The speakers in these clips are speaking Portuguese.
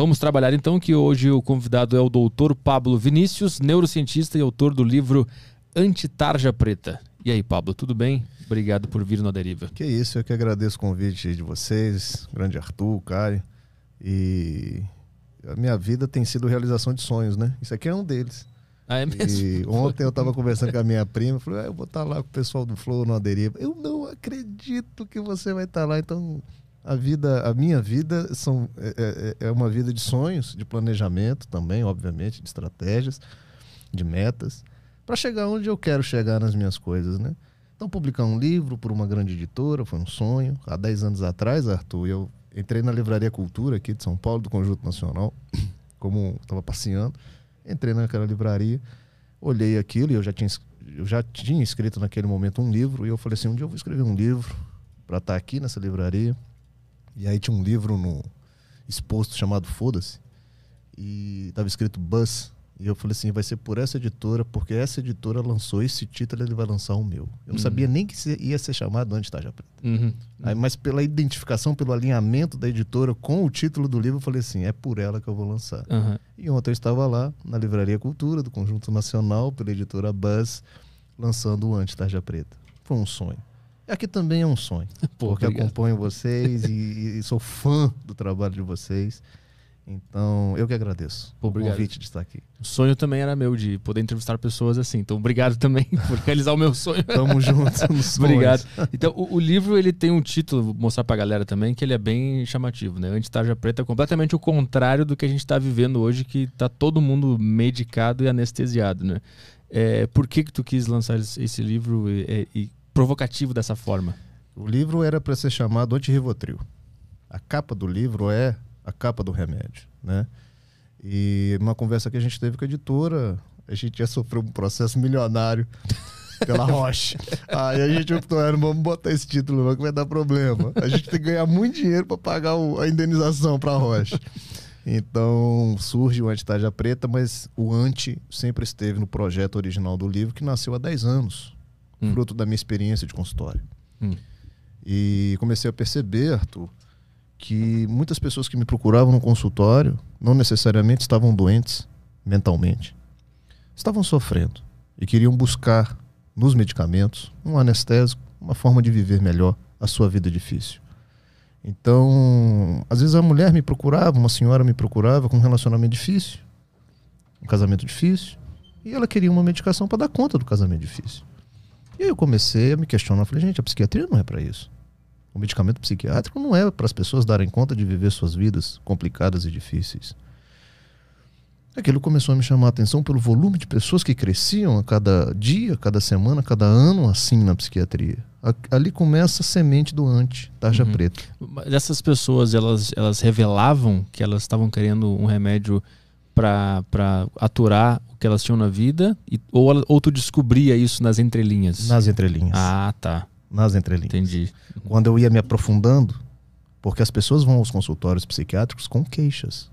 Vamos trabalhar então que hoje o convidado é o doutor Pablo Vinícius, neurocientista e autor do livro Antitarja Preta. E aí, Pablo, tudo bem? Obrigado por vir no Deriva. Que isso, eu que agradeço o convite de vocês, grande Arthur, Caio. E a minha vida tem sido realização de sonhos, né? Isso aqui é um deles. Ah, é mesmo? E ontem eu estava conversando com a minha prima, falei, ah, eu vou estar lá com o pessoal do Flow no Deriva. Eu não acredito que você vai estar lá, então a vida, a minha vida são, é, é, é uma vida de sonhos, de planejamento também, obviamente, de estratégias, de metas, para chegar onde eu quero chegar nas minhas coisas, né? Então, publicar um livro por uma grande editora foi um sonho. Há 10 anos atrás, Arthur, eu entrei na Livraria Cultura aqui de São Paulo, do Conjunto Nacional, como estava passeando. Entrei naquela livraria, olhei aquilo e eu já tinha, eu já tinha escrito naquele momento um livro. E eu falei assim: um dia eu vou escrever um livro para estar tá aqui nessa livraria e aí tinha um livro no exposto chamado Foda-se. E estava escrito Buzz. E eu falei assim, vai ser por essa editora, porque essa editora lançou esse título, ele vai lançar o meu. Eu não uhum. sabia nem que ia ser chamado Antes Tarja Preta. Uhum. Aí, mas pela identificação, pelo alinhamento da editora com o título do livro, eu falei assim, é por ela que eu vou lançar. Uhum. E ontem eu estava lá, na Livraria Cultura, do Conjunto Nacional, pela editora Buzz, lançando o Antes Tarja Preta. Foi um sonho. Aqui também é um sonho, Pô, porque obrigado. acompanho vocês e, e, sou fã do trabalho de vocês. Então, eu que agradeço Pô, o convite de estar aqui. O sonho também era meu de poder entrevistar pessoas assim. Então, obrigado também por realizar o meu sonho. Tamo juntos. obrigado. Então, o, o, livro ele tem um título, vou mostrar pra galera também, que ele é bem chamativo, né? Antitarja Preta é completamente o contrário do que a gente está vivendo hoje, que tá todo mundo medicado e anestesiado, né? É, por que que tu quis lançar esse livro e, e provocativo dessa forma? O livro era para ser chamado Anti-Rivotril. A capa do livro é a capa do remédio, né? E uma conversa que a gente teve com a editora, a gente já sofreu um processo milionário pela Roche. Aí a gente optou, não vamos botar esse título não, que vai dar problema. A gente tem que ganhar muito dinheiro para pagar o, a indenização para a Roche. Então surge o Antitágia Preta, mas o anti sempre esteve no projeto original do livro, que nasceu há 10 anos hum. fruto da minha experiência de consultório. Hum. E comecei a perceber, Arthur, que muitas pessoas que me procuravam no consultório não necessariamente estavam doentes mentalmente. Estavam sofrendo e queriam buscar nos medicamentos um anestésico, uma forma de viver melhor a sua vida difícil. Então, às vezes a mulher me procurava, uma senhora me procurava com um relacionamento difícil, um casamento difícil, e ela queria uma medicação para dar conta do casamento difícil. E aí eu comecei a me questionar. Falei, gente, a psiquiatria não é para isso. O medicamento psiquiátrico não é para as pessoas darem conta de viver suas vidas complicadas e difíceis. Aquilo começou a me chamar a atenção pelo volume de pessoas que cresciam a cada dia, a cada semana, a cada ano assim na psiquiatria. Ali começa a semente do anti, tarja uhum. preta. Essas pessoas, elas, elas revelavam que elas estavam querendo um remédio para aturar o que elas tinham na vida? E, ou, ou tu descobria isso nas entrelinhas? Nas entrelinhas. Ah, tá. Nas entrelinhas. Entendi. Quando eu ia me aprofundando, porque as pessoas vão aos consultórios psiquiátricos com queixas.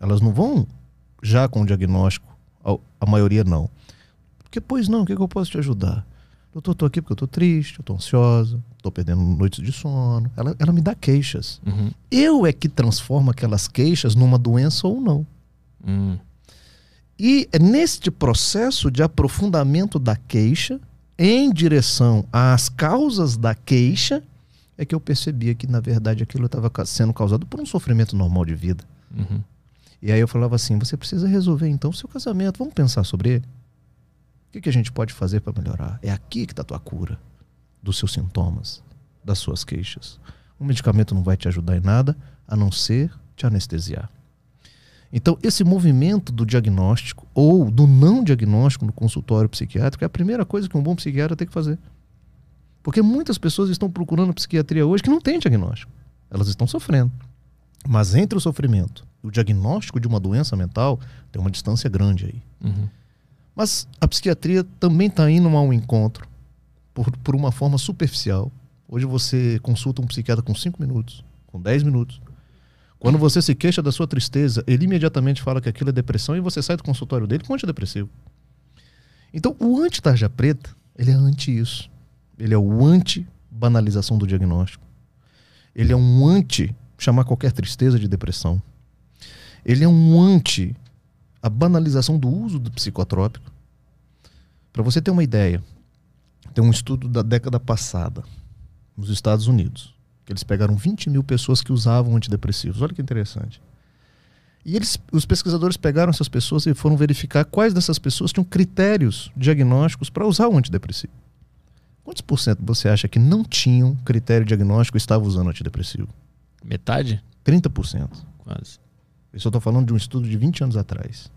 Elas não vão já com o diagnóstico, a, maioria não. Porque, pois não, o que, que eu posso te ajudar? Doutor, estou aqui porque eu estou triste, eu estou ansiosa, estou perdendo noites de sono. Ela, ela me dá queixas. Uhum. Eu é que transformo aquelas queixas numa doença ou não. Hum. E é neste processo de aprofundamento da queixa, em direção às causas da queixa, é que eu percebia que, na verdade, aquilo estava sendo causado por um sofrimento normal de vida. Uhum. E aí eu falava assim: você precisa resolver então o seu casamento, vamos pensar sobre ele. O que, que a gente pode fazer para melhorar? É aqui que está a tua cura dos seus sintomas, das suas queixas. O medicamento não vai te ajudar em nada a não ser te anestesiar. Então, esse movimento do diagnóstico ou do não diagnóstico no consultório psiquiátrico é a primeira coisa que um bom psiquiatra tem que fazer. Porque muitas pessoas estão procurando psiquiatria hoje que não tem diagnóstico. Elas estão sofrendo. Mas entre o sofrimento e o diagnóstico de uma doença mental, tem uma distância grande aí. Uhum. Mas a psiquiatria também está indo ao encontro por, por uma forma superficial. Hoje você consulta um psiquiatra com 5 minutos, com 10 minutos. Quando você se queixa da sua tristeza, ele imediatamente fala que aquilo é depressão e você sai do consultório dele com antidepressivo. Então, o anti-tarja preta, ele é anti isso. Ele é o anti-banalização do diagnóstico. Ele é um anti chamar qualquer tristeza de depressão. Ele é um anti a banalização do uso do psicotrópico. Para você ter uma ideia, tem um estudo da década passada, nos Estados Unidos, que eles pegaram 20 mil pessoas que usavam antidepressivos. Olha que interessante. E eles, os pesquisadores pegaram essas pessoas e foram verificar quais dessas pessoas tinham critérios diagnósticos para usar o antidepressivo. Quantos por cento você acha que não tinham critério diagnóstico e estavam usando antidepressivo? Metade? 30%. Quase. Isso eu estou falando de um estudo de 20 anos atrás.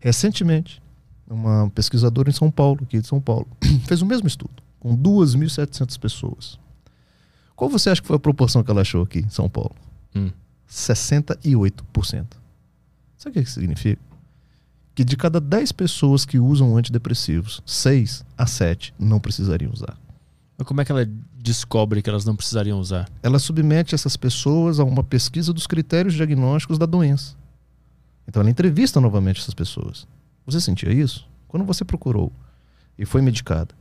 Recentemente, uma pesquisadora em São Paulo, aqui de São Paulo, fez o mesmo estudo, com 2.700 pessoas. Qual você acha que foi a proporção que ela achou aqui em São Paulo? Hum. 68%. Sabe o que isso significa? Que de cada 10 pessoas que usam antidepressivos, 6 a 7 não precisariam usar. Mas como é que ela descobre que elas não precisariam usar? Ela submete essas pessoas a uma pesquisa dos critérios diagnósticos da doença. Então ela entrevista novamente essas pessoas. Você sentia isso? Quando você procurou e foi medicada,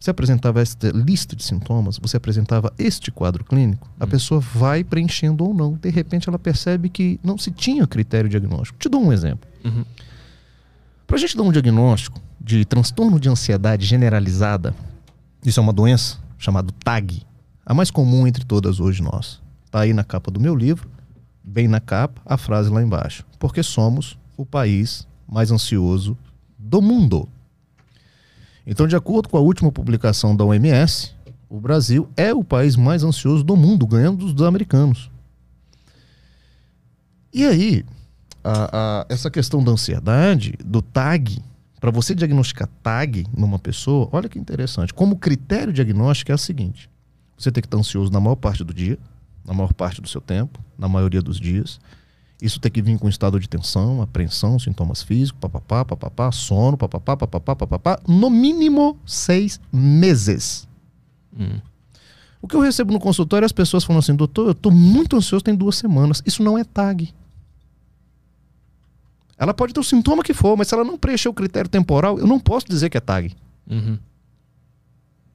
você apresentava esta lista de sintomas, você apresentava este quadro clínico, a Hum. pessoa vai preenchendo ou não. De repente ela percebe que não se tinha critério diagnóstico. Te dou um exemplo. Uhum. Para a gente dar um diagnóstico de transtorno de ansiedade generalizada, isso é uma doença chamada TAG, a mais comum entre todas hoje nós. Está aí na capa do meu livro, bem na capa, a frase lá embaixo. Porque somos o país mais ansioso do mundo. Então, de acordo com a última publicação da OMS, o Brasil é o país mais ansioso do mundo, ganhando dos, americanos. E aí, a- a- essa questão da ansiedade, do TAG, para você diagnosticar TAG numa pessoa, olha que interessante. Como critério diagnóstico é o seguinte: você tem que estar ansioso na maior parte do dia, na maior parte do seu tempo, na maioria dos dias. Isso tem que vir com estado de tensão, apreensão, sintomas físicos, papapá, papapá, sono, papapá, papapá, papapá, no mínimo seis meses. Hum. O que eu recebo no consultório é as pessoas falando assim, doutor, eu estou muito ansioso, tem duas semanas. Isso não é TAG. Ela pode ter o sintoma que for, mas se ela não preencher o critério temporal, eu não posso dizer que é TAG. Uhum.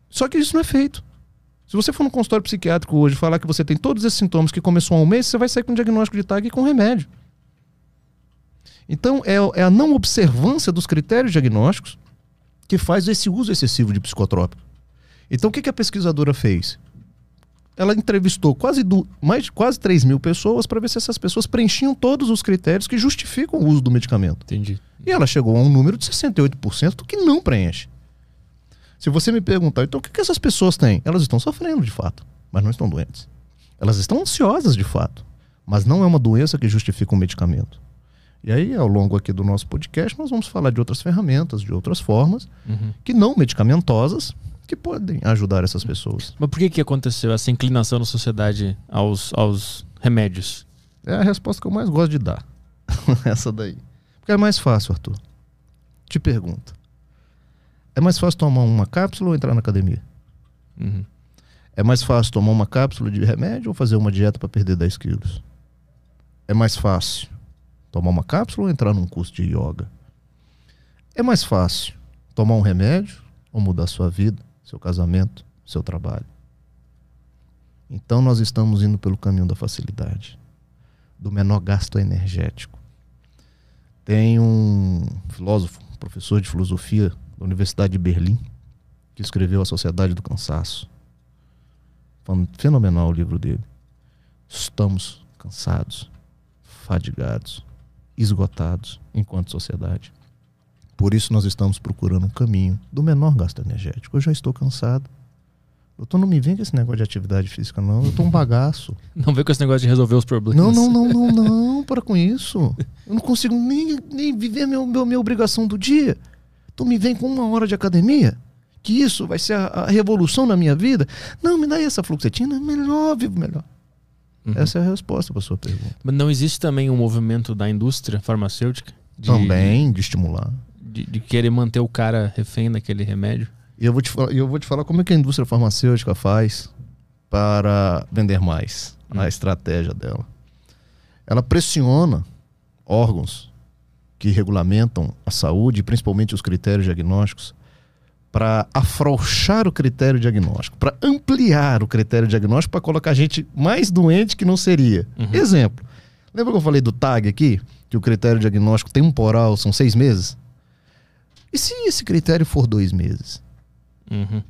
Só que isso não é feito. Se você for no consultório psiquiátrico hoje falar que você tem todos esses sintomas que começou há um mês, você vai sair com um diagnóstico de TAG e com remédio. Então, é, é a não observância dos critérios diagnósticos que faz esse uso excessivo de psicotrópico. Então, o que, que a pesquisadora fez? Ela entrevistou quase, du- mais, quase 3 mil pessoas para ver se essas pessoas preenchiam todos os critérios que justificam o uso do medicamento. Entendi. E ela chegou a um número de 68% que não preenche. Se você me perguntar, então o que, que essas pessoas têm? Elas estão sofrendo de fato, mas não estão doentes. Elas estão ansiosas de fato, mas não é uma doença que justifica um medicamento. E aí, ao longo aqui do nosso podcast, nós vamos falar de outras ferramentas, de outras formas, Uhum. que não medicamentosas, que podem ajudar essas pessoas. Mas por que, que aconteceu essa inclinação na sociedade aos, aos remédios? É a resposta que eu mais gosto de dar. Essa daí. Porque é mais fácil, Arthur. Te pergunto. É mais fácil tomar uma cápsula ou entrar na academia? Uhum. É mais fácil tomar uma cápsula de remédio ou fazer uma dieta para perder 10 quilos? É mais fácil tomar uma cápsula ou entrar num curso de yoga? É mais fácil tomar um remédio ou mudar sua vida, seu casamento, seu trabalho? Então nós estamos indo pelo caminho da facilidade, do menor gasto energético. Tem um filósofo, professor de filosofia da Universidade de Berlim, que escreveu A Sociedade do Cansaço. Fenomenal o livro dele. Estamos cansados, fadigados, esgotados enquanto sociedade. Por isso nós estamos procurando um caminho do menor gasto energético. Eu já estou cansado. Doutor, não me vem com esse negócio de atividade física, não. Eu tô um bagaço. Não vem com esse negócio de resolver os problemas. Não, não, não, não, não. Para com isso. Eu não consigo nem, nem viver a minha, minha, minha obrigação do dia. Tu me vem com uma hora de academia? Que isso vai ser a, a revolução na minha vida? Não, me dá essa fluoxetina. Melhor, vivo melhor. Uhum. Essa é a resposta para sua pergunta. Mas não existe também um movimento da indústria farmacêutica? De, Também de estimular. De, de querer manter o cara refém daquele remédio? E eu vou te falar, eu vou te falar como é que a indústria farmacêutica faz para vender mais. Hum. A estratégia dela. Ela pressiona órgãos que regulamentam a saúde, principalmente os critérios diagnósticos, para afrouxar o critério diagnóstico, para ampliar o critério diagnóstico para colocar gente mais doente que não seria. Uhum. Exemplo: Lembra que eu falei do TAG aqui? Que o critério diagnóstico temporal são seis meses? E se esse critério for dois meses? Uhum.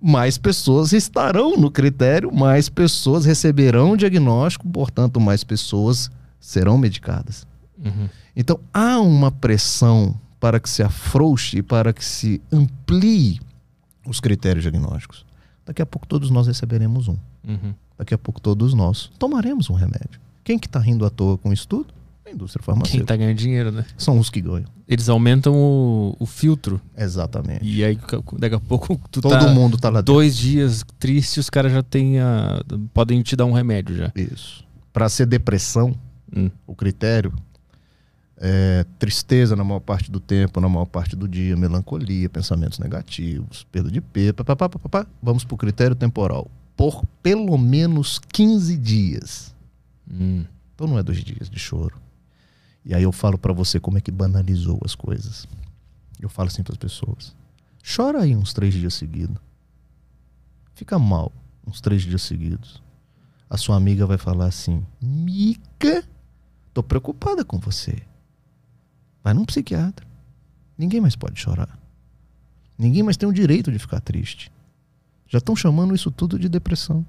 Mais pessoas estarão no critério, mais pessoas receberão o diagnóstico, portanto, mais pessoas serão medicadas. Uhum. Então há uma pressão para que se afrouxe e para que se amplie os critérios diagnósticos. Daqui a pouco todos nós receberemos um. Uhum. Daqui a pouco todos nós tomaremos um remédio. Quem que está rindo à toa com isso tudo? A indústria Quem farmacêutica. tá ganhando dinheiro, né? São os que ganham. Eles aumentam o, o filtro. Exatamente. E aí, daqui a pouco, tu Todo tá mundo está lá dentro. dois dias triste, os caras já têm a, podem te dar um remédio já. Isso. Para ser depressão, Hum. o critério é tristeza na maior parte do tempo, na maior parte do dia, melancolia, pensamentos negativos, perda de papapá, papapá. vamos para o critério temporal. Por pelo menos 15 dias. Hum. Então não é dois dias de choro. E aí eu falo para você como é que banalizou as coisas. Eu falo assim para as pessoas: chora aí uns três dias seguidos. Fica mal uns três dias seguidos. A sua amiga vai falar assim: Mica, tô preocupada com você. Vai num psiquiatra. Ninguém mais pode chorar. Ninguém mais tem o direito de ficar triste. Já estão chamando isso tudo de depressão.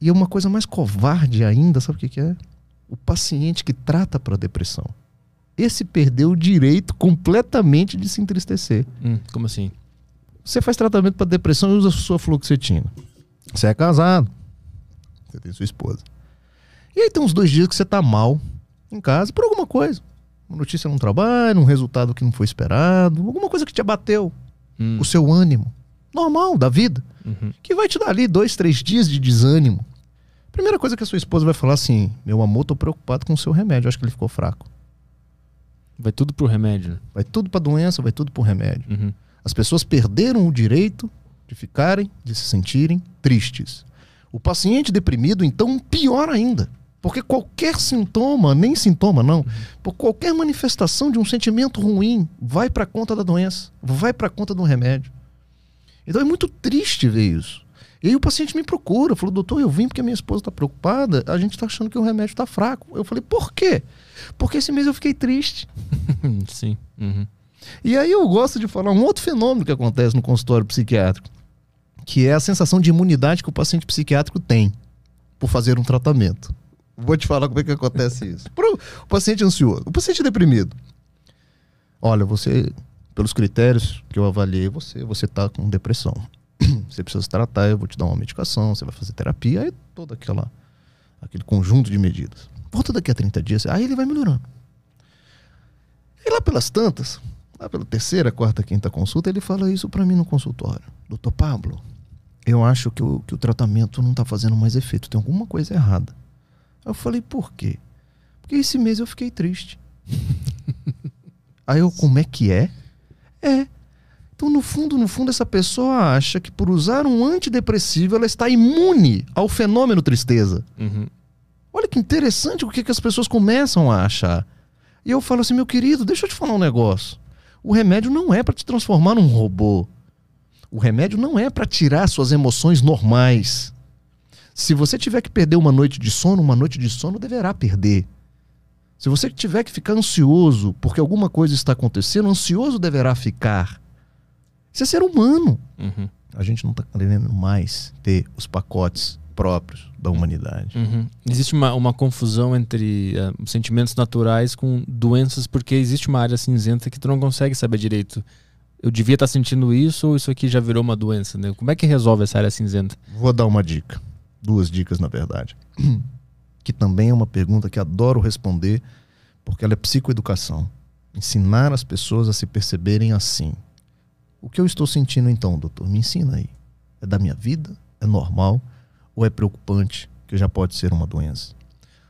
E é uma coisa mais covarde ainda, sabe o que, que é? O paciente que trata para depressão. Esse perdeu o direito completamente de se entristecer. Hum, como assim? Você faz tratamento para depressão e usa sua fluoxetina. Você é casado. Você tem sua esposa. E aí tem uns dois dias que você tá mal em casa por alguma coisa. Uma notícia no trabalho, um resultado que não foi esperado, alguma coisa que te abateu, Hum. o seu ânimo. Normal da vida. Uhum. Que vai te dar ali dois, três dias de desânimo. Primeira coisa que a sua esposa vai falar assim: Meu amor, tô preocupado com o seu remédio. Acho que ele ficou fraco. Vai tudo pro remédio. né? Vai tudo pra doença, vai tudo pro remédio. Uhum. As pessoas perderam o direito de ficarem, de se sentirem tristes. O paciente deprimido, então, pior ainda. Porque qualquer sintoma, nem sintoma não, por qualquer manifestação de um sentimento ruim, vai para conta da doença, vai para conta do remédio. Então é muito triste ver isso. E aí o paciente me procura, falou, doutor, eu vim porque a minha esposa está preocupada, a gente está achando que o remédio está fraco. Eu falei, por quê? Porque esse mês eu fiquei triste. Sim. Uhum. E aí eu gosto de falar um outro fenômeno que acontece no consultório psiquiátrico, que é a sensação de imunidade que o paciente psiquiátrico tem por fazer um tratamento. Vou te falar como é que acontece isso. Pro o paciente ansioso, o paciente deprimido. Olha, você, pelos critérios que eu avaliei você, você tá com depressão. Você precisa se tratar, eu vou te dar uma medicação, você vai fazer terapia, aí todo aquela, aquele conjunto de medidas. Volta daqui a 30 dias, aí ele vai melhorando. E lá pelas tantas, lá pela terceira, quarta, quinta consulta, ele fala isso para mim no consultório. Doutor Pablo, eu acho que o, que o tratamento não tá fazendo mais efeito, tem alguma coisa errada. Aí eu falei, por quê? Porque esse mês eu fiquei triste. Aí eu, como é que é? É. Então, no fundo, no fundo, essa pessoa acha que por usar um antidepressivo ela está imune ao fenômeno tristeza. Uhum. Olha que interessante o que, que as pessoas começam a achar. E eu falo assim, meu querido, deixa eu te falar um negócio. O remédio não é para te transformar num robô. O remédio não é para tirar suas emoções normais. Se você tiver que perder uma noite de sono, uma noite de sono deverá perder. Se você tiver que ficar ansioso porque alguma coisa está acontecendo, ansioso deverá ficar. Isso é ser humano. Uhum. A gente não está querendo mais ter os pacotes próprios da humanidade. Uhum. Existe uma, uma confusão entre eh, sentimentos naturais com doenças, porque existe uma área cinzenta que tu não consegue saber direito. Eu devia estar sentindo isso ou isso aqui já virou uma doença, né? Como é que resolve essa área cinzenta? Vou dar uma dica. Duas dicas, na verdade. Que também é uma pergunta que adoro responder, porque ela é psicoeducação. Ensinar as pessoas a se perceberem assim. O que eu estou sentindo então, doutor? Me ensina aí. É da minha vida? É normal? Ou é preocupante, que já pode ser uma doença?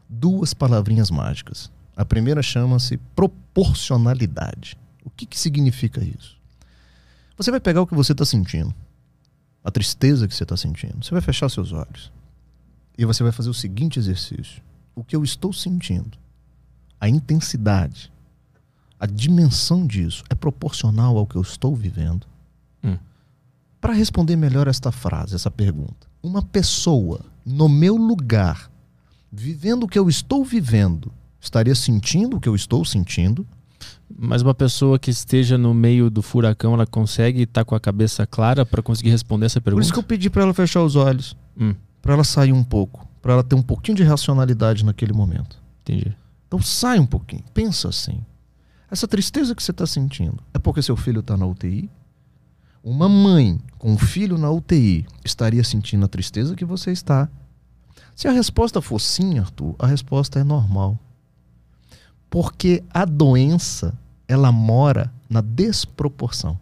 Duas palavrinhas mágicas. A primeira chama-se proporcionalidade. O que, que significa isso? Você vai pegar o que você está sentindo, a tristeza que você está sentindo. Você vai fechar seus olhos e você vai fazer o seguinte exercício: o que eu estou sentindo, a intensidade, a dimensão disso é proporcional ao que eu estou vivendo? Hum. Para responder melhor esta frase, essa pergunta, uma pessoa no meu lugar vivendo o que eu estou vivendo, estaria sentindo o que eu estou sentindo? Mas uma pessoa que esteja no meio do furacão, ela consegue estar com a cabeça clara para conseguir responder essa pergunta? Por isso que eu pedi para ela fechar os olhos, Hum, para ela sair um pouco, para ela ter um pouquinho de racionalidade naquele momento. entendi. Então sai um pouquinho, pensa assim. Essa tristeza que você está sentindo é porque seu filho está na UTI? Uma mãe com um filho na UTI estaria sentindo a tristeza que você está? Se a resposta for sim, Arthur, a resposta é normal. Porque a doença, ela mora na desproporção.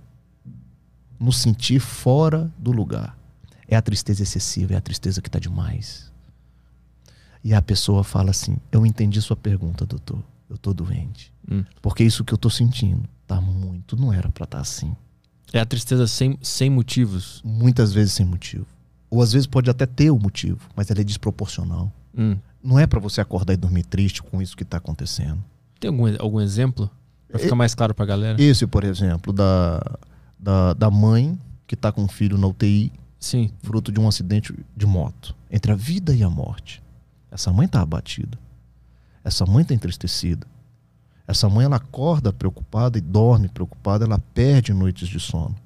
No sentir fora do lugar. É a tristeza excessiva, é a tristeza que está demais. E a pessoa fala assim: Eu entendi sua pergunta, doutor. Eu tô doente. Hum. Porque isso que eu tô sentindo tá muito, não era para estar assim. É a tristeza sem, sem motivos. Muitas vezes sem motivo. Ou às vezes pode até ter o motivo, mas ela é desproporcional. Hum. Não é para você acordar e dormir triste com isso que tá acontecendo. Tem algum, algum exemplo? Pra ficar mais claro pra galera? Esse, por exemplo, da, da, da mãe que tá com um filho na UTI, Sim. fruto de um acidente de moto, entre a vida e a morte. Essa mãe tá abatida. Essa mãe tá entristecida. Essa mãe ela acorda preocupada e dorme preocupada, ela perde noites de sono.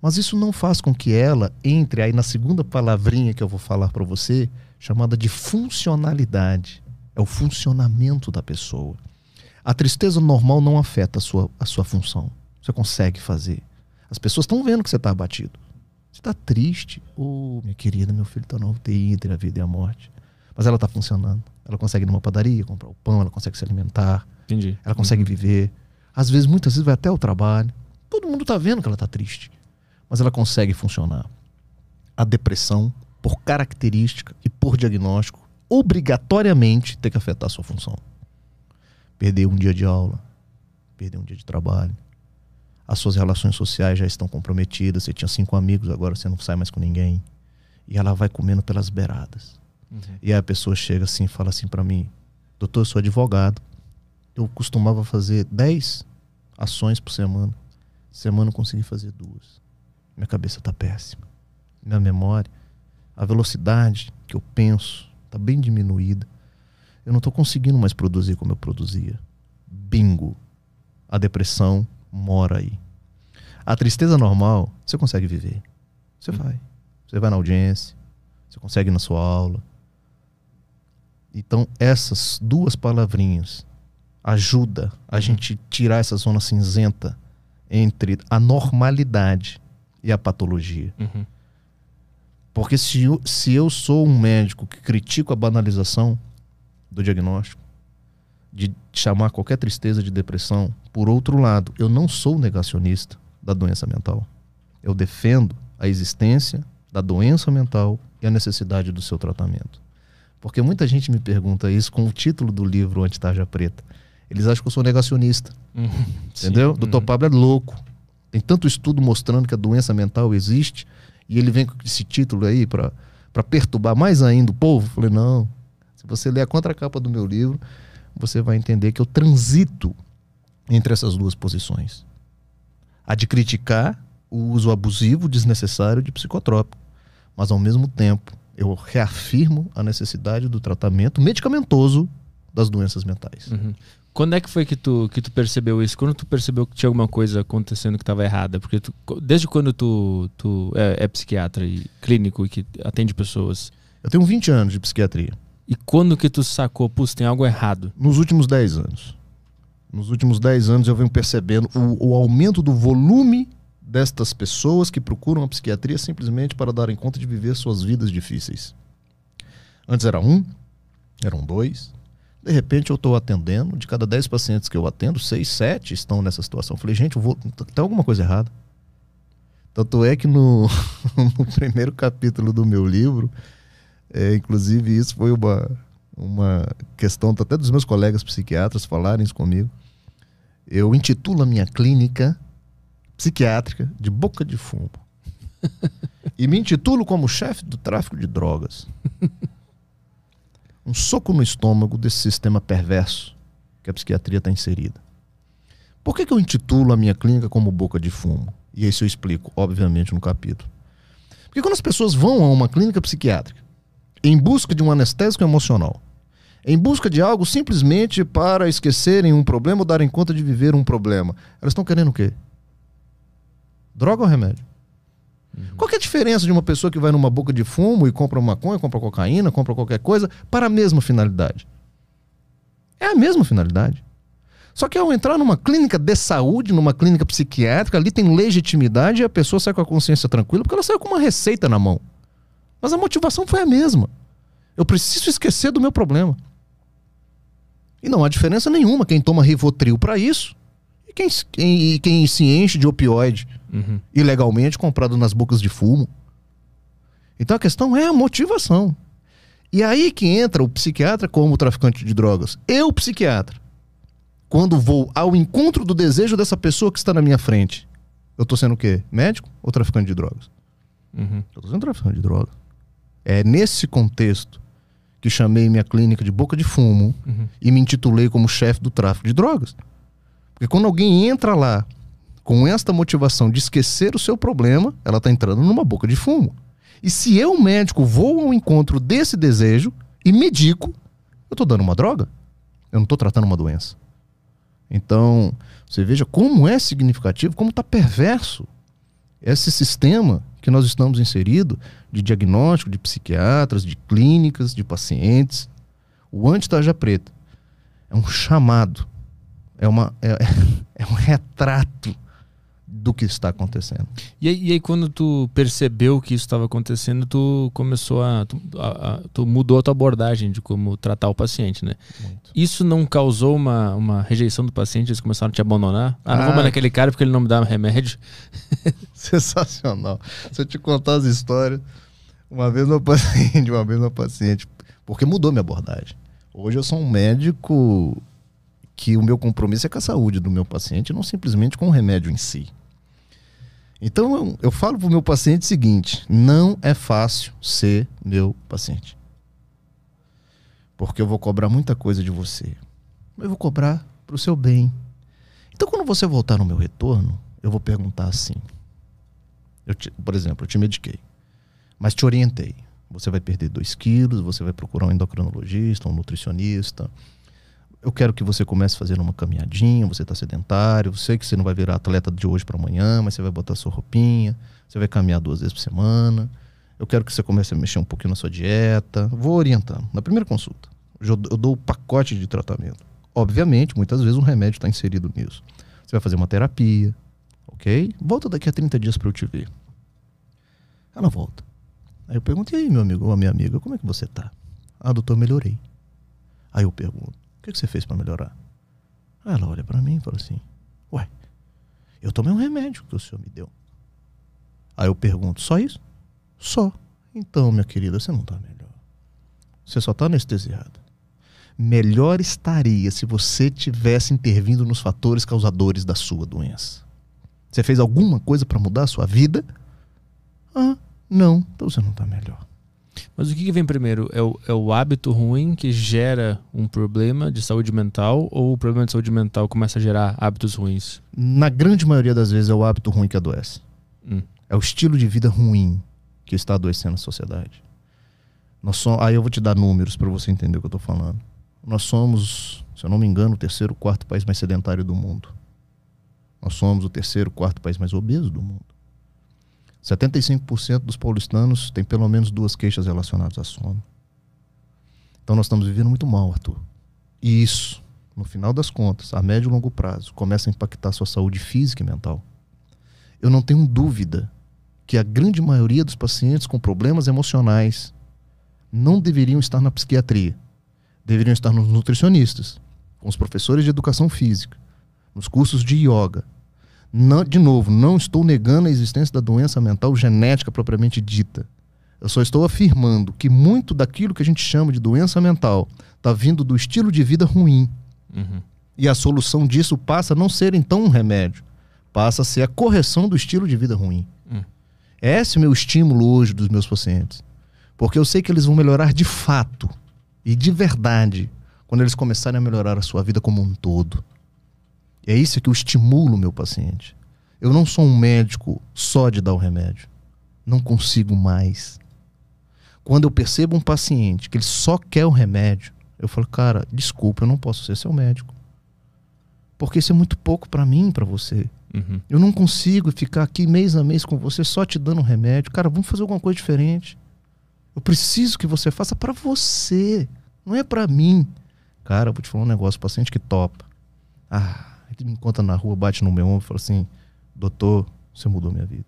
Mas isso não faz com que ela entre aí na segunda palavrinha que eu vou falar para você, chamada de funcionalidade. É o funcionamento da pessoa. A tristeza normal não afeta a sua, a sua função. Você consegue fazer. As pessoas estão vendo que você está abatido. Você está triste. Ô, minha querida, meu filho está na UTI entre a vida e a morte. Mas ela está funcionando. Ela consegue ir numa padaria, comprar o pão, ela consegue se alimentar, Entendi. ela consegue viver. Às vezes, muitas vezes, vai até o trabalho. Todo mundo está vendo que ela está triste. Mas ela consegue funcionar. A depressão, por característica e por diagnóstico, obrigatoriamente tem que afetar a sua função. Perder um dia de aula, perder um dia de trabalho. As suas relações sociais já estão comprometidas. Você tinha cinco amigos, agora você não sai mais com ninguém. E ela vai comendo pelas beiradas. Uhum. E aí a pessoa chega assim e fala assim para mim: Doutor, eu sou advogado. Eu costumava fazer 10 ações por semana. Semana eu consegui fazer duas. Minha cabeça tá péssima. Minha memória, a velocidade que eu penso tá bem diminuída. Eu não tô conseguindo mais produzir como eu produzia. Bingo. A depressão mora aí. A tristeza normal, você consegue viver. Você vai. Você vai na audiência, você consegue ir na sua aula, então, essas duas palavrinhas ajuda a gente tirar essa zona cinzenta entre a normalidade e a patologia. Uhum. Porque se eu, se eu sou um médico que critico a banalização do diagnóstico, de chamar qualquer tristeza de depressão, por outro lado, eu não sou negacionista da doença mental. Eu defendo a existência da doença mental e a necessidade do seu tratamento. Porque muita gente me pergunta isso com o título do livro Antitarja Preta. Eles acham que eu sou negacionista. Uhum. Entendeu? Sim. Doutor Uhum. Pablo é louco. Tem tanto estudo mostrando que a doença mental existe e ele vem com esse título aí para perturbar mais ainda o povo. Eu Falei, não. Se você ler a contracapa do meu livro, você vai entender que eu transito entre essas duas posições. A de criticar o uso abusivo, desnecessário de psicotrópico. Mas ao mesmo tempo, eu reafirmo a necessidade do tratamento medicamentoso das doenças mentais. Uhum. Quando é que foi que tu, que tu percebeu isso? Quando tu percebeu que tinha alguma coisa acontecendo que estava errada? Porque tu- desde quando tu, tu é, é psiquiatra e clínico e que atende pessoas? Eu tenho 20 anos de psiquiatria. E quando que tu sacou, putz, tem algo errado? Nos últimos 10 anos. Nos últimos 10 anos eu venho percebendo o, o aumento do volume destas pessoas que procuram a psiquiatria simplesmente para darem conta de viver suas vidas difíceis. Antes era um, eram dois. De repente eu estou atendendo, de cada 10 pacientes que eu atendo, 6, 7 estão nessa situação. Eu falei, gente, tem alguma coisa errada. Tanto é que no, no primeiro capítulo do meu livro, é, inclusive isso foi uma, uma questão até dos meus colegas psiquiatras falarem isso comigo. Eu intitulo a minha clínica psiquiátrica de boca de fumo. e me intitulo como chefe do tráfico de drogas. Um soco no estômago desse sistema perverso que a psiquiatria está inserida. Por que, que eu intitulo a minha clínica como boca de fumo? E isso eu explico, obviamente, no capítulo. Porque quando as pessoas vão a uma clínica psiquiátrica em busca de um anestésico emocional em busca de algo simplesmente para esquecerem um problema ou darem conta de viver um problema. Elas estão querendo o quê? Droga ou remédio? Uhum. Qual é a diferença de uma pessoa que vai numa boca de fumo e compra maconha, compra cocaína, compra qualquer coisa para a mesma finalidade? É a mesma finalidade. Só que ao entrar numa clínica de saúde, numa clínica psiquiátrica, ali tem legitimidade e a pessoa sai com a consciência tranquila porque ela saiu com uma receita na mão. Mas a motivação foi a mesma. Eu preciso esquecer do meu problema. E não há diferença nenhuma quem toma Rivotril para isso e quem, quem, quem, se enche de opioide uhum. ilegalmente comprado nas bocas de fumo. Então a questão é a motivação. E aí que entra o psiquiatra como traficante de drogas. Eu, psiquiatra, quando vou ao encontro do desejo dessa pessoa que está na minha frente, eu tô sendo o quê? Médico ou traficante de drogas? Uhum. Eu tô sendo traficante de drogas. É nesse contexto que chamei minha clínica de boca de fumo uhum. e me intitulei como chefe do tráfico de drogas. Porque quando alguém entra lá com esta motivação de esquecer o seu problema, ela está entrando numa boca de fumo. E se eu, médico, vou ao encontro desse desejo e medico, eu estou dando uma droga. Eu não estou tratando uma doença. Então, você veja como é significativo, como está perverso esse sistema que nós estamos inseridos de diagnóstico, de psiquiatras, de clínicas, de pacientes. O anti-tarja preta é um chamado, é, uma, é, é um retrato do que está acontecendo. E aí, e aí, quando tu percebeu que isso estava acontecendo, tu começou a tu, a, a tu, mudou a tua abordagem de como tratar o paciente, né? Muito. Isso não causou uma, uma rejeição do paciente? Eles começaram a te abandonar? Ah, ah não vou mais naquele cara porque ele não me dá remédio? Sensacional. Se eu te contar as histórias, uma vez uma paciente, uma vez uma paciente, porque mudou minha abordagem. Hoje eu sou um médico que o meu compromisso é com a saúde do meu paciente, não simplesmente com o remédio em si. Então eu, eu falo para o meu paciente o seguinte: não é fácil ser meu paciente. Porque eu vou cobrar muita coisa de você. Eu vou cobrar para o seu bem. Então quando você voltar no meu retorno, eu vou perguntar assim. Te, por exemplo, eu te mediquei, mas te orientei. Você vai perder 2 quilos, você vai procurar um endocrinologista, um nutricionista, eu quero que você comece fazendo uma caminhadinha, você está sedentário, eu sei que você não vai virar atleta de hoje para amanhã, mas você vai botar sua roupinha, você vai caminhar duas vezes por semana. Eu quero que você comece a mexer um pouquinho na sua dieta. Vou orientando. Na primeira consulta, eu dou o pacote de tratamento. Obviamente, muitas vezes um remédio está inserido nisso. Você vai fazer uma terapia, ok? Volta daqui a 30 dias para eu te ver. Ela volta. Aí eu pergunto, e aí, meu amigo ou minha amiga, como é que você tá? Ah, doutor, melhorei. Aí eu pergunto, que, que você fez para melhorar? Ela olha para mim e fala assim: Ué, eu tomei um remédio que o senhor me deu. Aí eu pergunto: Só isso? Só. Então, minha querida, você não está melhor. Você só está anestesiada. Melhor estaria se você tivesse intervindo nos fatores causadores da sua doença. Você fez alguma coisa para mudar a sua vida? Ah, não. Então você não está melhor. Mas o que, que vem primeiro? É o, é o, hábito ruim que gera um problema de saúde mental ou o problema de saúde mental começa a gerar hábitos ruins? Na grande maioria das vezes é o hábito ruim que adoece. Hum. É o estilo de vida ruim que está adoecendo a sociedade. Nós somos, aí eu vou te dar números para você entender o que eu estou falando. Nós somos, se eu não me engano, o terceiro, quarto país mais sedentário do mundo. Nós somos o terceiro, quarto país mais obeso do mundo. 75% dos paulistanos têm pelo menos duas queixas relacionadas a sono. Então nós estamos vivendo muito mal, Arthur. E isso, no final das contas, a médio e longo prazo, começa a impactar a sua saúde física e mental. Eu não tenho dúvida que a grande maioria dos pacientes com problemas emocionais não deveriam estar na psiquiatria. Deveriam estar nos nutricionistas, com os professores de educação física, nos cursos de yoga, não, de novo, não estou negando a existência da doença mental genética propriamente dita. Eu só estou afirmando que muito daquilo que a gente chama de doença mental está vindo do estilo de vida ruim. Uhum. E a solução disso passa a não ser então um remédio, passa a ser a correção do estilo de vida ruim. Uhum. Esse é o meu estímulo hoje dos meus pacientes. Porque eu sei que eles vão melhorar de fato e de verdade quando eles começarem a melhorar a sua vida como um todo. É isso que eu estimulo o meu paciente. Eu não sou um médico só de dar o remédio. Não consigo mais. Quando eu percebo um paciente que ele só quer o remédio, Eu falo, cara, desculpa, eu não posso ser seu médico. Porque isso é muito pouco para mim, para você. Uhum. Eu não consigo ficar aqui mês a mês com você só te dando um remédio. Cara, vamos fazer alguma coisa diferente. Eu preciso que você faça para você, não é para mim. Cara, eu vou te falar um negócio, paciente que topa. Ah, ele me encontra na rua, bate no meu ombro e fala assim: "Doutor, você mudou minha vida".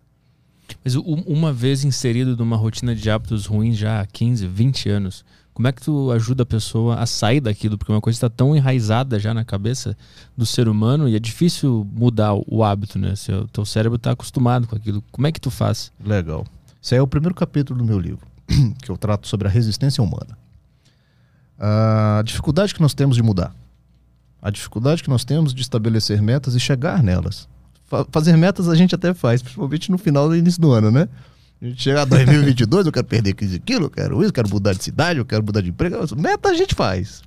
Mas uma vez inserido numa rotina de hábitos ruins já há 15, 20 anos, como é que tu ajuda a pessoa a sair daquilo? Porque uma coisa está tão enraizada já na cabeça do ser humano e é difícil mudar o- hábito, né? Seu teu cérebro está acostumado com aquilo. Como é que tu faz? Legal. Esse aí é o primeiro capítulo do meu livro, que eu trato sobre a resistência humana. A dificuldade que nós temos de mudar. A dificuldade que nós temos de estabelecer metas e chegar nelas. Fa- fazer metas a gente até faz, principalmente no final do início do ano, né? A gente chega a 2022, eu quero perder 15 quilos, eu quero isso, eu quero mudar de cidade, eu quero mudar de emprego. Meta a gente faz.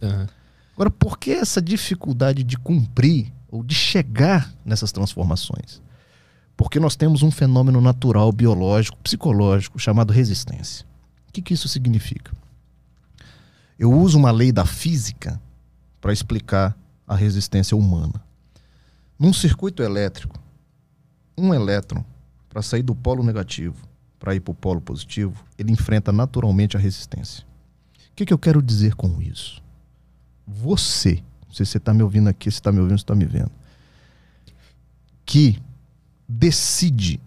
Agora, por que essa dificuldade de cumprir ou de chegar nessas transformações? Porque nós temos um fenômeno natural, biológico, psicológico, chamado resistência. O que, que isso significa? Eu uso uma lei da física para explicar a resistência humana. Num circuito elétrico, um elétron, para sair do polo negativo para ir para o polo positivo, ele enfrenta naturalmente a resistência. O que, que eu quero dizer com isso? Você, não sei se você está me ouvindo aqui, se está me ouvindo, se está me vendo, que decide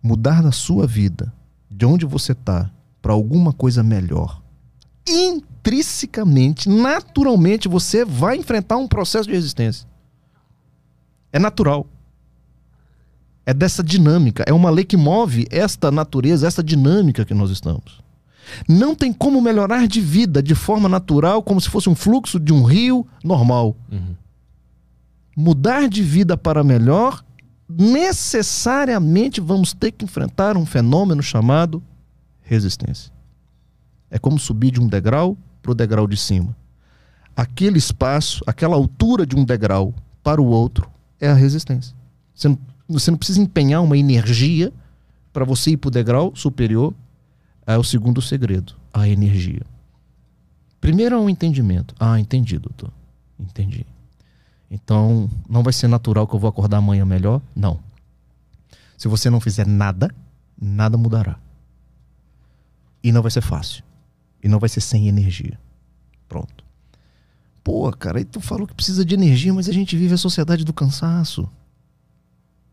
mudar na sua vida, de onde você está, para alguma coisa melhor, intrinsecamente, naturalmente, você vai enfrentar um processo de resistência. É natural. É dessa dinâmica. É uma lei que move esta natureza, essa dinâmica que nós estamos. Não tem como melhorar de vida de forma natural, como se fosse um fluxo de um rio normal. Uhum. Mudar de vida para melhor, necessariamente vamos ter que enfrentar um fenômeno chamado resistência. É como subir de um degrau para o degrau de cima. Aquele espaço, aquela altura de um degrau para o outro é a resistência. Você não, você não precisa empenhar uma energia para você ir para o degrau superior. É o segundo segredo, a energia. Primeiro é o entendimento. Ah, entendi, doutor. Entendi. Então, não vai ser natural que eu vou acordar amanhã melhor? Não. Se você não fizer nada, nada mudará. E não vai ser fácil. E não vai ser sem energia. Pronto. Pô, cara, aí tu falou que precisa de energia, mas a gente vive a sociedade do cansaço.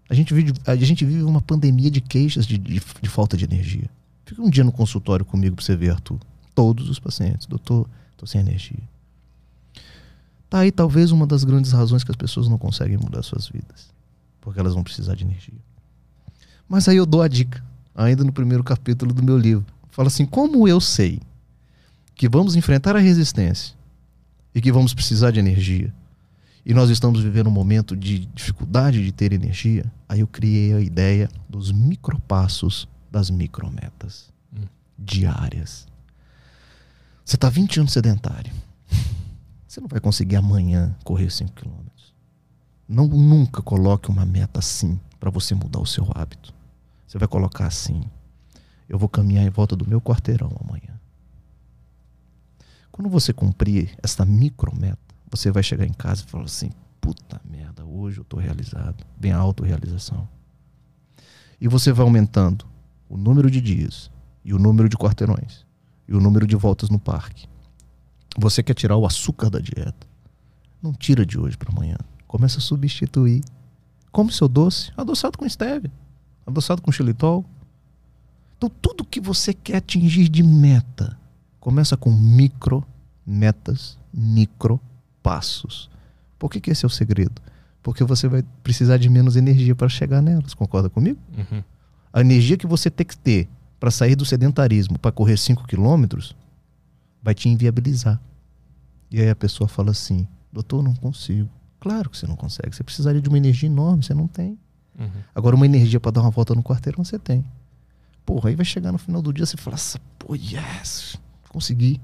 A gente vive, a gente vive uma pandemia de queixas de, de, de falta de energia. Fica um dia no consultório comigo pra você ver, Arthur. Todos os pacientes. Doutor, tô sem energia. Tá aí talvez uma das grandes razões que as pessoas não conseguem mudar suas vidas. Porque elas vão precisar de energia. Mas aí eu dou a dica, ainda no primeiro capítulo do meu livro. Fala assim: como eu sei que vamos enfrentar a resistência e que vamos precisar de energia, e nós estamos vivendo um momento de dificuldade de ter energia, aí eu criei a ideia dos micropassos das micrometas Hum. diárias. Você está 20 anos sedentário. Você não vai conseguir amanhã correr 5 quilômetros. Não nunca coloque uma meta assim para você mudar o seu hábito. Você vai colocar assim: eu vou caminhar em volta do meu quarteirão amanhã. Quando você cumprir essa micrometa, você vai chegar em casa e falar assim: puta merda, hoje eu tô realizado. Vem a autorrealização. E você vai aumentando o número de dias, e o número de quarteirões, e o número de voltas no parque. Você quer tirar o açúcar da dieta? Não tira de hoje para amanhã. Começa a substituir. Come seu doce, adoçado com stevia, adoçado com xilitol. Então, tudo que você quer atingir de meta, começa com micro metas, micro passos. Por que, que esse é o segredo? Porque você vai precisar de menos energia para chegar nelas. Concorda comigo? Uhum. A energia que você tem que ter para sair do sedentarismo, para correr 5 quilômetros, vai te inviabilizar. E aí a pessoa fala assim: doutor, não consigo. Claro que você não consegue. Você precisaria de uma energia enorme, você não tem. Uhum. Agora, uma energia para dar uma volta no quarteirão, você tem. Porra, aí vai chegar no final do dia, você fala assim: pô, yes, consegui.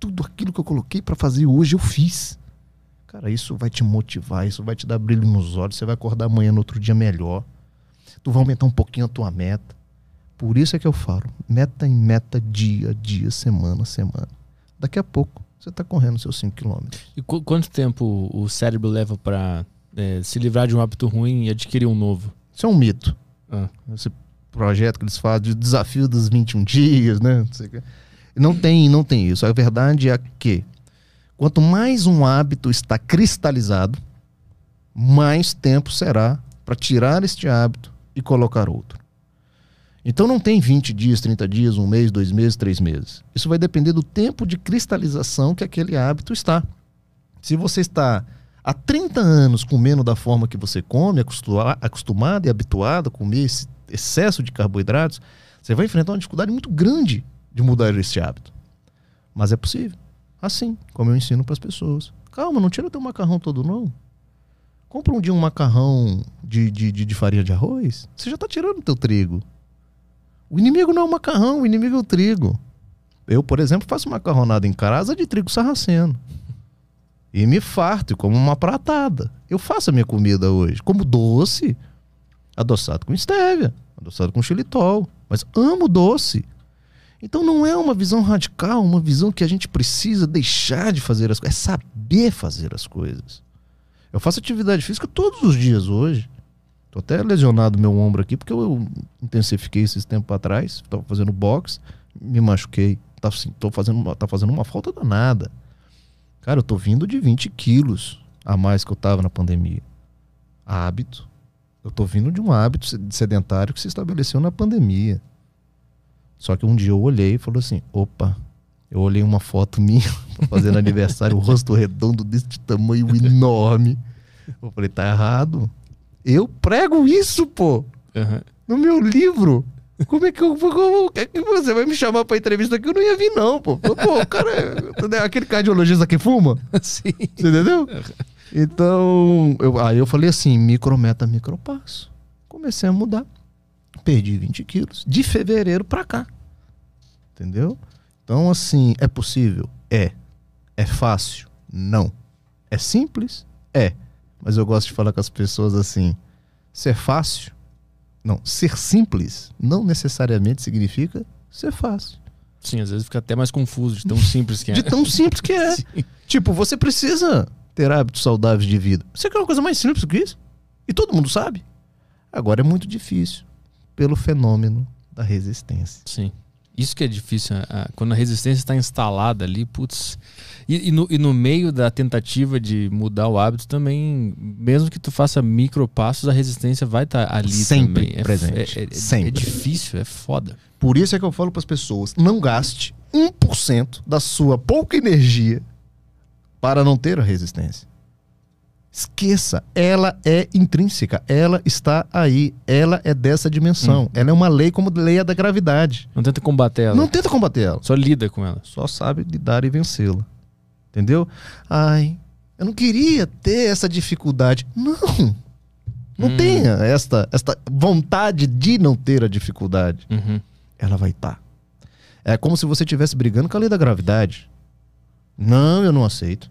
Tudo aquilo que eu coloquei para fazer hoje, eu fiz. Cara, isso vai te motivar, isso vai te dar brilho nos olhos. Você vai acordar amanhã no outro dia melhor. Tu vai aumentar um pouquinho a tua meta. Por isso é que eu falo: meta em meta, dia a dia, semana a semana. Daqui a pouco você está correndo seus 5 quilômetros. E qu quanto tempo o cérebro leva para é, se livrar de um hábito ruim e adquirir um novo? Isso é um mito. Ah. Esse projeto que eles fazem de desafio dos 21 dias, né? Não, tem, não tem isso. A verdade é que quanto mais um hábito está cristalizado, mais tempo será para tirar este hábito e colocar outro. Então não tem 20 dias, 30 dias, um mês, dois meses, três meses. Isso vai depender do tempo de cristalização que aquele hábito está. Se você está há 30 anos comendo da forma que você come, acostuma- acostumado e habituado a comer esse excesso de carboidratos, você vai enfrentar uma dificuldade muito grande de mudar esse hábito. Mas é possível. Assim, como eu ensino para as pessoas. Calma, não tira teu macarrão todo, não. Compra um dia um macarrão de, de, de, de farinha de arroz. Você já está tirando o teu trigo. O inimigo não é o macarrão, o inimigo é o trigo. Eu, por exemplo, faço macarronada em casa de trigo sarraceno. E me farto e como uma pratada. Eu faço a minha comida hoje. Como doce, adoçado com estévia, adoçado com xilitol. Mas amo doce. Então não é uma visão radical, uma visão que a gente precisa deixar de fazer as coisas. É saber fazer as coisas. Eu faço atividade física todos os dias hoje. Tô até lesionado meu ombro aqui, porque eu intensifiquei esses tempos atrás. Tava fazendo boxe, me machuquei. Tá, assim, tô fazendo, tá fazendo uma falta danada. Cara, eu tô vindo de 20 quilos a mais que eu tava na pandemia. Hábito. Eu tô vindo de um hábito sed- sedentário que se estabeleceu na pandemia. Só que um dia eu olhei e falei assim: opa, eu olhei uma foto minha, fazendo aniversário, o rosto redondo desse tamanho enorme. Eu falei: tá errado. Eu prego isso, pô, Aham. no meu livro. Como é que eu é você vai me chamar pra entrevista que eu não ia vir, não, pô. Pô, o cara é aquele cardiologista que fuma. Sim. Você entendeu? Então, eu, aí eu falei assim: micrometa, micropasso. Comecei a mudar. Perdi 20 quilos. De fevereiro pra cá. Entendeu? Então, assim, é possível? É. É fácil? Não. É simples? É. Mas eu gosto de falar com as pessoas assim: ser fácil? Não. Ser simples não necessariamente significa ser fácil. Sim, às vezes fica até mais confuso de tão simples que é. De tão simples que é. Tipo, você precisa ter hábitos saudáveis de vida. Você quer uma coisa mais simples do que isso? E todo mundo sabe. Agora é muito difícil pelo fenômeno da resistência. Sim. Isso que é difícil. a- quando a resistência está instalada ali, putz. E, e no, e no meio da tentativa de mudar o hábito também, mesmo que tu faça micropassos, a resistência vai estar ali Sempre também. É, presente. É, é- é Sempre. difícil, é foda. Por isso é que eu falo para as pessoas: não gaste 1% da sua pouca energia para não ter a resistência. Esqueça, ela é intrínseca, ela está aí, ela é dessa dimensão. Ela é uma lei como a lei da gravidade. Não tenta combater ela. Não tenta combater ela. Só lida com ela. só sabe lidar e vencê-la. Entendeu? Ai, eu não queria ter essa dificuldade. Não. Não Hum. tenha esta, esta vontade de não ter a dificuldade. Uhum. Ela vai estar. É como se você estivesse brigando com a lei da gravidade. Não, eu não aceito.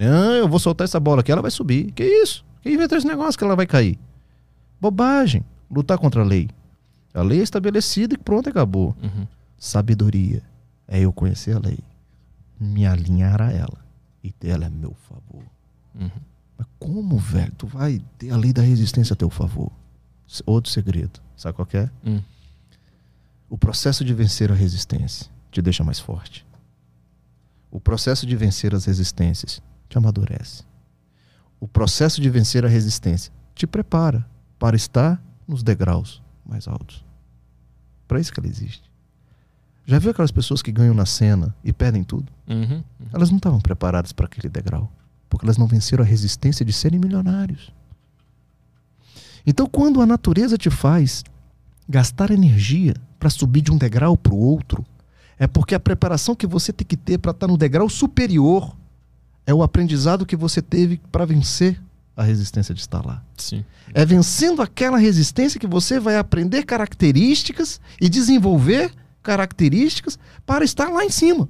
Não, eu vou soltar essa bola aqui, ela vai subir. Que isso? Quem inventou esse negócio que ela vai cair? Bobagem. Lutar contra a lei. A lei é estabelecida e pronto, acabou. Uhum. Sabedoria é eu conhecer a lei, me alinhar a ela e dela a meu favor. Uhum. Mas como, velho? Tu vai ter a lei da resistência a teu favor? Outro segredo. Sabe qual que é? Hum. O processo de vencer a resistência te deixa mais forte. O processo de vencer as resistências te amadurece. O processo de vencer a resistência te prepara para estar nos degraus mais altos. Para isso que ela existe. Já viu aquelas pessoas que ganham na cena e perdem tudo? Uhum. Elas não estavam preparadas para aquele degrau, porque elas não venceram a resistência de serem milionários. Então, quando a natureza te faz gastar energia para subir de um degrau para o outro, é porque a preparação que você tem que ter para estar no degrau superior é o aprendizado que você teve para vencer a resistência de estar lá. Sim. É vencendo aquela resistência que você vai aprender características e desenvolver características para estar lá em cima.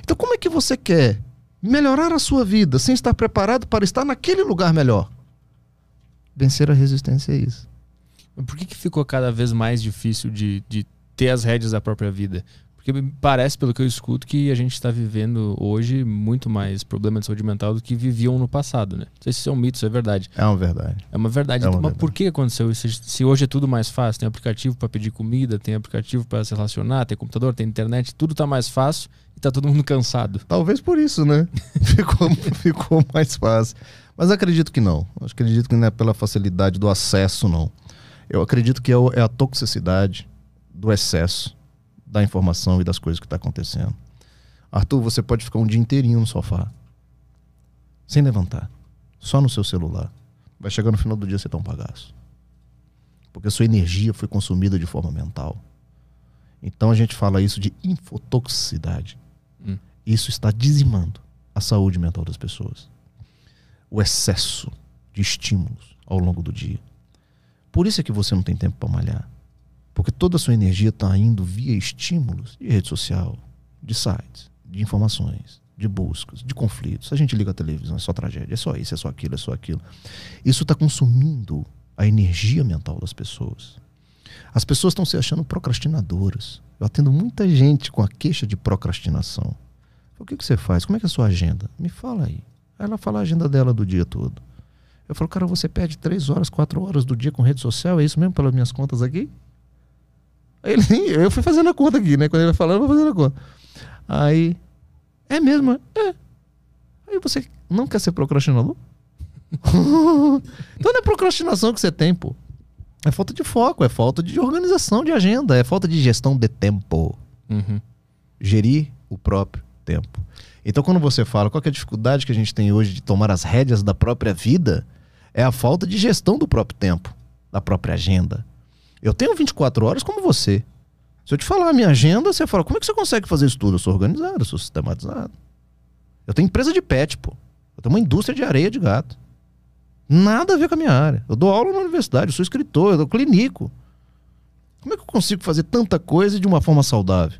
Então, como é que você quer melhorar a sua vida sem estar preparado para estar naquele lugar melhor? Vencer a resistência é isso. Por que, que ficou cada vez mais difícil de, de ter as rédeas da própria vida? Porque me parece, pelo que eu escuto, que a gente está vivendo hoje muito mais problema de saúde mental do que viviam no passado, né? Não sei se isso é um mito, isso é verdade. É uma verdade. É uma verdade. É uma Mas verdade. por que aconteceu isso? Se hoje é tudo mais fácil, tem aplicativo para pedir comida, tem aplicativo para se relacionar, tem computador, tem internet, tudo tá mais fácil e tá todo mundo cansado. Talvez por isso, né? ficou, ficou mais fácil. Mas acredito que não. Eu acredito que não é pela facilidade do acesso, não. Eu acredito que é é a toxicidade do excesso da informação e das coisas que está acontecendo. Arthur, você pode ficar um dia inteirinho no sofá, sem levantar, só no seu celular. Vai chegar no final do dia você tá um bagaço. Porque a sua energia foi consumida de forma mental. Então a gente fala isso de infotoxicidade. Hum. Isso está dizimando a saúde mental das pessoas. O excesso de estímulos ao longo do dia. Por isso é que você não tem tempo para malhar. Porque toda a sua energia está indo via estímulos de rede social, de sites, de informações, de buscas, de conflitos. A gente liga a televisão, é só tragédia, é só isso, é só aquilo, é só aquilo. Isso está consumindo a energia mental das pessoas. As pessoas estão se achando procrastinadoras. Eu atendo muita gente com a queixa de procrastinação. O que, que você faz? Como é que é a sua agenda? Me fala aí. Aí ela fala a agenda dela do dia todo. Eu falo, cara, você perde três horas, quatro horas do dia com rede social, é isso mesmo pelas minhas contas aqui? Ele, eu fui fazendo a conta aqui, né? Quando ele vai falando, eu vou fazendo a conta. Aí, é mesmo? É. Aí você não quer ser procrastinador? então não é procrastinação que você tem, pô. É falta de foco, é falta de organização de agenda, é falta de gestão de tempo. Uhum. Gerir o próprio tempo. Então, quando você fala qual é a dificuldade que a gente tem hoje de tomar as rédeas da própria vida, é a falta de gestão do próprio tempo, da própria agenda. Eu tenho 24 horas como você. Se eu te falar a minha agenda, você fala, como é que você consegue fazer isso tudo? Eu sou organizado, eu sou sistematizado. Eu tenho empresa de pet, pô. Eu tenho uma indústria de areia de gato. Nada a ver com a minha área. Eu dou aula na universidade, eu sou escritor, eu dou clínico. Como é que eu consigo fazer tanta coisa de uma forma saudável?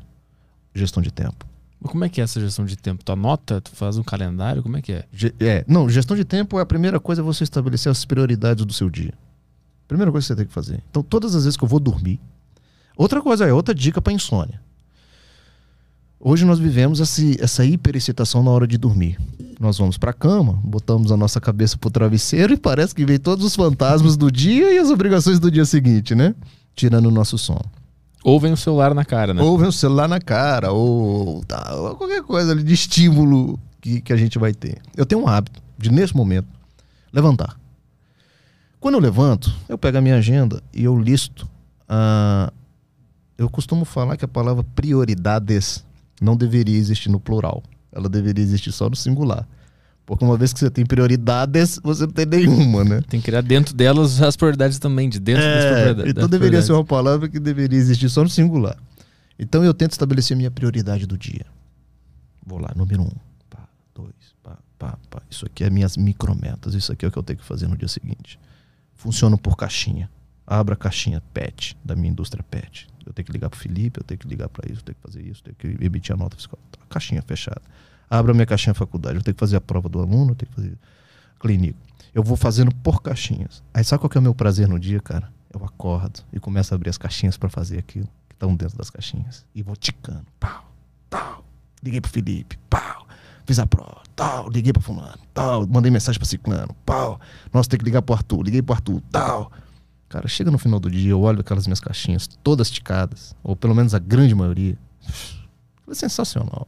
Gestão de tempo. Mas como é que é essa gestão de tempo? Tu anota, tu faz um calendário, como é que é? Ge- É, não, gestão de tempo é a primeira coisa é você estabelecer as prioridades do seu dia. Primeira coisa que você tem que fazer. Então, todas as vezes que eu vou dormir. Outra coisa é outra dica para insônia. Hoje nós vivemos esse- essa hiperexcitação na hora de dormir. Nós vamos para a cama, botamos a nossa cabeça pro travesseiro e parece que vem todos os fantasmas do dia e as obrigações do dia seguinte, né? Tirando o nosso sono. Ou vem o celular na cara, né? Ou vem o celular na cara, ou, tá, ou qualquer coisa ali de estímulo que, que a gente vai ter. Eu tenho um hábito de, nesse momento, levantar. Quando eu levanto, eu pego a minha agenda e eu listo. ah, eu costumo falar que a palavra prioridades não deveria existir no plural. Ela deveria existir só no singular. Porque uma vez que você tem prioridades, você não tem nenhuma, né? Tem que criar dentro delas as prioridades também, de dentro das É, prioridades. então das deveria ser uma palavra que deveria existir só no singular. Então eu tento estabelecer minha prioridade do dia. Vou lá, número um. Pá, dois, pá, pá, pá. Isso aqui é minhas micrometas. Isso aqui é o que eu tenho que fazer no dia seguinte. Funciona por caixinha. Abra a caixinha PET, da minha indústria PET. Eu tenho que ligar pro Felipe, eu tenho que ligar para isso, eu tenho que fazer isso, eu tenho que emitir a nota fiscal. Tá, caixinha fechada. Abra a minha caixinha faculdade, eu tenho que fazer a prova do aluno, eu tenho que fazer clínico. Eu vou fazendo por caixinhas. Aí sabe qual que é o meu prazer no dia, cara? Eu acordo e começo a abrir as caixinhas para fazer aquilo que estão dentro das caixinhas. E vou ticando. Pau, pau. Liguei pro Felipe. Pau. Fiz a prova. Tal. Liguei pra fulano. Tal. Mandei mensagem pra ciclano. Pau. Nossa, tem que ligar pro Arthur. Liguei pro Arthur. Tal. Cara, chega no final do dia, eu olho aquelas minhas caixinhas todas ticadas. Ou pelo menos a grande maioria. É sensacional.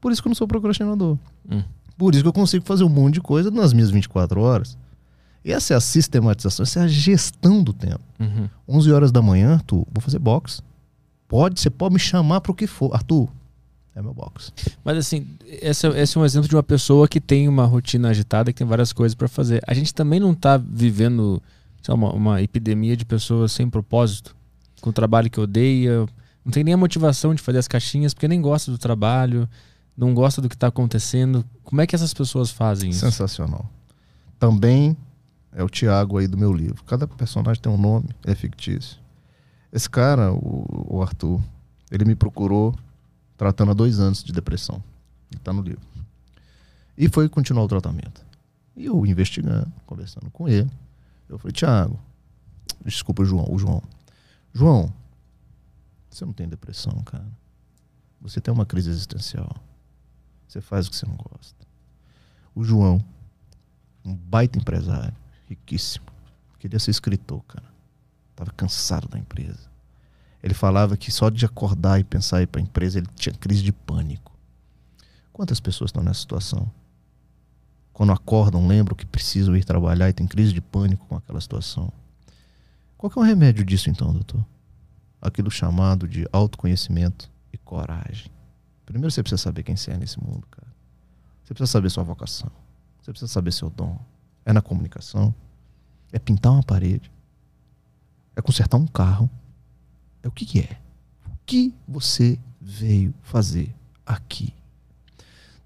Por isso que eu não sou procrastinador. Hum. Por isso que eu consigo fazer um monte de coisa nas minhas 24 horas. Essa é a sistematização, essa é a gestão do tempo. Uhum. 11 horas da manhã, Arthur, vou fazer boxe. Pode, você pode me chamar para o que for. Arthur, é meu boxe. Mas assim, esse, é- esse é um exemplo de uma pessoa que tem uma rotina agitada, que tem várias coisas pra fazer. A gente também não tá vivendo lá, uma, uma epidemia de pessoas sem propósito, com trabalho que odeia, não tem nem a motivação de fazer as caixinhas, porque nem gosta do trabalho, não gosta do que tá acontecendo. Como é que essas pessoas fazem isso? Sensacional. Também é o Tiago aí do meu livro. Cada personagem tem um nome, é fictício. Esse cara, o, o Arthur, ele me procurou tratando há dois anos de depressão. Ele tá no livro. E foi continuar o tratamento. E eu investigando, conversando com ele. Eu falei, Tiago, desculpa, João, o João. João, você não tem depressão, cara. você tem uma crise existencial. Você faz o que você não gosta. O João, um baita empresário, riquíssimo, queria ser escritor, cara. Tava cansado da empresa. Ele falava que só de acordar e pensar em ir para a empresa ele tinha crise de pânico. Quantas pessoas estão nessa situação? Quando acordam, lembram que precisam ir trabalhar e tem crise de pânico com aquela situação. Qual que é o remédio disso então, doutor? Aquilo chamado de autoconhecimento e coragem. Primeiro você precisa saber quem você é nesse mundo, cara. Você precisa saber sua vocação. Você precisa saber seu dom. É na comunicação. É pintar uma parede. É consertar um carro. É o que, que é? O que você veio fazer aqui?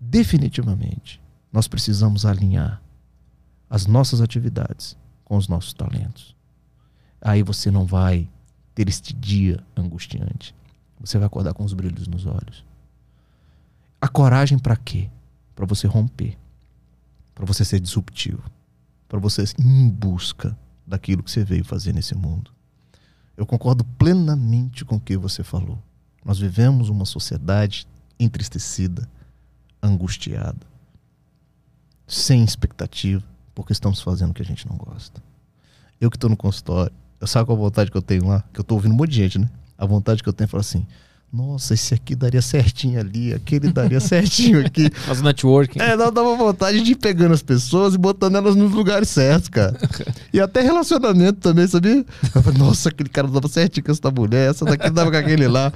Definitivamente, nós precisamos alinhar as nossas atividades com os nossos talentos. Aí você não vai ter este dia angustiante. Você vai acordar com os brilhos nos olhos. A coragem para quê? Para você romper. Para você ser disruptivo. Para você ir em busca daquilo que você veio fazer nesse mundo. Eu concordo plenamente com o que você falou. Nós vivemos uma sociedade entristecida, angustiada, sem expectativa, porque estamos fazendo o que a gente não gosta. Eu que estou no consultório, eu sabe qual a vontade que eu tenho lá? Que eu estou ouvindo um monte de gente, né? A vontade que eu tenho é falar assim: nossa, esse aqui daria certinho ali, aquele daria certinho aqui. Faz networking. É, uma vontade de ir pegando as pessoas e botando elas nos lugares certos, cara. E até relacionamento também, sabia? Falei, nossa, aquele cara dava certinho com essa mulher, essa daqui dava com aquele lá.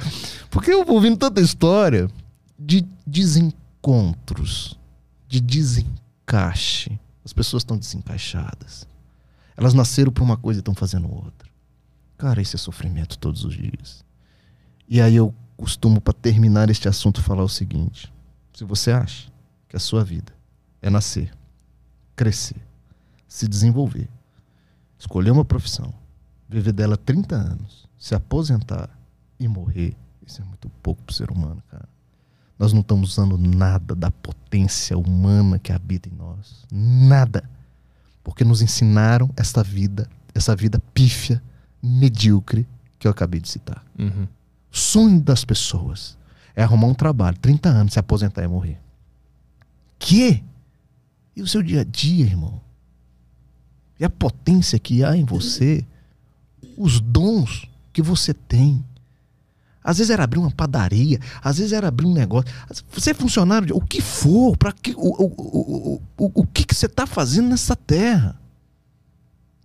Porque eu vou ouvindo tanta história de desencontros, de desencaixe. As pessoas estão desencaixadas. Elas nasceram por uma coisa e estão fazendo outra. Cara, isso é sofrimento todos os dias. E aí eu costumo, para terminar este assunto, falar o seguinte: se você acha que a sua vida é nascer, crescer, se desenvolver, escolher uma profissão, viver dela 30 anos, se aposentar e morrer, isso é muito pouco para o ser humano, cara. Nós não estamos usando nada da potência humana que habita em nós. Nada. Porque nos ensinaram essa vida, essa vida pífia, medíocre que eu acabei de citar. Uhum sonho das pessoas é arrumar um trabalho, 30 anos, se aposentar e morrer. Que? E o seu dia a dia, irmão? E a potência que há em você? Os dons que você tem? Às vezes era abrir uma padaria, às vezes era abrir um negócio. Você é funcionário de o que for, para que o, o, o, o, o que, que você está fazendo nessa terra?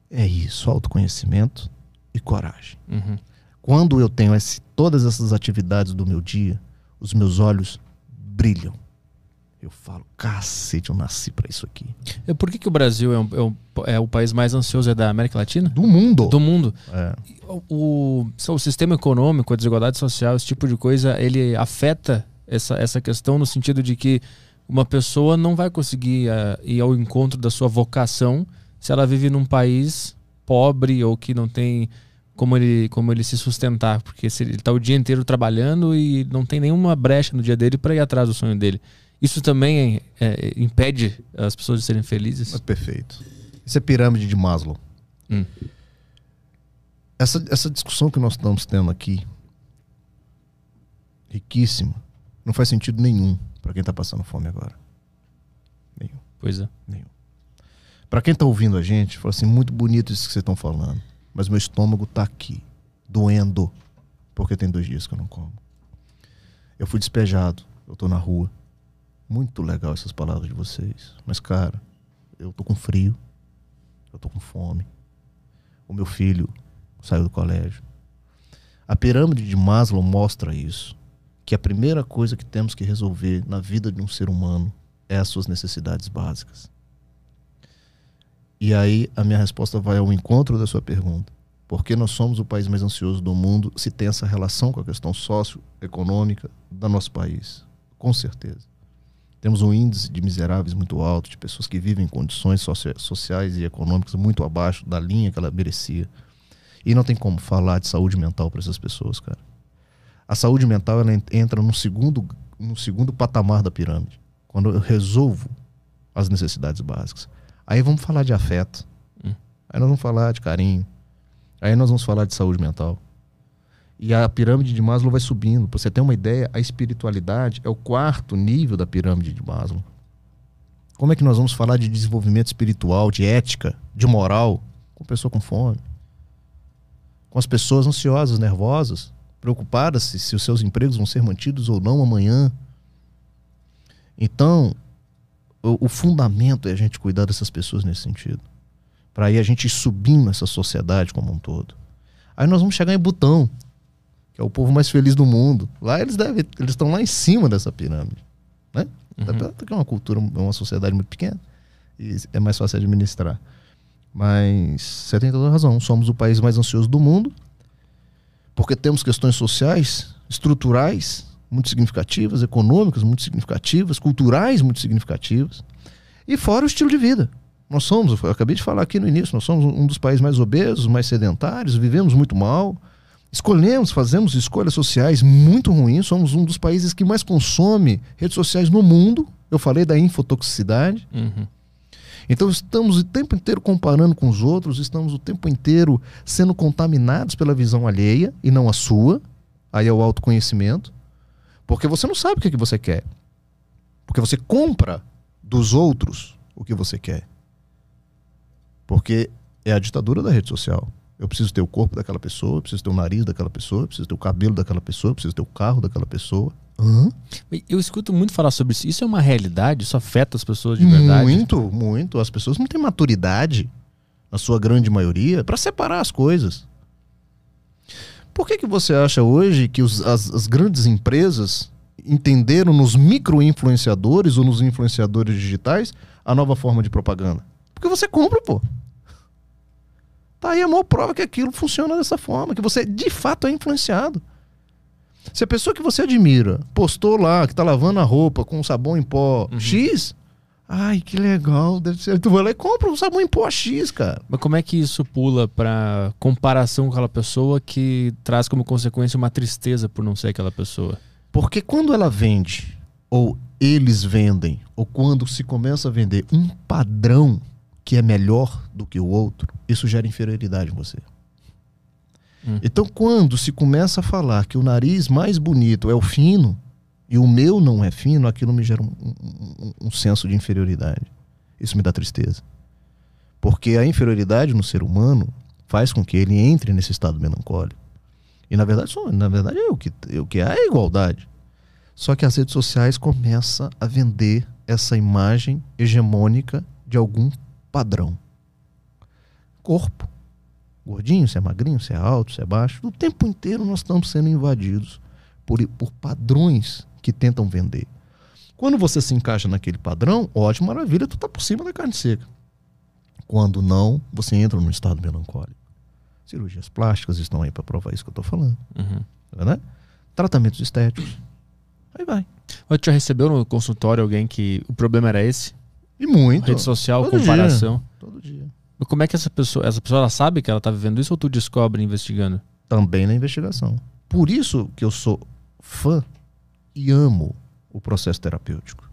É isso, autoconhecimento e coragem. Uhum. Quando eu tenho esse, todas essas atividades do meu dia, os meus olhos brilham. Eu falo, cacete, eu nasci para isso aqui. E por que, que o Brasil é, um, é, um, é, o país mais ansioso é da América Latina? Do mundo. Do mundo. É. O, o, o, sistema econômico, a desigualdade social, esse tipo de coisa, ele afeta essa, essa questão no sentido de que uma pessoa não vai conseguir uh, ir ao encontro da sua vocação se ela vive num país pobre ou que não tem como ele, como ele se sustentar, porque se ele está o dia inteiro trabalhando e não tem nenhuma brecha no dia dele para ir atrás do sonho dele. Isso também é, impede as pessoas de serem felizes? É perfeito. Isso é pirâmide de Maslow. Hum. Essa, essa discussão que nós estamos tendo aqui, riquíssima, não faz sentido nenhum para quem está passando fome agora. Nenhum. Pois é. Nenhum. Para quem está ouvindo a gente, fala assim, muito bonito isso que vocês estão falando mas meu estômago tá aqui, doendo, porque tem dois dias que eu não como. Eu fui despejado, eu tô na rua. Muito legal essas palavras de vocês. Mas, cara, eu tô com frio, eu tô com fome. O meu filho saiu do colégio. A pirâmide de Maslow mostra isso. Que a primeira coisa que temos que resolver na vida de um ser humano é as suas necessidades básicas. E aí a minha resposta vai ao encontro da sua pergunta. Porque nós somos o país mais ansioso do mundo se tem essa relação com a questão socioeconômica do nosso país. Com certeza. Temos um índice de miseráveis muito alto, de pessoas que vivem em condições sociais e econômicas muito abaixo da linha que ela merecia. E não tem como falar de saúde mental para essas pessoas, cara. A saúde mental ela entra no segundo, no segundo patamar da pirâmide. Quando eu resolvo as necessidades básicas. Aí vamos falar de afeto. Hum. Aí nós vamos falar de carinho. Aí nós vamos falar de saúde mental. E a pirâmide de Maslow vai subindo. Pra você ter uma ideia, a espiritualidade é o quarto nível da pirâmide de Maslow. Como é que nós vamos falar de desenvolvimento espiritual, de ética, de moral, com pessoa com fome? Com as pessoas ansiosas, nervosas, preocupadas se, se os seus empregos vão ser mantidos ou não amanhã. Então, o, o fundamento é a gente cuidar dessas pessoas nesse sentido. Para aí a gente ir subindo essa sociedade como um todo. Aí nós vamos chegar em Butão, que é o povo mais feliz do mundo. Lá eles devem, eles estão lá em cima dessa pirâmide, né? Uhum. é uma cultura, uma sociedade muito pequena e é mais fácil administrar. Mas você tem toda razão. Somos o país mais ansioso do mundo porque temos questões sociais, estruturais muito significativas, econômicas muito significativas, culturais muito significativas, e fora o estilo de vida. Nós somos, eu acabei de falar aqui no início, nós somos um dos países mais obesos, mais sedentários, vivemos muito mal, escolhemos, fazemos escolhas sociais muito ruins, somos um dos países que mais consome redes sociais no mundo. Eu falei da infotoxicidade. Uhum. Então estamos o tempo inteiro comparando com os outros, estamos o tempo inteiro sendo contaminados pela visão alheia e não a sua. Aí é o autoconhecimento. Porque você não sabe o que, é que você quer. Porque você compra dos outros o que você quer. Porque é a ditadura da rede social. Eu preciso ter o corpo daquela pessoa, eu preciso ter o nariz daquela pessoa, eu preciso ter o cabelo daquela pessoa, eu preciso ter o carro daquela pessoa. Hã? Eu escuto muito falar sobre isso. Isso é uma realidade? Isso afeta as pessoas de verdade? Muito, muito. As pessoas não têm maturidade, na sua grande maioria, para separar as coisas. Por que, que você acha hoje que os, as, as grandes empresas entenderam nos micro-influenciadores ou nos influenciadores digitais a nova forma de propaganda? Porque você compra, pô. Tá aí a maior prova que aquilo funciona dessa forma, que você de fato é influenciado. Se a pessoa que você admira postou lá que tá lavando a roupa com sabão em pó uhum. X, Ai, que legal. Deve ser. Tu vai lá e compra um sabão em pó X, cara. Mas como é que isso pula pra comparação com aquela pessoa que traz como consequência uma tristeza por não ser aquela pessoa? Porque quando ela vende, ou eles vendem, ou quando se começa a vender um padrão que é melhor do que o outro, isso gera inferioridade em você. Hum. Então, quando se começa a falar que o nariz mais bonito é o fino, e o meu não é fino, aquilo me gera um, um, um senso de inferioridade. Isso me dá tristeza. Porque a inferioridade no ser humano faz com que ele entre nesse estado melancólico. E na verdade, na verdade é o que, é o que é a igualdade. Só que as redes sociais começam a vender essa imagem hegemônica de algum padrão. Corpo. Gordinho, se é magrinho, se é alto, se é baixo. O tempo inteiro nós estamos sendo invadidos por, por padrões que tentam vender. Quando você se encaixa naquele padrão, ótimo, maravilha, tu tá por cima da carne seca. Quando não, você entra num estado melancólico. Cirurgias plásticas estão aí para provar isso que eu tô falando. Uhum. Né? Tratamentos estéticos. Aí vai. Você já recebeu no consultório alguém que o problema era esse? E muito. Rede social, Todo comparação. Dia. Todo dia. Mas como é que essa pessoa, essa pessoa ela sabe que ela tá vivendo isso ou tu descobre investigando? Também na investigação. Por isso que eu sou fã e amo o processo terapêutico.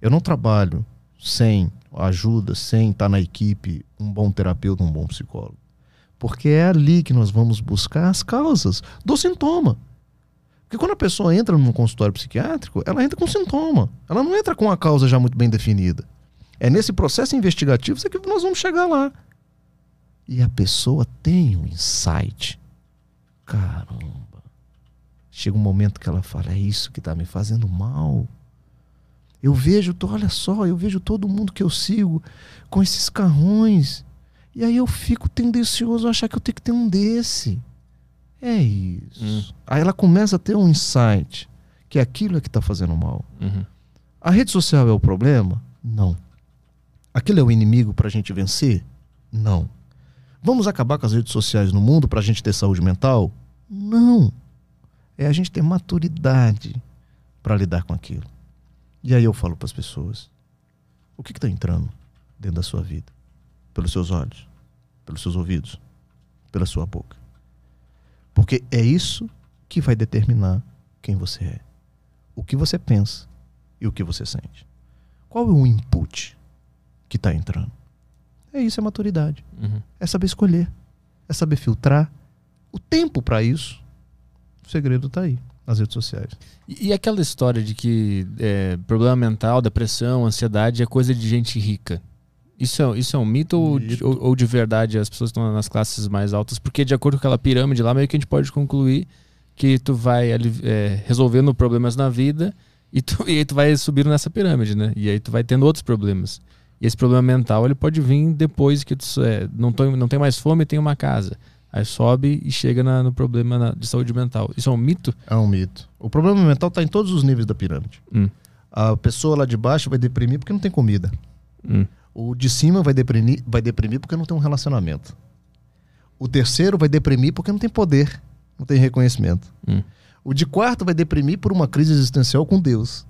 Eu não trabalho sem ajuda, sem estar na equipe, um bom terapeuta, um bom psicólogo. Porque é ali que nós vamos buscar as causas do sintoma. Porque quando a pessoa entra num consultório psiquiátrico, ela entra com sintoma. Ela não entra com a causa já muito bem definida. É nesse processo investigativo que nós vamos chegar lá. E a pessoa tem um insight. Caramba Chega um momento que ela fala: é isso que está me fazendo mal. Eu vejo, olha só, eu vejo todo mundo que eu sigo com esses carrões. E aí eu fico tendencioso a achar que eu tenho que ter um desse. É isso. Hum. Aí ela começa a ter um insight que aquilo é que está fazendo mal. Uhum. A rede social é o problema? Não. Aquilo é o inimigo para a gente vencer? Não. Vamos acabar com as redes sociais no mundo para a gente ter saúde mental? Não é a gente ter maturidade para lidar com aquilo. E aí eu falo para as pessoas: o que está entrando dentro da sua vida? Pelos seus olhos, pelos seus ouvidos, pela sua boca. Porque é isso que vai determinar quem você é. O que você pensa e o que você sente. Qual é o input que está entrando? É isso, é maturidade. Uhum. É saber escolher. É saber filtrar. O tempo para isso O segredo tá aí, nas redes sociais. E, e aquela história de que é, problema mental, depressão, ansiedade é coisa de gente rica? Isso é, isso é um mito, ou de-. Ou, ou de verdade as pessoas estão nas classes mais altas? Porque de acordo com aquela pirâmide lá, meio que a gente pode concluir que tu vai é, resolvendo problemas na vida e, tu, e aí tu vai subindo nessa pirâmide, né? E aí tu vai tendo outros problemas. E esse problema mental ele pode vir depois que tu é, não, tô, não tem mais fome e tem uma casa. Aí sobe e chega na- no problema na- de saúde mental. Isso é um mito? É um mito. O problema mental está em todos os níveis da pirâmide. Hum. A pessoa lá de baixo vai deprimir porque não tem comida. Hum. O de cima vai deprimir, vai deprimir porque não tem um relacionamento. O terceiro vai deprimir porque não tem poder, não tem reconhecimento. Hum. O de quarto vai deprimir por uma crise existencial com Deus.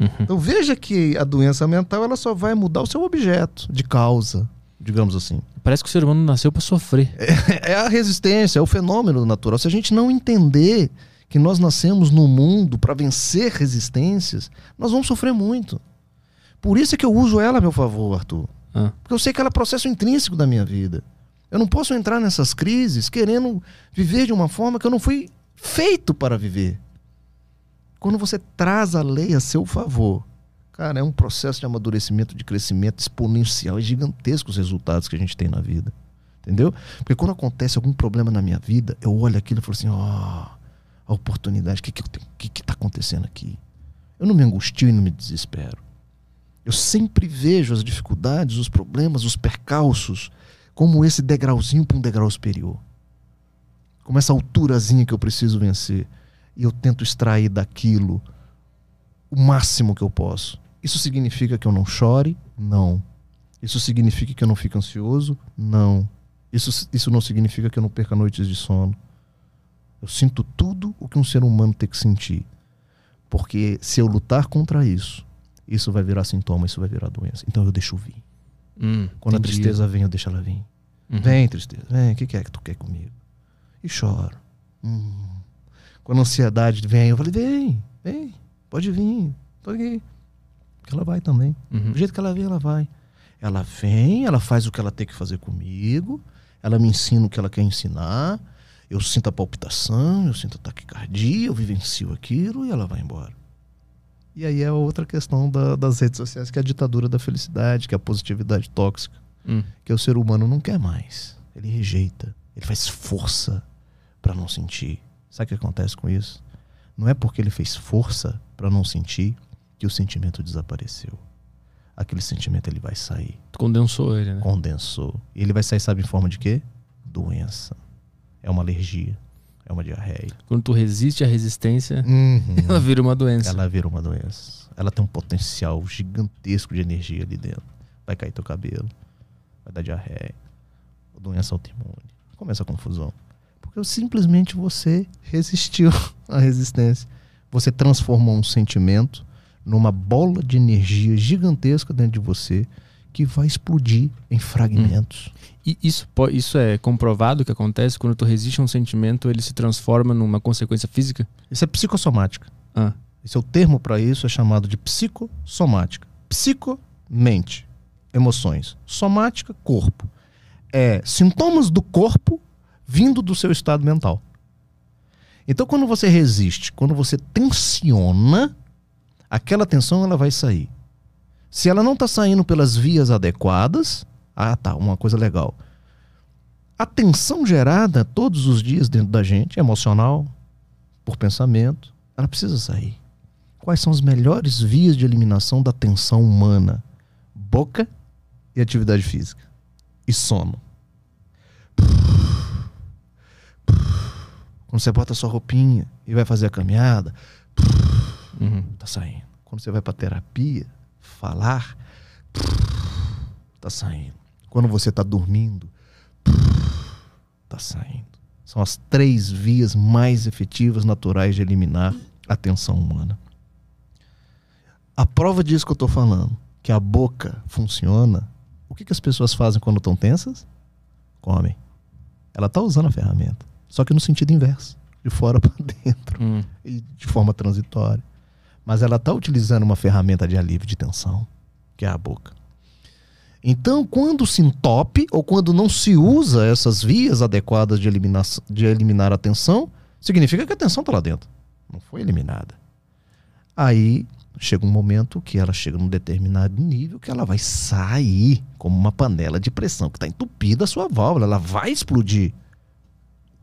Uhum. Então veja que a doença mental ela só vai mudar o seu objeto de causa, digamos assim. Parece que o ser humano nasceu para sofrer. É a resistência, é o fenômeno natural. Se a gente não entender que nós nascemos no mundo para vencer resistências, nós vamos sofrer muito. Por isso é que eu uso ela a meu favor, Arthur. Ah. Porque eu sei que ela é processo intrínseco da minha vida. Eu não posso entrar nessas crises querendo viver de uma forma que eu não fui feito para viver. Quando você traz a lei a seu favor, cara, é um processo de amadurecimento, de crescimento exponencial e gigantesco os resultados que a gente tem na vida. Entendeu? Porque quando acontece algum problema na minha vida, eu olho aquilo e falo assim: ó, a oportunidade, o que que, que que tá acontecendo aqui? Eu não me angustio e não me desespero. Eu sempre vejo as dificuldades, os problemas, os percalços, como esse degrauzinho para um degrau superior. Como essa alturazinha que eu preciso vencer. E eu tento extrair daquilo o máximo que eu posso. Isso significa que eu não chore? Não. Isso significa que eu não fique ansioso? Não. Isso, isso não significa que eu não perca noites de sono. Eu sinto tudo o que um ser humano tem que sentir. Porque se eu lutar contra isso, isso vai virar sintoma, isso vai virar doença. Então eu deixo vir. Hum, Quando entendi. a tristeza vem, eu deixo ela vir. Uhum. Vem, tristeza, vem, o que, que é que tu quer comigo? E choro. Hum. Quando a ansiedade vem, eu falei, vem, vem, pode vir, tô aqui. Porque ela vai também. Uhum. Do jeito que ela vem, ela vai. Ela vem, ela faz o que ela tem que fazer comigo, ela me ensina o que ela quer ensinar, eu sinto a palpitação, eu sinto a taquicardia, eu vivencio aquilo e ela vai embora. E aí é outra questão da- das redes sociais, que é a ditadura da felicidade, que é a positividade tóxica Hum. que o ser humano não quer mais. Ele rejeita. Ele faz força para não sentir. Sabe o que acontece com isso? Não é porque ele fez força para não sentir que o sentimento desapareceu. Aquele sentimento ele vai sair, condensou ele, né? condensou. E ele vai sair, sabe, em forma de quê? Doença. É uma alergia. É uma diarreia. Quando tu resiste à resistência, ela vira uma doença. Ela vira uma doença. Ela tem um potencial gigantesco de energia ali dentro. Vai cair teu cabelo, vai dar diarreia, doença autoimune. Começa a confusão. Porque simplesmente você resistiu à resistência. Você transformou um sentimento numa bola de energia gigantesca dentro de você que vai explodir em fragmentos. E isso, isso é comprovado que acontece quando tu resiste a um sentimento, ele se transforma numa consequência física? Isso é psicossomática. Ah, Esse é o termo para isso, é chamado de psicossomática. Psico, mente, emoções. Somática, corpo. É sintomas do corpo vindo do seu estado mental. Então, quando você resiste, quando você tensiona, aquela tensão ela vai sair. Se ela não está saindo pelas vias adequadas, ah, tá, uma coisa legal. A tensão gerada todos os dias dentro da gente, emocional, por pensamento, ela precisa sair. Quais são as melhores vias de eliminação da tensão humana? Boca e atividade física. E sono. Quando você bota sua roupinha e vai fazer a caminhada, uhum. tá saindo. Quando você vai pra terapia, falar, tá saindo. Quando você tá dormindo, tá saindo. São as três vias mais efetivas, naturais de eliminar a tensão humana. A prova disso que eu tô falando, que a boca funciona, o que, que as pessoas fazem quando estão tensas? Comem. Ela tá usando a ferramenta, só que no sentido inverso, de fora para dentro Hum. e de forma transitória. Mas ela está utilizando uma ferramenta de alívio de tensão, que é a boca. Então, quando se entope ou quando não se usa essas vias adequadas de eliminar, de eliminar a tensão, Significa que a tensão está lá dentro. Não foi eliminada. Aí chega um momento que ela chega num determinado nível que ela vai sair como uma panela de pressão que está entupida a sua válvula. Ela vai explodir.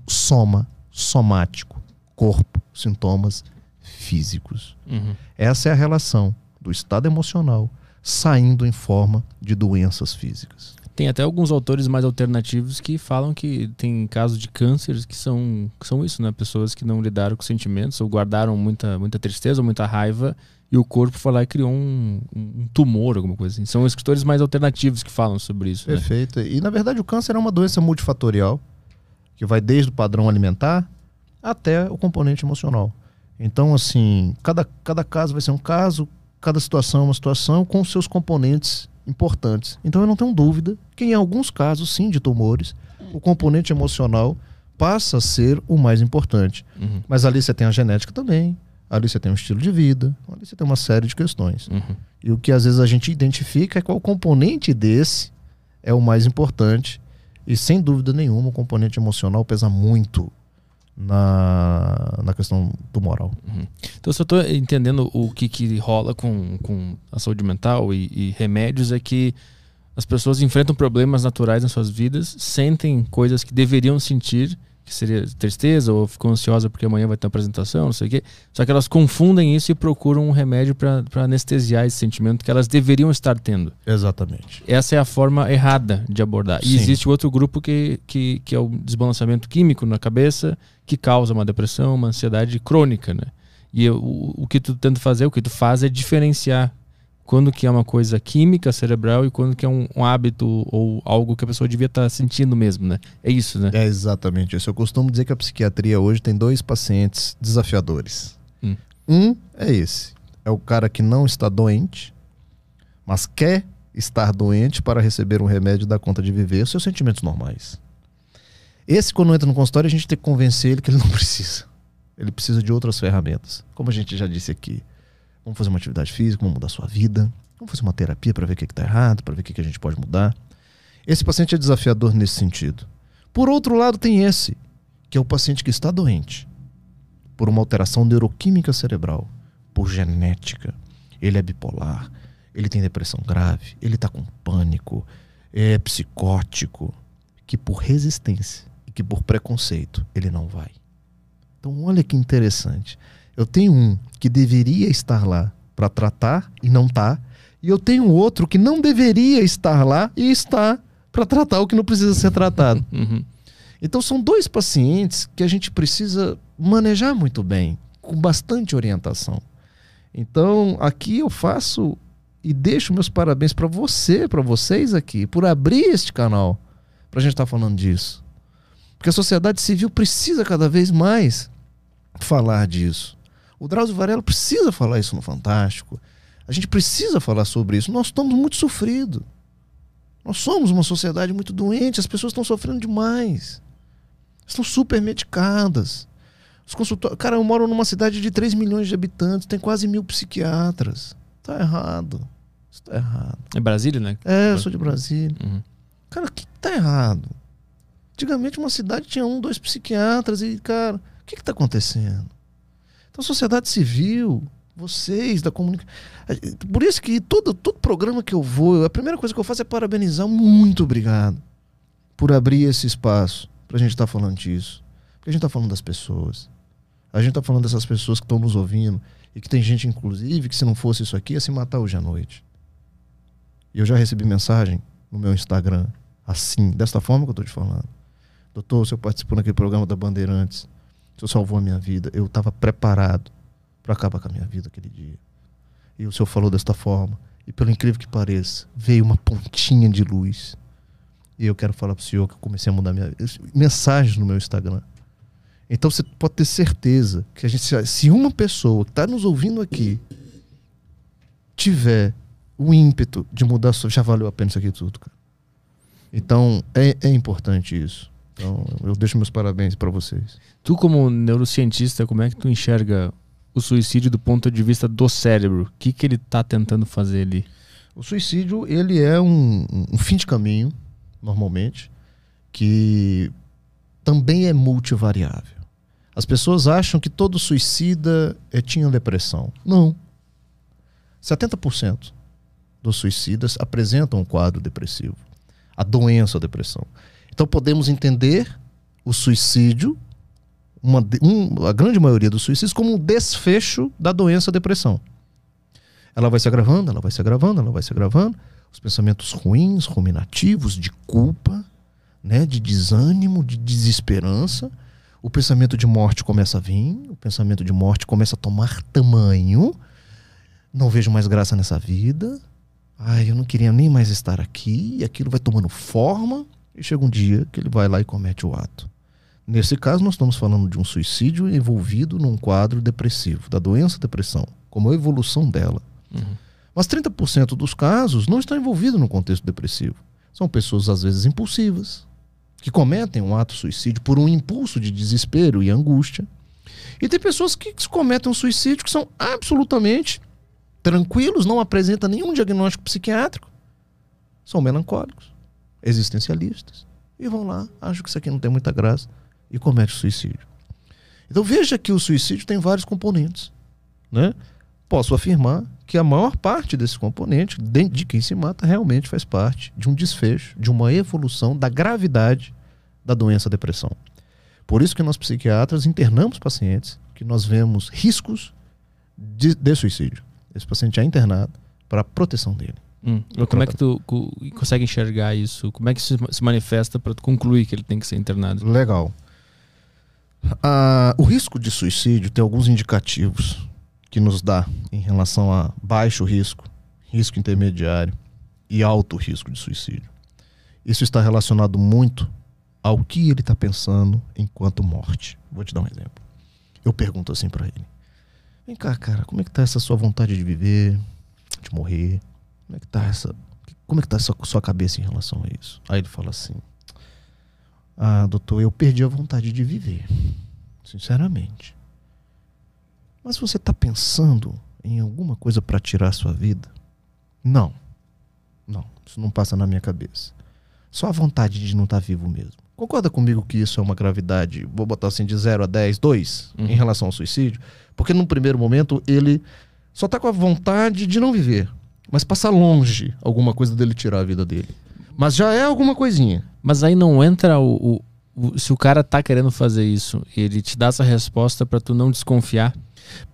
Soma, somático, corpo, sintomas físicos. Uhum. Essa é a relação do estado emocional saindo em forma de doenças físicas. Tem até alguns autores mais alternativos que falam que tem casos de cânceres que são, que são isso, né? Pessoas que não lidaram com sentimentos ou guardaram muita, muita tristeza ou muita raiva e o corpo foi lá e criou um, um tumor, alguma coisa assim. São escritores mais alternativos que falam sobre isso. Né? Perfeito. E na verdade o câncer é uma doença multifatorial que vai desde o padrão alimentar até o componente emocional. Então, assim, cada, cada caso vai ser um caso, cada situação é uma situação com seus componentes importantes. Então eu não tenho dúvida que em alguns casos, sim, de tumores, o componente emocional passa a ser o mais importante. Uhum. Mas ali você tem a genética também, ali você tem um estilo de vida, ali você tem uma série de questões. Uhum. E o que às vezes a gente identifica é qual componente desse é o mais importante. E sem dúvida nenhuma, o componente emocional pesa muito na, na questão do moral. Então, se eu estou entendendo o que, que rola com, com a saúde mental e, e remédios, é que as pessoas enfrentam problemas naturais nas suas vidas, sentem coisas que deveriam sentir, que seria tristeza ou ficam ansiosas porque amanhã vai ter uma apresentação, não sei o quê. Só que elas confundem isso e procuram um remédio para anestesiar esse sentimento que elas deveriam estar tendo. Exatamente. Essa é a forma errada de abordar. E Sim. existe outro grupo que, que, que é o desbalanceamento químico na cabeça, que causa uma depressão, uma ansiedade crônica, né? E eu- o, o que tu tenta fazer, o que tu faz é diferenciar quando que é uma coisa química cerebral e quando que é um, um hábito ou algo que a pessoa devia estar sentindo mesmo, né? É isso, né? É exatamente isso. Eu costumo dizer que a psiquiatria hoje tem dois pacientes desafiadores. Hum. Um é esse. É o cara que não está doente, mas quer estar doente para receber um remédio dar conta de viver seus sentimentos normais. Esse, quando entra no consultório, a gente tem que convencer ele que ele não precisa. Ele precisa de outras ferramentas. Como a gente já disse aqui. Vamos fazer uma atividade física, vamos mudar sua vida. Vamos fazer uma terapia para ver o que está errado, para ver o que que a gente pode mudar. Esse paciente é desafiador nesse sentido. Por outro lado, tem esse, que é o paciente que está doente por uma alteração neuroquímica cerebral, por genética. Ele é bipolar, ele tem depressão grave, ele está com pânico, é psicótico, que por resistência que por preconceito ele não vai. Então, olha que interessante. Eu tenho um que deveria estar lá para tratar e não está, e eu tenho outro que não deveria estar lá e está para tratar o que não precisa ser tratado. Uhum. Então são dois pacientes que a gente precisa manejar muito bem, com bastante orientação. Então aqui eu faço e deixo meus parabéns para você, para vocês aqui, por abrir este canal para a gente estar falando disso. Porque a sociedade civil precisa cada vez mais falar disso. O Drauzio Varela precisa falar isso no Fantástico. A gente precisa falar sobre isso. Nós estamos muito sofridos. Nós somos uma sociedade muito doente, as pessoas estão sofrendo demais. Estão super medicadas. Os consultórios. Cara, eu moro numa cidade de 3 milhões de habitantes, tem quase mil psiquiatras. Tá errado. Isso tá errado. É Brasília, né? É, eu sou de Brasília. Uhum. Cara, o que tá errado? Antigamente uma cidade tinha um, dois psiquiatras e, cara, o que que tá acontecendo? Então, a sociedade civil, vocês da comunicação. Por isso que todo, todo programa que eu vou, a primeira coisa que eu faço é parabenizar. Muito obrigado por abrir esse espaço pra gente estar falando disso. Porque a gente tá falando das pessoas. A gente tá falando dessas pessoas que estão nos ouvindo e que tem gente, inclusive, que se não fosse isso aqui ia se matar hoje à noite. E eu já recebi mensagem no meu Instagram, assim, desta forma que eu tô te falando. Doutor, o senhor participou naquele programa da Bandeirantes. O senhor salvou a minha vida. Eu estava preparado para acabar com a minha vida aquele dia. E o senhor falou desta forma. E pelo incrível que pareça, veio uma pontinha de luz. E eu quero falar para o senhor que eu comecei a mudar minha. Mensagens no meu Instagram. Então você pode ter certeza que a gente, se- uma pessoa que está nos ouvindo aqui tiver o ímpeto de mudar já valeu a pena isso aqui tudo, cara. Então é, é importante isso. Então eu deixo meus parabéns para vocês. Tu, como neurocientista, como é que tu enxerga o suicídio do ponto de vista do cérebro? O que, que ele tá tentando fazer ali? O suicídio ele é um, um fim de caminho normalmente que também é multivariável. As pessoas acham que todo suicida é, tinha depressão. Não. 70% dos suicidas apresentam um quadro depressivo. A doença a depressão. Então podemos entender o suicídio, uma, um, a grande maioria dos suicídios, como um desfecho da doença depressão. Ela vai se agravando, ela vai se agravando, ela vai se agravando. Os pensamentos ruins, ruminativos, de culpa, né, de desânimo, de desesperança. O pensamento de morte começa a vir, o pensamento de morte começa a tomar tamanho. Não vejo mais graça nessa vida. Ai, eu não queria nem mais estar aqui. E aquilo vai tomando forma. E chega um dia que ele vai lá e comete o ato. Nesse caso, nós estamos falando de um suicídio envolvido num quadro depressivo, da doença depressão, como a evolução dela. Uhum. Mas 30% dos casos não estão envolvidos no contexto depressivo. São pessoas, às vezes, impulsivas, que cometem um ato suicídio por um impulso de desespero e angústia. E tem pessoas que cometem um suicídio que são absolutamente tranquilos, não apresentam nenhum diagnóstico psiquiátrico, são melancólicos, existencialistas, e vão lá, acham que isso aqui não tem muita graça e cometem suicídio. Então veja que o suicídio tem vários componentes. Né? Posso afirmar que a maior parte desse componente, de quem se mata, realmente faz parte de um desfecho, de uma evolução da gravidade da doença depressão. Por isso que nós psiquiatras internamos pacientes que nós vemos riscos de, de suicídio. Esse paciente é internado para a proteção dele. Hum. Como é que tu consegue enxergar isso? Como é que isso se manifesta para tu concluir que ele tem que ser internado? Legal. Ah, o risco de suicídio tem alguns indicativos que nos dá em relação a baixo risco, risco intermediário e alto risco de suicídio. Isso está relacionado muito ao que ele está pensando enquanto morte. Vou te dar um exemplo. Eu pergunto assim para ele: Vem cá, cara, como é que tá essa sua vontade de viver, de morrer? Como é que tá essa, como é que tá essa sua cabeça em relação a isso? Aí ele fala assim: Ah, doutor, eu perdi a vontade de viver, sinceramente. Mas você está pensando em alguma coisa para tirar a sua vida? Não. Não, isso não passa na minha cabeça. Só a vontade de não estar tá vivo mesmo. Concorda comigo que isso é uma gravidade, vou botar assim, de 0 a 10, 2, uhum. em relação ao suicídio? Porque num primeiro momento ele só está com a vontade de não viver, mas passa longe alguma coisa dele tirar a vida dele. Mas já é alguma coisinha. Mas aí não entra o, o, o se o cara tá querendo fazer isso, ele te dá essa resposta para tu não desconfiar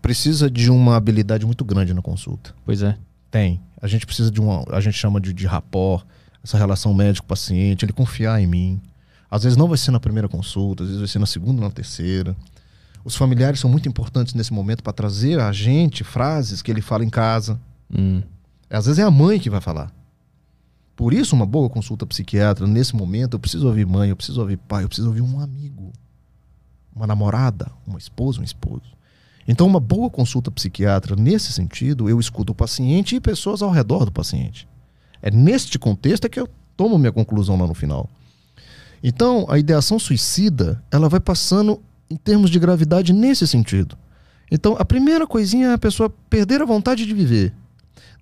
precisa de uma habilidade muito grande na consulta. Pois é. Tem. A gente precisa de uma. A gente chama de, de rapport, essa relação médico-paciente, ele confiar em mim. Às vezes não vai ser na primeira consulta, às vezes vai ser na segunda ou na terceira. Os familiares são muito importantes nesse momento para trazer a gente frases que ele fala em casa. Hum. Às vezes é a mãe que vai falar. Por isso, uma boa consulta psiquiatra, nesse momento, eu preciso ouvir mãe, eu preciso ouvir pai, eu preciso ouvir um amigo, uma namorada, uma esposa, um esposo. Então, uma boa consulta psiquiatra, nesse sentido, eu escuto o paciente e pessoas ao redor do paciente. É neste contexto é que eu tomo minha conclusão lá no final. Então, a ideação suicida, ela vai passando em termos de gravidade nesse sentido. Então, a primeira coisinha é a pessoa perder a vontade de viver.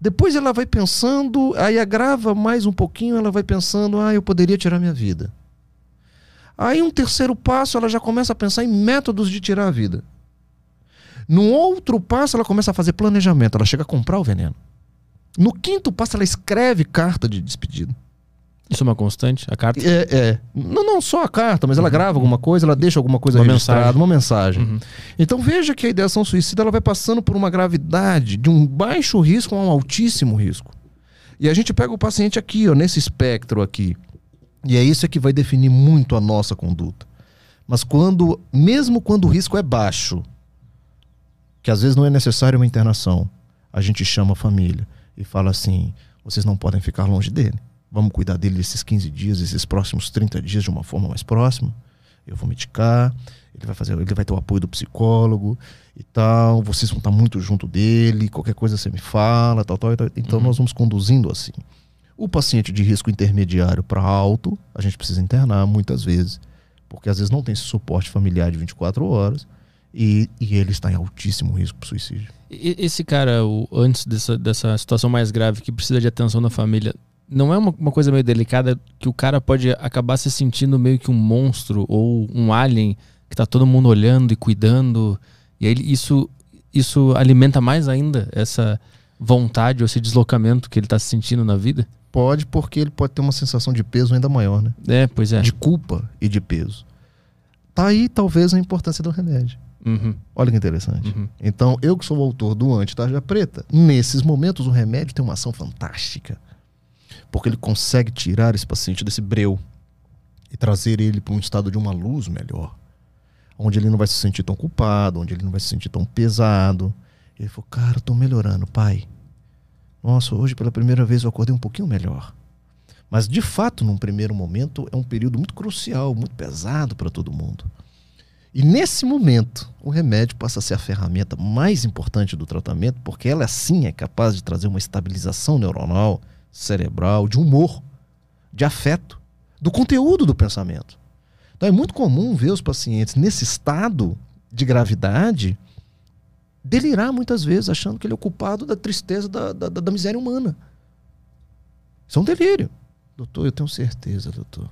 Depois ela vai pensando, aí agrava mais um pouquinho, ela vai pensando, ah, eu poderia tirar minha vida. Aí um terceiro passo, ela já começa a pensar em métodos de tirar a vida. No outro passo, ela começa a fazer planejamento, ela chega a comprar o veneno. No quinto passo, ela escreve carta de despedida. Isso é uma constante? A carta? É, é. Não, não só a carta, mas ela uhum. grava alguma coisa, ela deixa alguma coisa uma registrada, mensagem. uma mensagem. Uhum. Então veja que a ideação suicida ela vai passando por uma gravidade de um baixo risco a um altíssimo risco. E a gente pega o paciente aqui, ó, nesse espectro aqui. E é isso que vai definir muito a nossa conduta. Mas quando, mesmo quando o risco é baixo, que às vezes não é necessário uma internação. A gente chama a família e fala assim: vocês não podem ficar longe dele. Vamos cuidar dele esses 15 dias, esses próximos 30 dias de uma forma mais próxima. Eu vou medicar, ele vai fazer, ele vai ter o apoio do psicólogo e tal. Vocês vão estar muito junto dele, qualquer coisa você me fala, tal, tal, tal. Então uhum. nós vamos conduzindo assim. O paciente de risco intermediário para alto, a gente precisa internar muitas vezes, porque às vezes não tem esse suporte familiar de 24 horas e, e ele está em altíssimo risco para suicídio. Esse cara, o, antes dessa, dessa situação mais grave que precisa de atenção da família, não é uma, uma, coisa meio delicada que o cara pode acabar se sentindo meio que um monstro ou um alien que tá todo mundo olhando e cuidando. E aí isso, isso alimenta mais ainda essa vontade ou esse deslocamento que ele tá sentindo na vida? Pode, porque ele pode ter uma sensação de peso ainda maior, né? É, pois é. De culpa e de peso. Tá aí talvez a importância do remédio. Uhum, Olha que interessante. uhum. Então, eu que sou o autor do Anti-Tarja Preta, nesses momentos o remédio tem uma ação fantástica. Porque ele consegue tirar esse paciente desse breu e trazer ele para um estado de uma luz melhor. Onde ele não vai se sentir tão culpado, onde ele não vai se sentir tão pesado. Ele falou, cara, tô melhorando, pai. Nossa, hoje pela primeira vez eu acordei um pouquinho melhor. Mas de fato, num primeiro momento, é um período muito crucial, muito pesado para todo mundo. E nesse momento, o remédio passa a ser a ferramenta mais importante do tratamento, porque ela sim é capaz de trazer uma estabilização neuronal, cerebral, de humor, de afeto, do conteúdo do pensamento. Então é muito comum ver os pacientes nesse estado de gravidade delirar muitas vezes, achando que ele é o culpado da tristeza, da, da, da miséria humana. Isso é um delírio. Doutor, eu tenho certeza, doutor,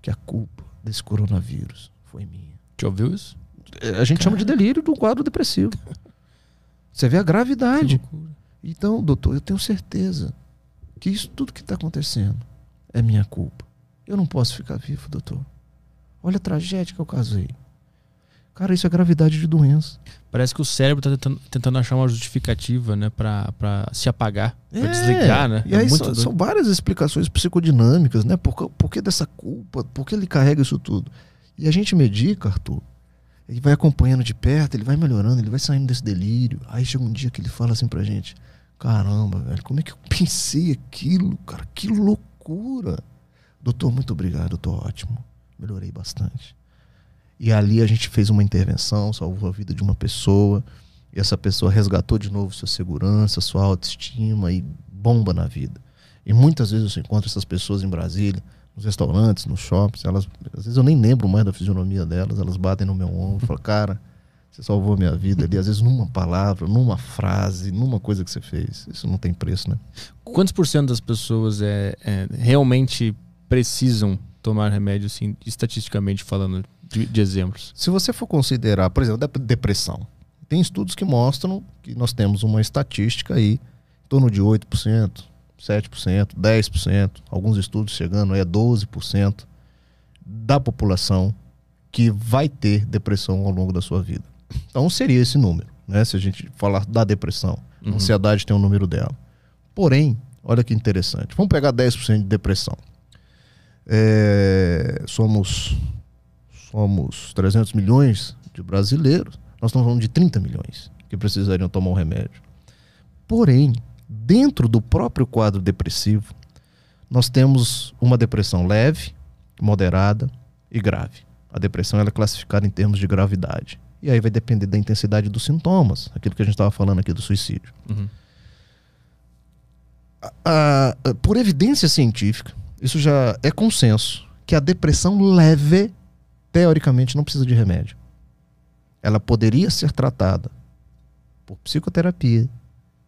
que a culpa desse coronavírus foi minha. Já ouviu isso? A gente chama de delírio do quadro depressivo. Você vê a gravidade. Então, doutor, eu tenho certeza que isso tudo que está acontecendo é minha culpa. Eu não posso ficar vivo, doutor. Olha a tragédia que eu casei. Cara, isso é gravidade de doença. Parece que o cérebro tá tentando, tentando achar uma justificativa, né, pra, pra se apagar, pra É, desligar, né? E É aí são, são várias explicações psicodinâmicas, né? Por, que- por que dessa culpa? Por que ele carrega isso tudo? E a gente medica, Arthur. Ele vai acompanhando de perto, ele vai melhorando, ele vai saindo desse delírio. Aí chega um dia que ele fala assim pra gente: Caramba, velho, como é que eu pensei aquilo, cara? Que loucura. Doutor, muito obrigado, tô ótimo. Melhorei bastante. E ali a gente fez uma intervenção, salvou a vida de uma pessoa. E essa pessoa resgatou de novo sua segurança, sua autoestima e bomba na vida. E muitas vezes eu encontro essas pessoas em Brasília, nos restaurantes, nos shoppings. Elas, às vezes eu nem lembro mais da fisionomia delas. Elas batem no meu ombro e falam: Cara, você salvou minha vida ali. Às vezes numa palavra, numa frase, numa coisa que você fez. Isso não tem preço, né? Quantos por cento das pessoas é, é, realmente precisam tomar remédio, assim, estatisticamente falando, de, de exemplos? Se você for considerar, por exemplo, dep- depressão, tem estudos que mostram que nós temos uma estatística aí em torno de 8%, 7%, 10%, alguns estudos chegando aí a 12% da população que vai ter depressão ao longo da sua vida. Então seria esse número, né? Se a gente falar da depressão, a Uhum. ansiedade tem um número dela. Porém, olha que interessante. Vamos pegar 10% de depressão. É, somos somos 300 milhões de brasileiros, nós estamos falando de 30 milhões que precisariam tomar um remédio. Porém, dentro do próprio quadro depressivo, nós temos uma depressão leve, moderada e grave. A depressão ela é classificada em termos de gravidade. E aí vai depender da intensidade dos sintomas, aquilo que a gente estava falando aqui do suicídio. Uhum. Ah, ah, por evidência científica, isso já é consenso, que a depressão leve, teoricamente, não precisa de remédio. Ela poderia ser tratada por psicoterapia,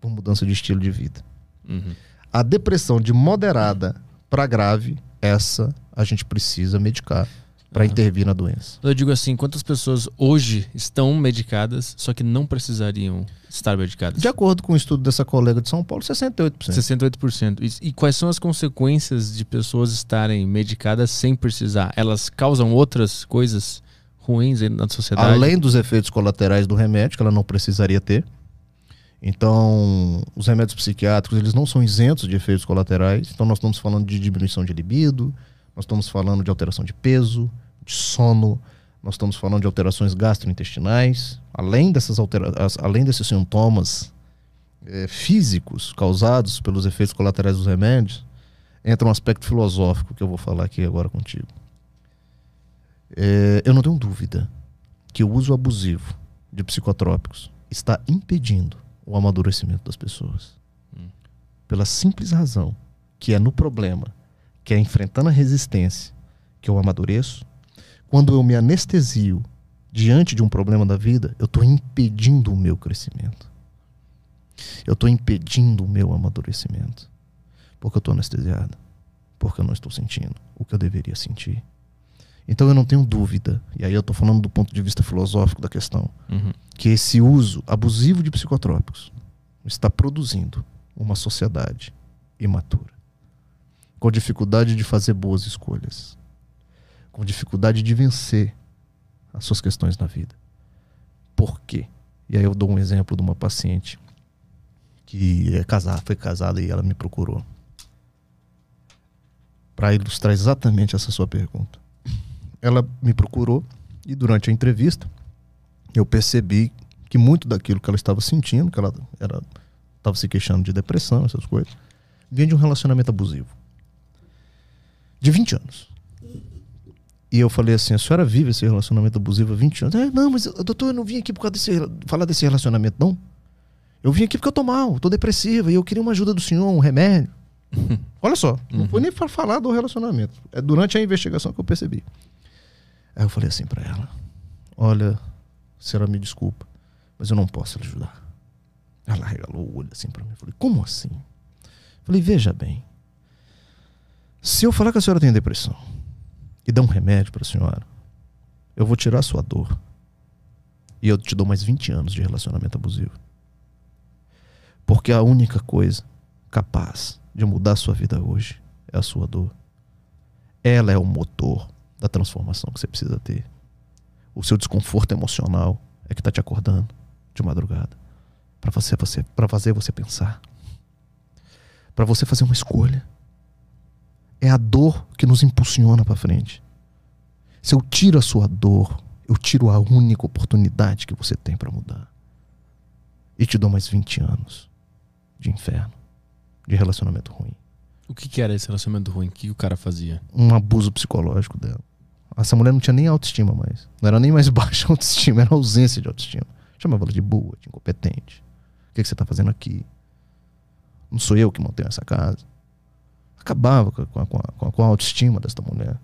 por mudança de estilo de vida. Uhum. A depressão de moderada para grave, essa a gente precisa medicar para Aham. intervir na doença. Eu digo assim, quantas pessoas hoje estão medicadas, só que não precisariam estar medicadas? De acordo com o estudo dessa colega de São Paulo, 68%. 68%. E, e quais são as consequências de pessoas estarem medicadas sem precisar? Elas causam outras coisas ruins na sociedade? Além dos efeitos colaterais do remédio, que ela não precisaria ter. Então, os remédios psiquiátricos, eles não são isentos de efeitos colaterais. Então, nós estamos falando de diminuição de libido, nós estamos falando de alteração de peso, de sono, nós estamos falando de alterações gastrointestinais. Além, dessas altera além desses sintomas eh, físicos causados pelos efeitos colaterais dos remédios, entra um aspecto filosófico que eu vou falar aqui agora contigo. É, eu não tenho dúvida que o uso abusivo de psicotrópicos está impedindo o amadurecimento das pessoas. Hum. Pela simples razão que é no problema, que é enfrentando a resistência, que eu amadureço. Quando eu me anestesio diante de um problema da vida, eu estou impedindo o meu crescimento. Eu estou impedindo o meu amadurecimento. Porque eu estou anestesiado. Porque eu não estou sentindo o que eu deveria sentir. Então eu não tenho dúvida, e aí eu estou falando do ponto de vista filosófico da questão, Uhum. que esse uso abusivo de psicotrópicos está produzindo uma sociedade imatura, com dificuldade de fazer boas escolhas, com dificuldade de vencer as suas questões na vida. Por quê? E aí eu dou um exemplo de uma paciente que é casada, foi casada e ela me procurou para ilustrar exatamente essa sua pergunta. Ela me procurou e durante a entrevista eu percebi que muito daquilo que ela estava sentindo, que ela estava se queixando de depressão, essas coisas, vinha de um relacionamento abusivo. De 20 anos. E eu falei assim: a senhora vive esse relacionamento abusivo há 20 anos? É, não, mas doutor, eu não vim aqui por causa desse, falar desse relacionamento, não. Eu vim aqui porque eu tô mal, tô depressiva e eu queria uma ajuda do senhor, um remédio. Olha só, não foi nem para falar do relacionamento. É durante a investigação que eu percebi. Aí eu falei assim para ela: Olha, senhora me desculpa, mas eu não posso lhe ajudar. Ela regalou o olho assim para mim. Eu falei: Como assim? Eu falei: Veja bem. Se eu falar que a senhora tem depressão e dar um remédio para a senhora, eu vou tirar a sua dor. E eu te dou mais 20 anos de relacionamento abusivo. Porque a única coisa capaz de mudar a sua vida hoje é a sua dor. Ela é o motor da transformação que você precisa ter. O seu desconforto emocional é que está te acordando de madrugada para fazer você fazer você pensar, para você fazer uma escolha. É a dor que nos impulsiona para frente. Se eu tiro a sua dor, eu tiro a única oportunidade que você tem para mudar. E te dou mais 20 anos de inferno, de relacionamento ruim. O que, que era esse relacionamento ruim? O que, o cara fazia? Um abuso psicológico dela. Essa mulher não tinha nem autoestima mais. Não era nem mais baixa autoestima, era ausência de autoestima. Chamava ela de boa, de incompetente. O que, que você está fazendo aqui? Não sou eu que mantenho essa casa. Acabava com a, com a, com a, autoestima desta mulher.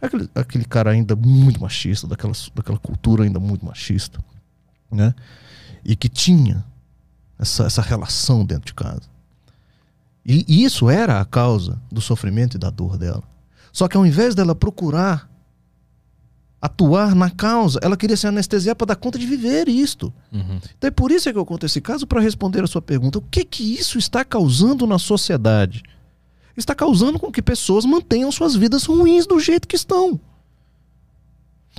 Aquele, aquele cara ainda muito machista, daquela, daquela cultura ainda muito machista, né? E que tinha essa, essa relação dentro de casa. E, e isso era a causa do sofrimento e da dor dela. Só que ao invés dela procurar atuar na causa, ela queria se anestesiar para dar conta de viver isto. Uhum. Então é por isso que eu conto esse caso para responder a sua pergunta. O que que isso está causando na sociedade? Está causando com que pessoas mantenham suas vidas ruins do jeito que estão.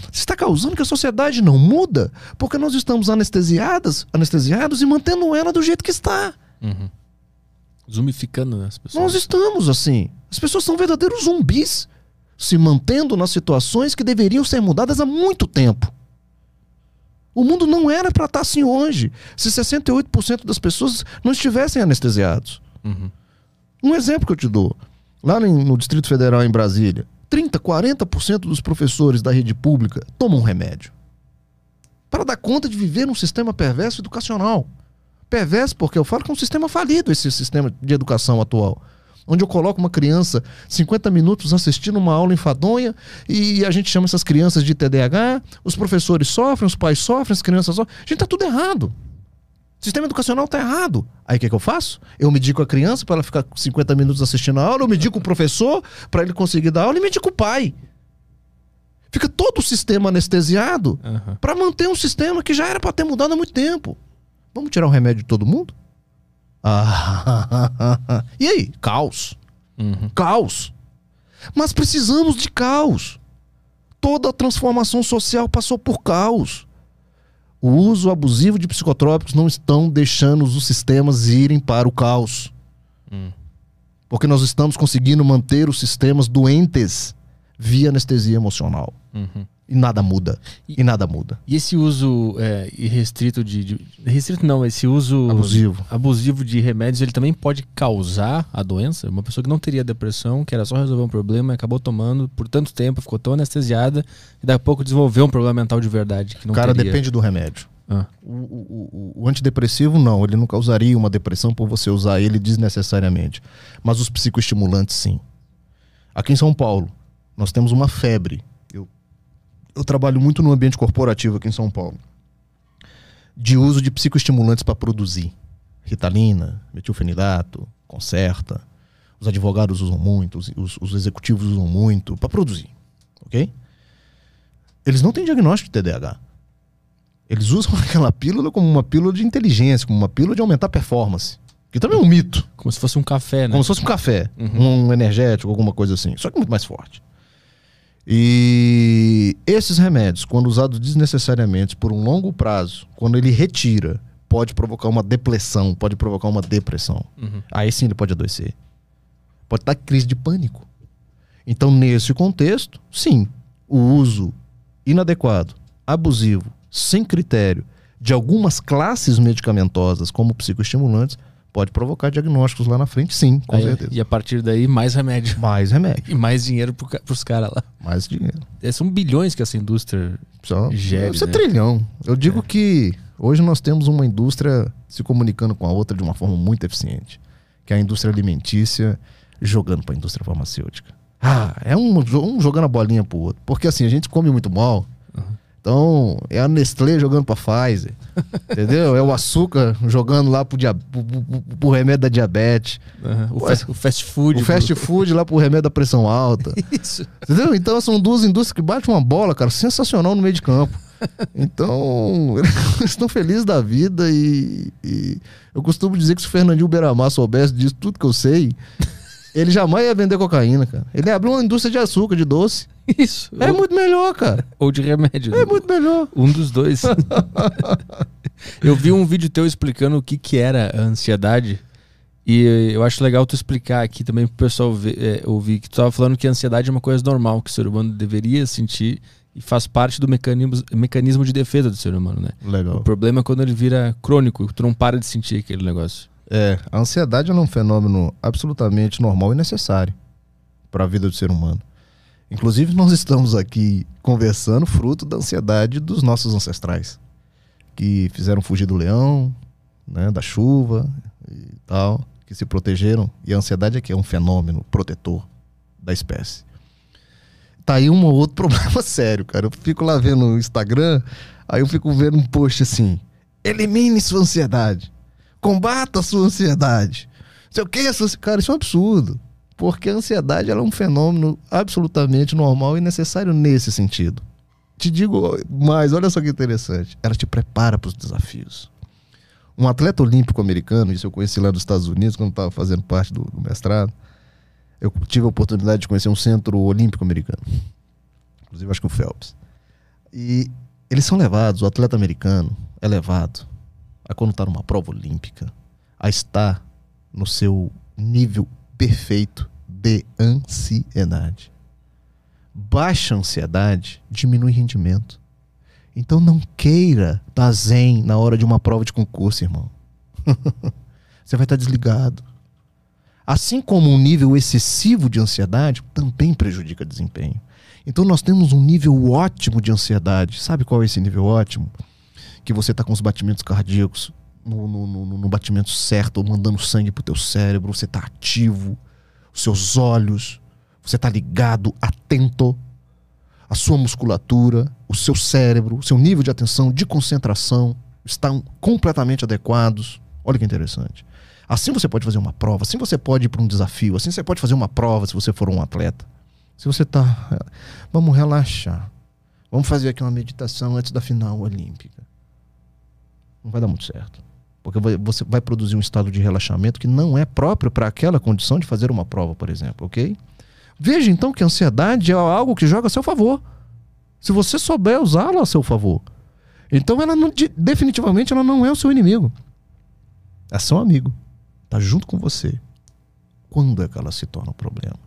Está causando que a sociedade não muda porque nós estamos anestesiadas, anestesiados e mantendo ela do jeito que está. Uhum. Zumbificando né, as pessoas. Nós estamos assim. As pessoas são verdadeiros zumbis, se mantendo nas situações que deveriam ser mudadas há muito tempo. O mundo não era para estar assim hoje, se 68% das pessoas não estivessem anestesiados. Uhum. Um exemplo que eu te dou. Lá no Distrito Federal, em Brasília, 30, 40% dos professores da rede pública tomam remédio. Para dar conta de viver num sistema perverso educacional. Perverso porque eu falo que é um sistema falido esse sistema de educação atual. Onde eu coloco uma criança 50 minutos assistindo uma aula enfadonha e a gente chama essas crianças de TDAH, os professores sofrem, os pais sofrem, as crianças sofrem. Gente, tá tudo errado. O sistema educacional tá errado. Aí o que, que eu faço? Eu medico a criança para ela ficar 50 minutos assistindo a aula, eu medico o professor para ele conseguir dar aula e medico o pai. Fica todo o sistema anestesiado Uhum. para manter um sistema que já era para ter mudado há muito tempo. Vamos tirar o remédio de todo mundo? Ah, e aí? Caos. Uhum. Caos. Mas precisamos de caos. Toda a transformação social passou por caos. O uso abusivo de psicotrópicos não estão deixando os sistemas irem para o caos. Hum. Porque nós estamos conseguindo manter os sistemas doentes via anestesia emocional. Uhum. E nada muda. E, nada muda. E esse uso é, irrestrito de, de. Restrito não, esse uso Abusivo. abusivo de remédios, ele também pode causar a doença? Uma pessoa que não teria depressão, que era só resolver um problema, acabou tomando por tanto tempo, ficou tão anestesiada, e daqui a pouco desenvolveu um problema mental de verdade. Que não Cara, teria. depende do remédio. Ah. O, o- o- o antidepressivo, não. Ele não causaria uma depressão por você usar ele desnecessariamente. Mas os psicoestimulantes, sim. Aqui em São Paulo, nós temos uma febre. Eu, trabalho muito no ambiente corporativo aqui em São Paulo. De uso de psicoestimulantes para produzir. Ritalina, metilfenidato, Concerta. Os advogados usam muito, os, os- os executivos usam muito para produzir. Ok? eles não têm diagnóstico de TDAH. Eles usam aquela pílula como uma pílula de inteligência, como uma pílula de aumentar a performance. Que também é um mito. Como se fosse um café, né? Como se fosse um café, um energético, alguma coisa assim. Só que muito mais forte. E esses remédios, quando usados desnecessariamente por um longo prazo, quando ele retira, pode provocar uma depressão, pode provocar uma depressão. Uhum. Aí sim ele pode adoecer. Pode estar crise de pânico. Então, nesse contexto, sim, o uso inadequado, abusivo, sem critério de algumas classes medicamentosas, como psicoestimulantes, pode provocar diagnósticos lá na frente, sim, com Aí, certeza. e a partir daí, mais remédio. Mais remédio, E mais dinheiro ca- pros caras lá. mais dinheiro. É, são bilhões que essa indústria. Só, Gere, isso é né? trilhão. Eu digo que hoje nós temos uma indústria se comunicando com a outra de uma forma muito eficiente, que é a indústria alimentícia jogando para a indústria farmacêutica. Ah, é um, um jogando a bolinha pro outro. Porque assim, a gente come muito mal. Então, é a Nestlé jogando pra Pfizer. entendeu? É o açúcar jogando lá pro, dia, pro, pro- pro remédio da diabetes. Aham, o, Ué, fast, o fast food. O fast food lá pro remédio da pressão alta. Isso. Entendeu? Então são duas indústrias que batem uma bola, cara, sensacional no meio de campo. Então, eles estão felizes da vida e, e eu costumo dizer que se o Fernandinho Beiramar soubesse disso, tudo que eu sei, ele jamais ia vender cocaína, cara. Ele ia abrir uma indústria de açúcar, de doce. Isso. É ou, muito melhor, cara. ou de remédio. É muito melhor. Um dos dois. eu vi um vídeo teu explicando o que, que era a ansiedade. E eu acho legal tu explicar aqui também pro pessoal ver, é, ouvir que tu tava falando que a ansiedade é uma coisa normal, que o ser humano deveria sentir e faz parte do mecanismo, mecanismo de defesa do ser humano, né? O Legal. problema é quando ele vira crônico, tu não para de sentir aquele negócio. É, a ansiedade é um fenômeno absolutamente normal e necessário para a vida do ser humano. Inclusive, nós estamos aqui conversando fruto da ansiedade dos nossos ancestrais, que fizeram fugir do leão, né, da chuva e tal, que se protegeram. E a ansiedade é que é um fenômeno protetor da espécie. Tá aí um ou outro problema sério, cara. Eu fico lá vendo o Instagram, aí eu fico vendo um post assim: elimine sua ansiedade combata a sua ansiedade. Sei o que, cara, isso é um absurdo. Porque a ansiedade é um fenômeno absolutamente normal e necessário nesse sentido. Te digo mais, olha só que interessante. Ela te prepara para os desafios. Um atleta olímpico americano, isso eu conheci lá nos Estados Unidos, quando estava fazendo parte do, do mestrado. Eu tive a oportunidade de conhecer um centro olímpico americano. Inclusive, acho que o Phelps. E eles são levados, o atleta americano é levado a quando está numa prova olímpica, a estar no seu nível perfeito de ansiedade. Baixa ansiedade diminui rendimento. Então não queira dar zen na hora de uma prova de concurso, irmão. Você vai estar desligado. Assim como um nível excessivo de ansiedade também prejudica desempenho. Então nós temos um nível ótimo de ansiedade. Sabe qual é esse nível ótimo? Que você está com os batimentos cardíacos no, no, no, no batimento certo, mandando sangue pro teu cérebro, você está ativo, os seus olhos, você está ligado, atento, a sua musculatura, o seu cérebro, o seu nível de atenção, de concentração estão completamente adequados. Olha que interessante. Assim você pode fazer uma prova, assim você pode ir para um desafio, assim você pode fazer uma prova se você for um atleta. Se você tá. Vamos relaxar. Vamos fazer aqui uma meditação antes da final olímpica não vai dar muito certo. Porque você vai produzir um estado de relaxamento que não é próprio para aquela condição de fazer uma prova, por exemplo, ok? Veja então que a ansiedade é algo que joga a seu favor. Se você souber usá-la a seu favor. Então ela não, de- definitivamente ela não é o seu inimigo. É seu amigo. Tá junto com você. Quando é que ela se torna um problema?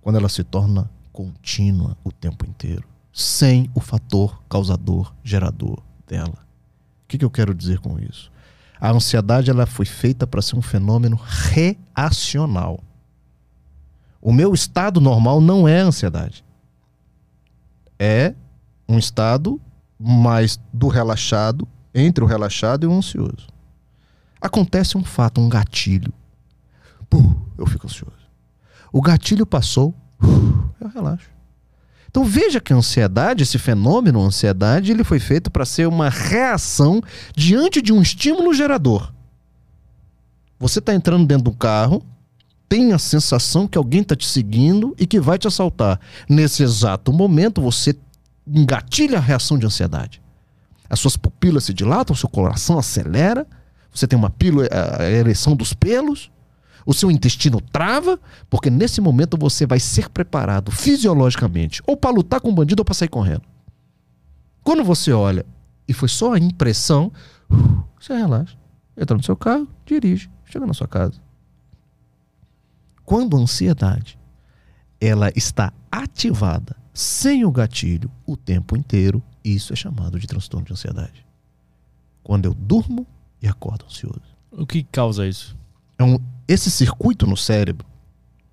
Quando ela se torna contínua o tempo inteiro, sem o fator causador, gerador dela. O que, que eu quero dizer com isso? A ansiedade ela foi feita para ser um fenômeno reacional. O meu estado normal não é ansiedade. É um estado mais do relaxado, entre o relaxado e o ansioso. Acontece um fato, um gatilho. Puh, eu fico ansioso. O gatilho passou, eu relaxo. Então veja que a ansiedade, esse fenômeno, a ansiedade, ele foi feito para ser uma reação diante de um estímulo gerador. Você está entrando dentro do carro, tem a sensação que alguém está te seguindo e que vai te assaltar. Nesse exato momento, você engatilha a reação de ansiedade. As suas pupilas se dilatam, o seu coração acelera, você tem uma pílula, a ereção dos pelos, o seu intestino trava, porque nesse momento você vai ser preparado fisiologicamente ou para lutar com o bandido ou para sair correndo. Quando você olha e foi só a impressão, você relaxa, entra no seu carro, dirige, chega na sua casa. Quando a ansiedade ela está ativada sem o gatilho o tempo inteiro, isso é chamado de transtorno de ansiedade. Quando eu durmo e acordo ansioso. O que causa isso? É um, esse circuito no cérebro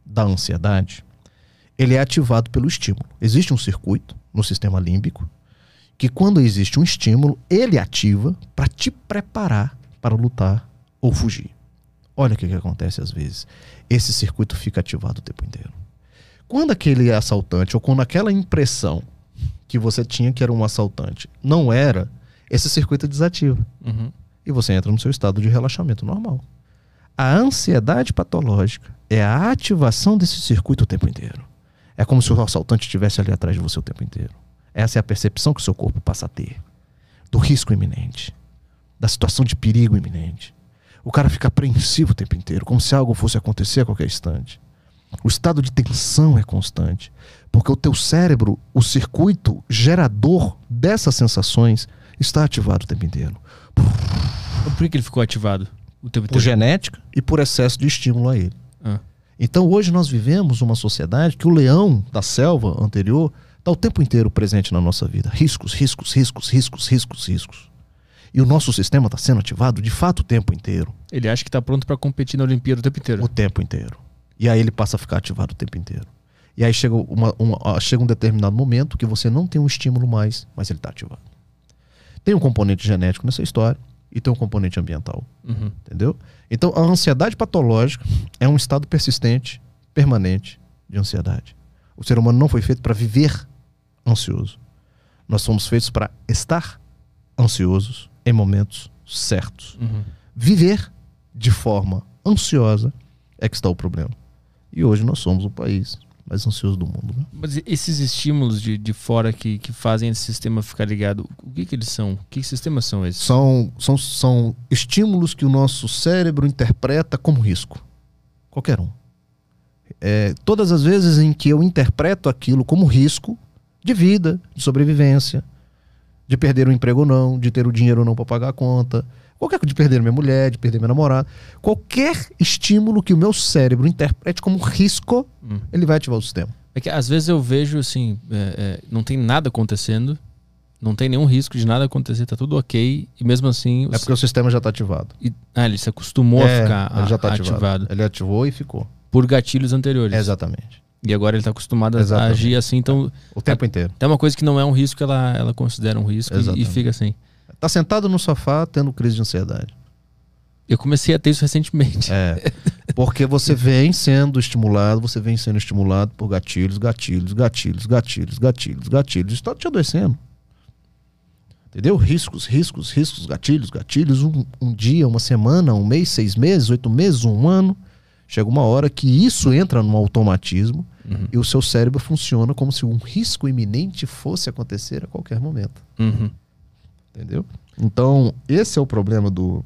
da ansiedade, ele é ativado pelo estímulo. Existe um circuito no sistema límbico que quando existe um estímulo, ele ativa para te preparar para lutar ou fugir. Olha o que, que acontece às vezes. Esse circuito fica ativado o tempo inteiro. Quando aquele assaltante, ou quando aquela impressão que você tinha que era um assaltante não era, esse circuito desativa. Uhum. E você entra no seu estado de relaxamento normal. A ansiedade patológica é a ativação desse circuito o tempo inteiro. É como se o assaltante estivesse ali atrás de você o tempo inteiro. Essa é a percepção que o seu corpo passa a ter do risco iminente, da situação de perigo iminente. O cara fica apreensivo o tempo inteiro, como se algo fosse acontecer a qualquer instante. O estado de tensão é constante, porque o teu cérebro, o circuito gerador dessas sensações, está ativado o tempo inteiro. Por que, ele ficou ativado Por genética e por excesso de estímulo a ele. Ah. Então hoje nós vivemos uma sociedade que o leão da selva anterior está o tempo inteiro presente na nossa vida. Riscos, riscos, riscos, riscos, riscos, riscos. E o nosso sistema está sendo ativado de fato o tempo inteiro. Ele acha que está pronto para competir na Olimpíada o tempo inteiro. O tempo inteiro. E aí ele passa a ficar ativado o tempo inteiro. E aí chega, uma, uma- ah, chega um determinado momento que você não tem um estímulo mais, mas ele está ativado. Tem um componente genético nessa história e tem um componente ambiental. Uhum. Entendeu? Então, a ansiedade patológica é um estado persistente, permanente de ansiedade. O ser humano não foi feito para viver ansioso. Nós somos feitos para estar ansiosos em momentos certos. Uhum. Viver de forma ansiosa é que está o problema. E hoje nós somos o país mais ansioso do mundo. Né? Mas esses estímulos de, de fora que, que fazem esse sistema ficar ligado, o que, que eles são? Que sistemas são esses? São, são, são estímulos que o nosso cérebro interpreta como risco. Qualquer um. É, todas as vezes em que eu interpreto aquilo como risco de vida, de sobrevivência, de perder o emprego ou não, de ter o dinheiro ou não para pagar a conta, qualquer de perder minha mulher, de perder meu namorado, qualquer estímulo que o meu cérebro interprete como risco, Hum. ele vai ativar o sistema. É que às vezes eu vejo assim, é, é, não tem nada acontecendo, não tem nenhum risco de nada acontecer, tá tudo ok, e mesmo assim. É porque o sistema já está ativado. e- ah, ele se acostumou É, a ficar ele já a- tá ativado. ativado Ele ativou e ficou. por gatilhos anteriores. Exatamente. E agora ele tá acostumado a Exatamente. agir assim, então O tempo inteiro. tem uma coisa que não é um risco, ela, ela considera um risco e, e fica assim. Tá sentado no sofá tendo crise de ansiedade. Eu comecei a ter isso recentemente. É. Porque você vem sendo estimulado, você vem sendo estimulado por gatilhos, gatilhos, gatilhos, gatilhos, gatilhos, gatilhos. Isso tá te adoecendo. Entendeu? Riscos, riscos, riscos, gatilhos, gatilhos. Um, um dia, uma semana, um mês, seis meses, oito meses, um ano. Chega uma hora que isso entra num automatismo Uhum. e o seu cérebro funciona como se um risco iminente fosse acontecer a qualquer momento. Uhum. Entendeu? Então, esse é o problema do,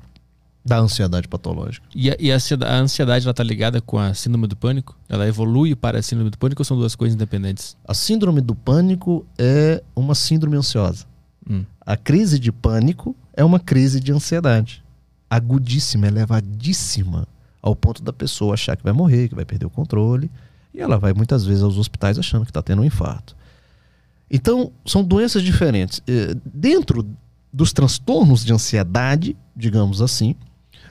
da ansiedade patológica. E, a, e a ansiedade, a ansiedade ela tá ligada com a síndrome do pânico? Ela evolui para a síndrome do pânico ou são duas coisas independentes? A síndrome do pânico é uma síndrome ansiosa. Hum. A crise de pânico é uma crise de ansiedade. Agudíssima, elevadíssima, ao ponto da pessoa achar que vai morrer, que vai perder o controle. E ela vai muitas vezes aos hospitais achando que está tendo um infarto. Então, são doenças diferentes. Eh, Dentro dos transtornos de ansiedade, digamos assim,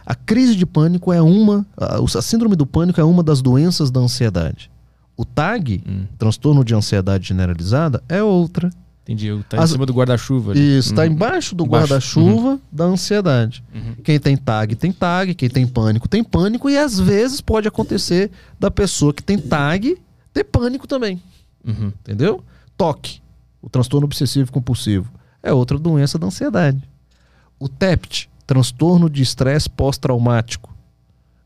a crise de pânico é uma, a síndrome do pânico é uma das doenças da ansiedade. O TAG, Hum. transtorno de ansiedade generalizada, é outra. Entendi. Tá em As- cima do guarda-chuva. Isso, está Uhum. embaixo do guarda-chuva da ansiedade. Uhum. Quem tem TAG tem TAG, quem tem pânico tem pânico, e às vezes pode acontecer da pessoa que tem TAG ter pânico também. Uhum. Entendeu? TOC, o transtorno obsessivo compulsivo, é outra doença da ansiedade. O TEPT, transtorno de estresse pós-traumático,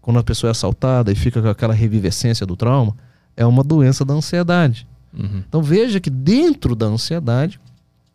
quando a pessoa é assaltada e fica com aquela revivescência do trauma, é uma doença da ansiedade. Uhum. Então veja que dentro da ansiedade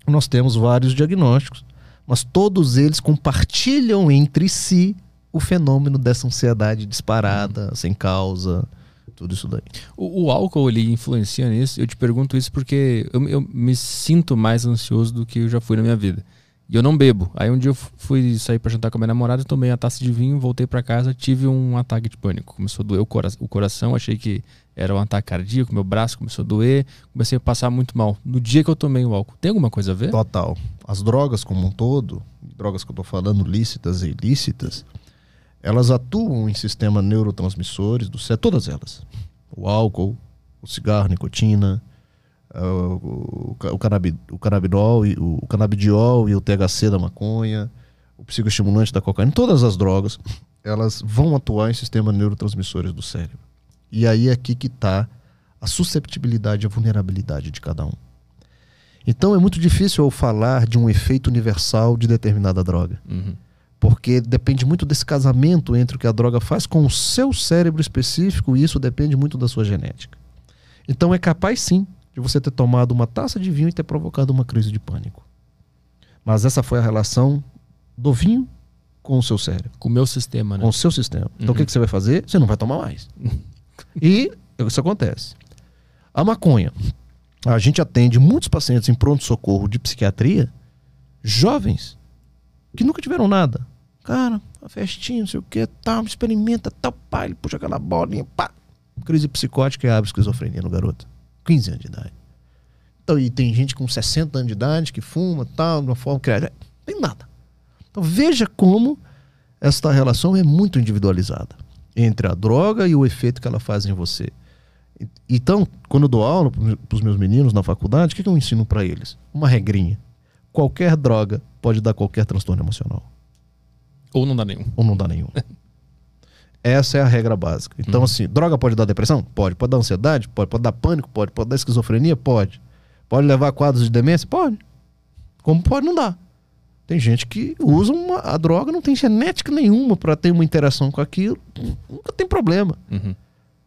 nós temos vários diagnósticos, mas todos eles compartilham entre si o fenômeno dessa ansiedade disparada, sem causa, tudo isso daí. O, o, álcool ele influencia nisso? Eu te pergunto isso porque eu, eu, me sinto mais ansioso do que eu já fui na minha vida. E eu não bebo. Aí um dia eu fui sair para jantar com a minha namorada, tomei a taça de vinho, voltei para casa, tive um ataque de pânico. Começou a doer o, cora o coração, achei que era um ataque cardíaco, meu braço começou a doer, comecei a passar muito mal. No dia que eu tomei o álcool, tem alguma coisa a ver? Total. As drogas como um todo, drogas que eu tô falando, lícitas e ilícitas, elas atuam em sistemas neurotransmissores do cérebro, todas elas. O álcool, o cigarro, nicotina, uh, o, o, o canabidol, o, canabidiol e o THC da maconha, o psicoestimulante da cocaína, todas as drogas, elas vão atuar em sistemas neurotransmissores do cérebro. E aí é aqui que está a susceptibilidade, a vulnerabilidade de cada um. Então é muito difícil eu falar de um efeito universal de determinada droga. Uhum porque depende muito desse casamento entre o que a droga faz com o seu cérebro específico e isso depende muito da sua genética. Então é capaz sim de você ter tomado uma taça de vinho e ter provocado uma crise de pânico. Mas essa foi a relação do vinho com o seu cérebro. Com o meu sistema, né? Com o seu sistema. Então uhum. o que, que você vai fazer? Você não vai tomar mais. e isso acontece. A maconha. A gente atende muitos pacientes em pronto-socorro de psiquiatria jovens que nunca tiveram nada. Cara, a festinha, não sei o que, tal, experimenta, tal, pá, ele puxa aquela bolinha, pá. Crise psicótica e abre esquizofrenia no garoto. 15 anos de idade. Então, e tem gente com 60 anos de idade que fuma, tal, de uma forma que é, tem nada. Então, veja como esta relação é muito individualizada entre a droga e o efeito que ela faz em você. Então, quando eu dou aula para os meus meninos na faculdade, o que, que eu ensino para eles? Uma regrinha. Qualquer droga pode dar qualquer transtorno emocional. Ou não dá nenhum. Ou não dá nenhum. Essa é a regra básica. Então, uhum. assim, droga pode dar depressão? Pode. Pode dar ansiedade? Pode. Pode dar pânico? Pode. Pode dar esquizofrenia? Pode. Pode levar a quadros de demência? Pode. Como pode não dar. Tem gente que usa uma, a droga, não tem genética nenhuma para ter uma interação com aquilo. Nunca tem problema. Uhum.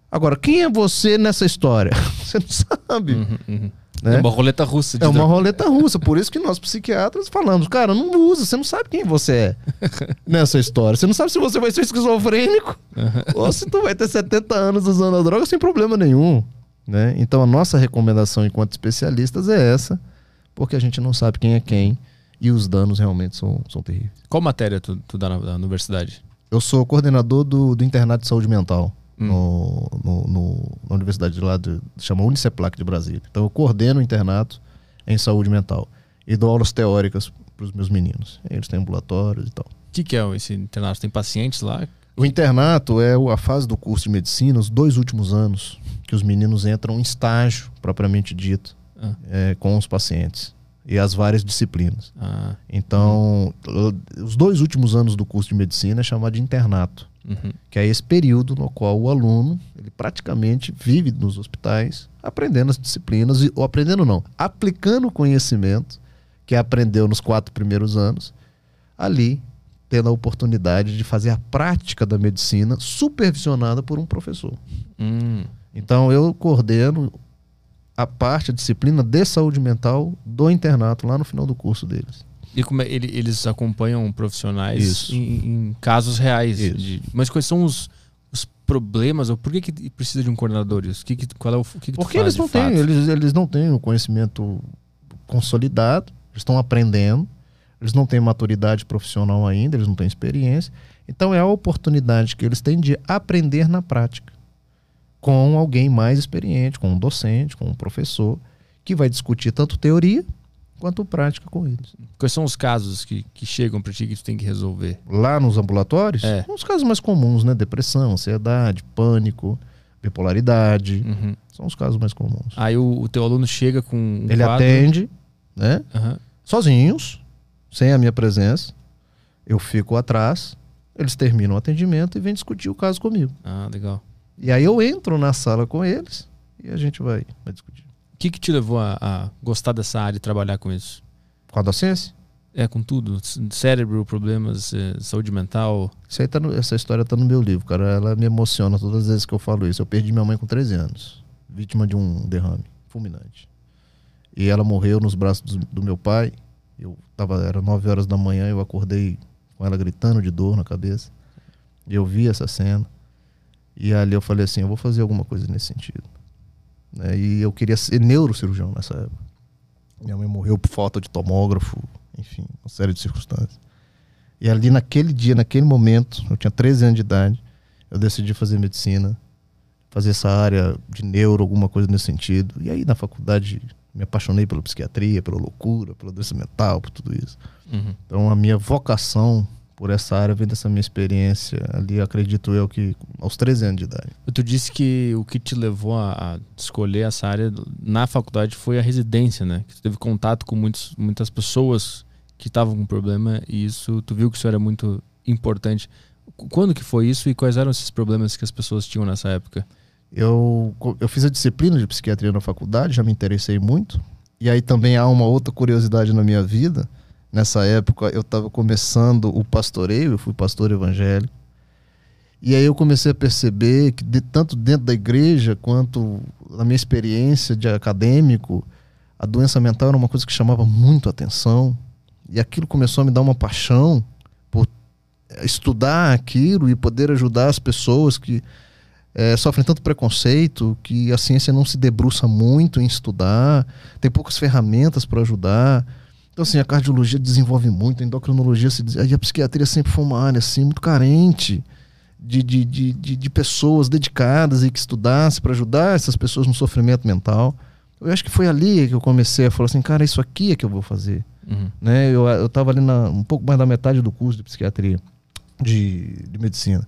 Agora, quem é você nessa história? Você não sabe. Uhum, uhum. Né? É uma roleta russa. é uma roleta russa. Por isso que nós psiquiatras falamos, cara, não usa, você não sabe quem você é nessa história. Você não sabe se você vai ser esquizofrênico ou se tu vai ter 70 anos usando a droga sem problema nenhum. Né? Então a nossa recomendação enquanto especialistas é essa, porque a gente não sabe quem é quem e os danos realmente são, são terríveis. Qual matéria tu, tu dá na, na universidade? Eu sou coordenador do, do Internato de Saúde Mental hum. no, no, no, na universidade de lá, de, chama Uniceplac de Brasília. Então eu coordeno o internato em saúde mental e dou aulas teóricas para os meus meninos. Eles têm ambulatórios e tal. O que, que é esse internato? Tem pacientes lá? O internato é a fase do curso de medicina, os dois últimos anos, que os meninos entram em estágio, propriamente dito, ah. é, com os pacientes e as várias disciplinas. Ah. Então, uhum. os dois últimos anos do curso de medicina é chamado de internato. Uhum. Que é esse período no qual o aluno ele praticamente vive nos hospitais aprendendo as disciplinas, ou aprendendo não, aplicando o conhecimento que aprendeu nos quatro primeiros anos, ali tendo a oportunidade de fazer a prática da medicina supervisionada por um professor. Hum. Então eu coordeno a parte, a disciplina de saúde mental do internato lá no final do curso deles. E como é, ele, eles acompanham profissionais em, em, casos reais. De, mas quais são os, os problemas? Ou por que, que precisa de um coordenador isso? Que, que, qual é o que, que Porque eles não têm, eles, eles não têm o conhecimento consolidado, eles estão aprendendo, eles não têm maturidade profissional ainda, eles não têm experiência. Então é a oportunidade que eles têm de aprender na prática com alguém mais experiente, com um docente, com um professor, que vai discutir tanto teoria quanto prática com eles. Quais são os casos que, que chegam para ti que tu tem que resolver? Lá nos ambulatórios? É. São os casos mais comuns, né? Depressão, ansiedade, pânico, bipolaridade. Uhum. São os casos mais comuns. Aí o, o teu aluno chega com um Ele quadro... atende, né? Uhum. Sozinhos, sem a minha presença. Eu fico atrás, eles terminam o atendimento e vêm discutir o caso comigo. Ah, legal. E aí eu entro na sala com eles e a gente vai, vai discutir. O que, que te levou a, a, gostar dessa área e trabalhar com isso? Com a docência? É, com tudo. Cérebro, problemas, é, saúde mental. Isso aí tá no, essa história tá no meu livro, cara. Ela me emociona todas as vezes que eu falo isso. Eu perdi minha mãe com 13 anos, vítima de um derrame fulminante. E ela morreu nos braços do, do meu pai. Eu tava, era 9 horas da manhã, eu acordei com ela gritando de dor na cabeça. Eu vi essa cena. E ali eu falei assim, eu vou fazer alguma coisa nesse sentido. Né? E eu queria ser neurocirurgião nessa época. Minha mãe morreu por falta de tomógrafo, enfim, uma série de circunstâncias. E ali naquele dia, naquele momento, eu tinha 13 anos de idade, eu decidi fazer medicina, fazer essa área de neuro, alguma coisa nesse sentido. E aí na faculdade me apaixonei pela psiquiatria, pela loucura, pela doença mental, por tudo isso. Uhum. Então a minha vocação por essa área vem dessa minha experiência ali, acredito eu que aos 13 anos de idade. Tu disse que o que te levou a, escolher essa área na faculdade foi a residência, né? Que tu teve contato com muitos, muitas pessoas que estavam com problema e isso tu viu que isso era muito importante. Quando que foi isso e quais eram esses problemas que as pessoas tinham nessa época? Eu, eu fiz a disciplina de psiquiatria na faculdade, já me interessei muito. E aí também há uma outra curiosidade na minha vida, Nessa época eu estava começando o pastoreio, eu fui pastor evangélico. E aí eu comecei a perceber que de, tanto dentro da igreja quanto na minha experiência de acadêmico, a doença mental era uma coisa que chamava muito atenção. E aquilo começou a me dar uma paixão por estudar aquilo e poder ajudar as pessoas que é, sofrem tanto preconceito, que a ciência não se debruça muito em estudar, tem poucas ferramentas para ajudar. Então, assim, a cardiologia desenvolve muito, a endocrinologia se e a psiquiatria sempre foi uma área assim, muito carente de, de, de, de, de pessoas dedicadas e que estudassem para ajudar essas pessoas no sofrimento mental. Eu acho que foi ali que eu comecei a falar assim, cara, isso aqui é que eu vou fazer. Uhum. Né? Eu, eu tava ali na, um pouco mais da metade do curso de psiquiatria, de, de medicina.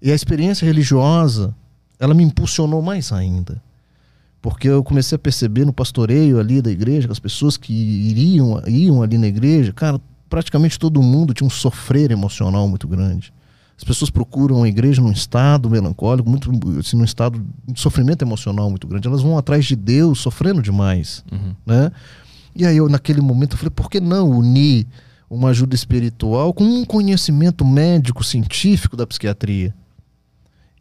E a experiência religiosa, ela me impulsionou mais ainda. Porque eu comecei a perceber no pastoreio ali da igreja, que as pessoas que iriam, iam ali na igreja, cara, praticamente todo mundo tinha um sofrer emocional muito grande. As pessoas procuram a igreja num estado melancólico, muito, assim, num estado de sofrimento emocional muito grande. Elas vão atrás de Deus sofrendo demais, uhum. né? E aí eu naquele momento eu falei, por que não unir uma ajuda espiritual com um conhecimento médico científico da psiquiatria?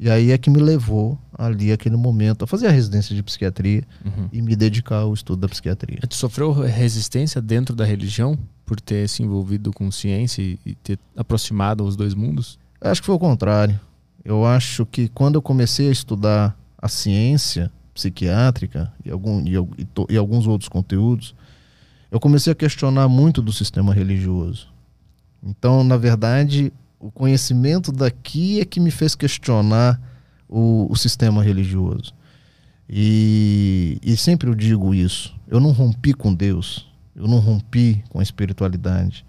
E aí é que me levou ali, aquele momento, a fazer a residência de psiquiatria uhum. e me dedicar ao estudo da psiquiatria. Tu sofreu resistência dentro da religião por ter se envolvido com ciência e ter aproximado os dois mundos? Eu acho que foi o contrário. Eu acho que quando eu comecei a estudar a ciência psiquiátrica e, algum, e, e, e alguns outros conteúdos, eu comecei a questionar muito do sistema religioso. Então, na verdade, o conhecimento daqui é que me fez questionar o, o sistema religioso. E, e sempre eu digo isso. Eu não rompi com Deus. Eu não rompi com a espiritualidade.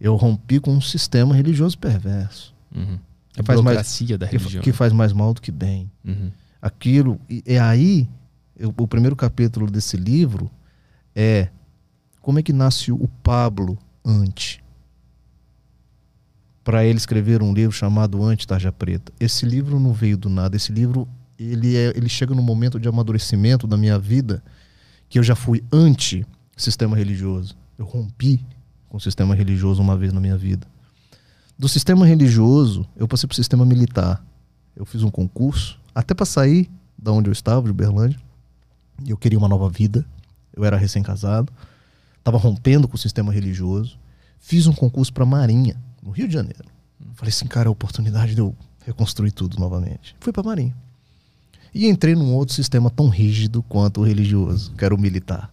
Eu rompi com um sistema religioso perverso. Uhum. A faz mais, da religião. Que, que, faz mais mal do que bem. Uhum. Aquilo. E é aí, eu, o primeiro capítulo desse livro é como é que nasce o Pablo antes para ele escrever um livro chamado Anti-Tarja Preta. Esse livro não veio do nada. Esse livro ele, é, ele chega no momento de amadurecimento da minha vida que eu já fui anti-sistema religioso. Eu rompi com o sistema religioso uma vez na minha vida. Do sistema religioso, eu passei para o sistema militar. Eu fiz um concurso, até para sair da onde eu estava, de Uberlândia. E eu queria uma nova vida. Eu era recém-casado. Estava rompendo com o sistema religioso. Fiz um concurso para Marinha no Rio de Janeiro. Falei assim, cara, a oportunidade de eu reconstruir tudo novamente. Fui para Marinha. E entrei num outro sistema tão rígido quanto o religioso, que era o militar.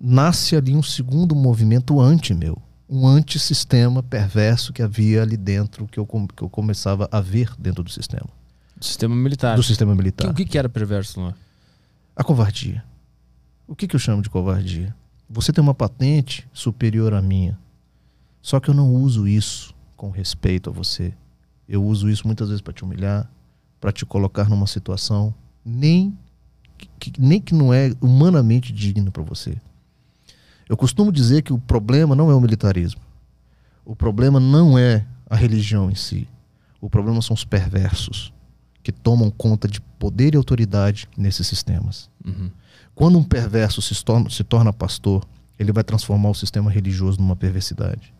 Nasce ali um segundo movimento anti-meu. Um antissistema perverso que havia ali dentro, que eu, que eu começava a ver dentro do sistema. Do sistema militar. Do sistema militar. O que, que era perverso lá? A covardia. O que, que eu chamo de covardia? Você tem uma patente superior à minha. Só que eu não uso isso com respeito a você. Eu uso isso muitas vezes para te humilhar, para te colocar numa situação nem que, nem que não é humanamente digno para você. Eu costumo dizer que o problema não é o militarismo. O problema não é a religião em si. O problema são os perversos que tomam conta de poder e autoridade nesses sistemas. Uhum. Quando um perverso se torna, se torna pastor, ele vai transformar o sistema religioso numa perversidade.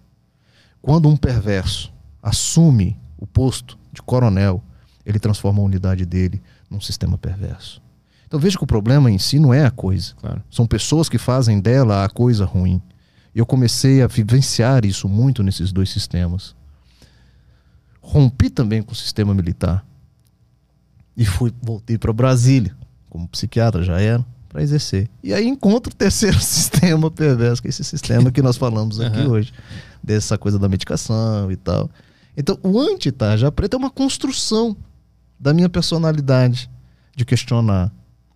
Quando um perverso assume o posto de coronel, ele transforma a unidade dele num sistema perverso. Então veja que o problema em si não é a coisa. Claro. São pessoas que fazem dela a coisa ruim. Eu comecei a vivenciar isso muito nesses dois sistemas. Rompi também com o sistema militar. E fui, voltei para Brasília, como psiquiatra já era, para exercer. E aí encontro o terceiro sistema perverso, que é esse sistema que nós falamos aqui Uhum. hoje. Dessa coisa da medicação e tal. Então, o anti-tarja preta é uma construção da minha personalidade de questionar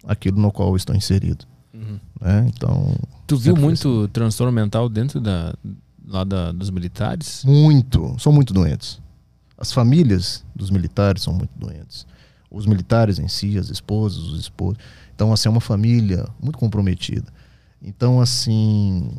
aquilo no qual eu estou inserido. Uhum. Né? Então, Tu viu muito transtorno mental dentro da, lá da, dos militares? muito, são muito doentes. As famílias dos militares são muito doentes. Os militares em si, as esposas, os esposos. Então, assim, é uma família muito comprometida. Então, assim,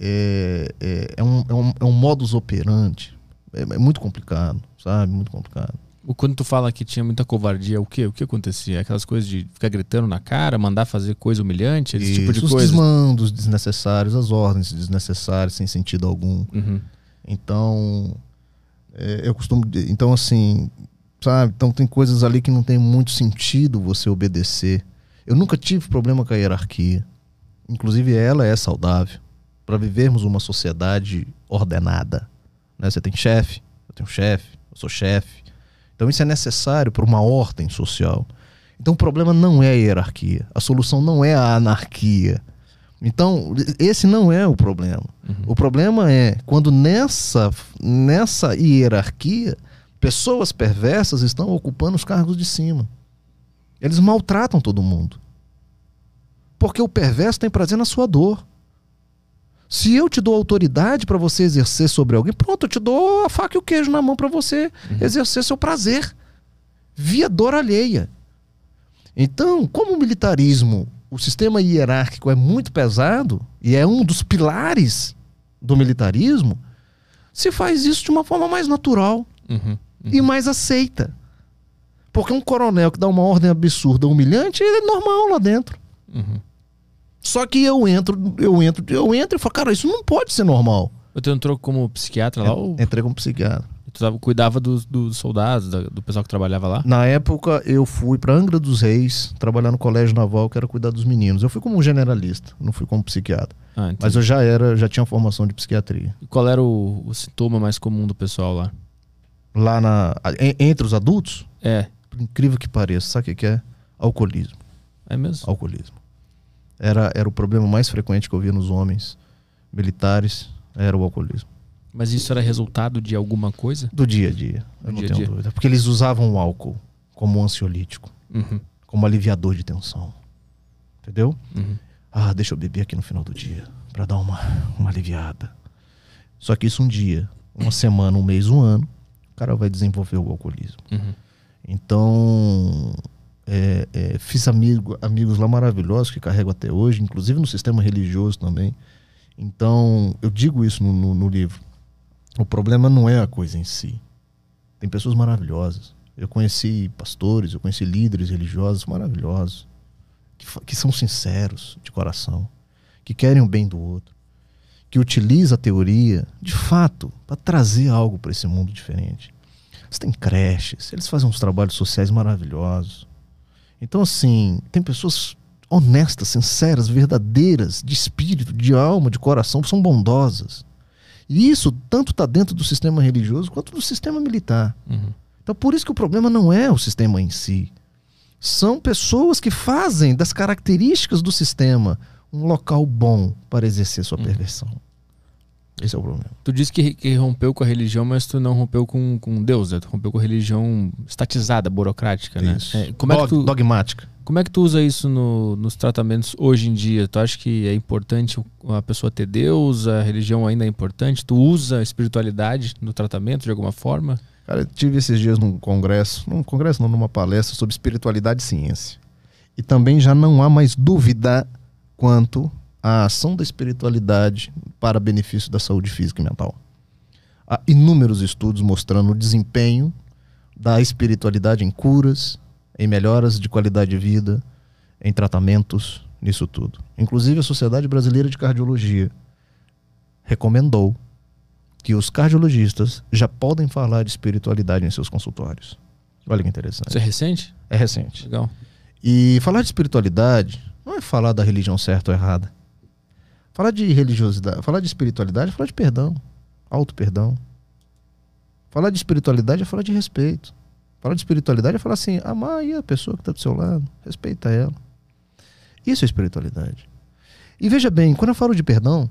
é, é, é um, é, um, é um modus operandi. É, é muito complicado, sabe? Muito complicado. Quando tu fala que tinha muita covardia, o que? O que acontecia? Aquelas coisas de ficar gritando na cara, mandar fazer coisa humilhante, esse tipo de Isso, os coisa? desmandos desnecessários, as ordens desnecessárias, sem sentido algum. Uhum. Então, é, eu costumo. Então, assim, sabe? Então, tem coisas ali que não tem muito sentido você obedecer. Eu nunca tive problema com a hierarquia. Inclusive, ela é saudável. Para vivermos uma sociedade ordenada. Né? Você tem chefe, eu tenho chefe, eu sou chefe. Então, isso é necessário para uma ordem social. Então, o problema não é a hierarquia. A solução não é a anarquia. Então, esse não é o problema. O problema é quando nessa, nessa hierarquia, pessoas perversas estão ocupando os cargos de cima. Eles maltratam todo mundo. Porque o perverso tem prazer na sua dor. Se eu te dou autoridade para você exercer sobre alguém, pronto, eu te dou a faca e o queijo na mão para você exercer seu prazer via dor alheia. Então, como o militarismo, o sistema hierárquico é muito pesado e é um dos pilares do militarismo, se faz isso de uma forma mais natural Uhum. e mais aceita. Porque um coronel que dá uma ordem absurda, humilhante, ele é normal lá dentro. Uhum. Só que eu entro, eu entro, eu entro e falo, cara, isso não pode ser normal. Tu entrou como psiquiatra lá ou Entrei como psiquiatra. tu cuidava dos, dos soldados, da- do pessoal que trabalhava lá? Na época, eu fui para Angra dos Reis, trabalhar no colégio naval, que era cuidar dos meninos. Eu fui como generalista, não fui como psiquiatra. Ah. Mas eu já era, já tinha formação de psiquiatria. E qual era o, o sintoma mais comum do pessoal lá? Lá na, en- entre os adultos, É, incrível que pareça, sabe o que é? Alcoolismo. é mesmo? Alcoolismo. Era, era o problema mais frequente que eu via nos homens militares, era o alcoolismo. Mas isso era resultado de alguma coisa? Do dia a dia, eu Do não dia tenho dia. dúvida. Porque eles usavam o álcool como ansiolítico, Uhum. como aliviador de tensão. Entendeu? Uhum. Ah, deixa eu beber aqui no final do dia, para dar uma, uma aliviada. Só que isso um dia, uma semana, um mês, um ano, o cara vai desenvolver o alcoolismo. Uhum. Então, é, é, fiz amigo, amigos lá maravilhosos que carrego até hoje, inclusive no sistema religioso também. Então, eu digo isso no, no- no livro. O problema não é a coisa em si. Tem pessoas maravilhosas. Eu conheci pastores, eu conheci líderes religiosos maravilhosos, que, que são sinceros de coração, que querem o bem do outro, que utiliza a teoria, de fato, para trazer algo para esse mundo diferente. Você tem creches, eles fazem uns trabalhos sociais maravilhosos. Então, assim, tem pessoas honestas, sinceras, verdadeiras, de espírito, de alma, de coração, são bondosas. E isso tanto está dentro do sistema religioso quanto do sistema militar. Uhum. Então, por isso que o problema não é o sistema em si. São pessoas que fazem das características do sistema um local bom para exercer sua perversão. Esse é o problema. Tu disse que, que rompeu com a religião, mas tu não rompeu com, com Deus, né? Tu rompeu com a religião estatizada, burocrática, né? Isso. É, como, é que Dog- tu, Dogmática. como é que tu usa isso no- nos tratamentos hoje em dia? Tu acha que é importante a pessoa ter Deus? A religião ainda é importante? Tu usa a espiritualidade no tratamento de alguma forma? Cara, eu tive esses dias num congresso, num congresso não, numa palestra sobre espiritualidade e ciência. E também já não há mais dúvida quanto à ação da espiritualidade para benefício da saúde física e mental. Há inúmeros estudos mostrando o desempenho da espiritualidade em curas, em melhoras de qualidade de vida, em tratamentos, nisso tudo. Inclusive a Sociedade Brasileira de Cardiologia recomendou que os cardiologistas já podem falar de espiritualidade em seus consultórios. Olha que interessante. Isso é recente? É recente. Legal. E falar de espiritualidade não é falar da religião certa ou errada. Falar de religiosidade, falar de espiritualidade é falar de perdão, auto-perdão. Falar de espiritualidade é falar de respeito. Falar de espiritualidade é falar assim, amar aí a pessoa que está do seu lado, respeita ela. Isso é espiritualidade. E veja bem, quando eu falo de perdão,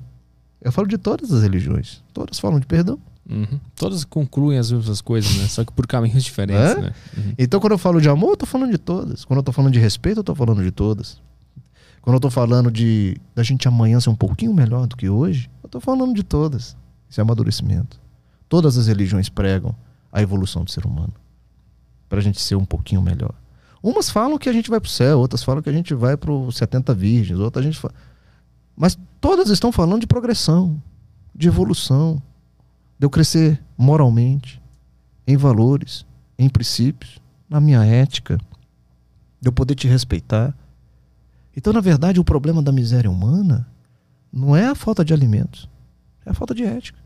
eu falo de todas as religiões. Todas falam de perdão. Uhum. Todas concluem as mesmas coisas, né? Só que por caminhos diferentes, É? né? Uhum. Então, quando eu falo de amor, eu tô falando de todas. Quando eu tô falando de respeito, eu tô falando de todas. Quando eu tô falando de da gente amanhã ser um pouquinho melhor do que hoje, eu tô falando de todas. Isso é amadurecimento. Todas as religiões pregam a evolução do ser humano. Pra gente ser um pouquinho melhor. Umas falam que a gente vai pro céu, outras falam que a gente vai pro 70 virgens, outras a gente fala... Mas todas estão falando de progressão, de evolução, de eu crescer moralmente, em valores, em princípios, na minha ética, de eu poder te respeitar. Então, na verdade, o problema da miséria humana não é a falta de alimentos, é a falta de ética.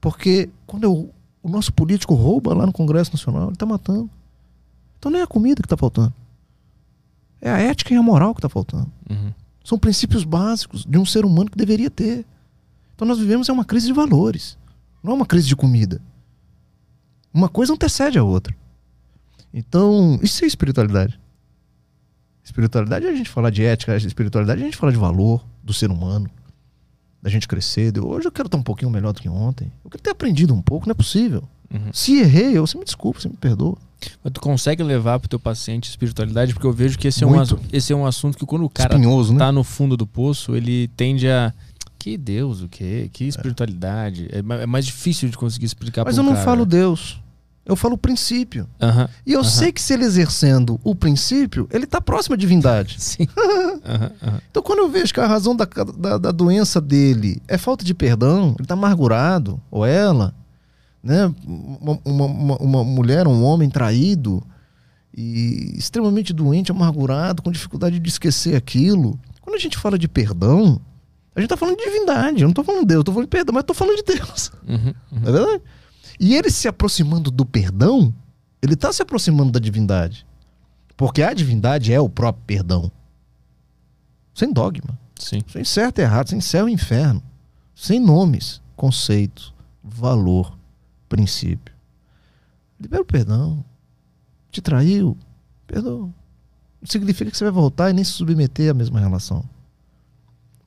Porque quando eu- o nosso político rouba lá no Congresso Nacional, ele está matando. Então não é a comida que está faltando. É a ética e a moral que está faltando. Uhum. São princípios básicos de um ser humano que deveria ter. Então nós vivemos é uma crise de valores, não é uma crise de comida. Uma coisa antecede a outra. Então, isso é espiritualidade. Espiritualidade é a gente falar de ética, espiritualidade é a gente falar de valor do ser humano, da gente crescer. de, Hoje eu quero estar um pouquinho melhor do que ontem. Eu quero ter aprendido um pouco, não é possível. Uhum. Se errei, eu, você me desculpa, você me perdoa. Mas tu consegue levar pro teu paciente espiritualidade? Porque eu vejo que esse é, um, Muito. esse é um assunto que quando o cara Espinhoso, né? tá no fundo do poço, ele tende a. Que Deus, o quê? Que espiritualidade? É, é mais difícil de conseguir explicar Mas eu não cara. falo Deus. Eu falo o princípio. E eu sei que se ele exercendo o princípio, ele está próximo à divindade. Sim. Então, quando eu vejo que a razão da, da, da doença dele é falta de perdão, ele está amargurado, ou ela, né? Uma, uma, uma, uma mulher, um homem traído e extremamente doente, amargurado, com dificuldade de esquecer aquilo. Quando a gente fala de perdão, a gente está falando de divindade. Eu não estou falando de Deus, eu estou falando de perdão, mas estou falando de Deus. Uhum, uhum. É verdade? E ele se aproximando do perdão, ele está se aproximando da divindade. Porque a divindade é o próprio perdão. Sem dogma. Sim. Sem certo e errado, sem céu e inferno. Sem nomes, conceitos, valor, princípio. Libera o perdão. Te traiu, perdoa. Não significa que você vai voltar e nem se submeter à mesma relação.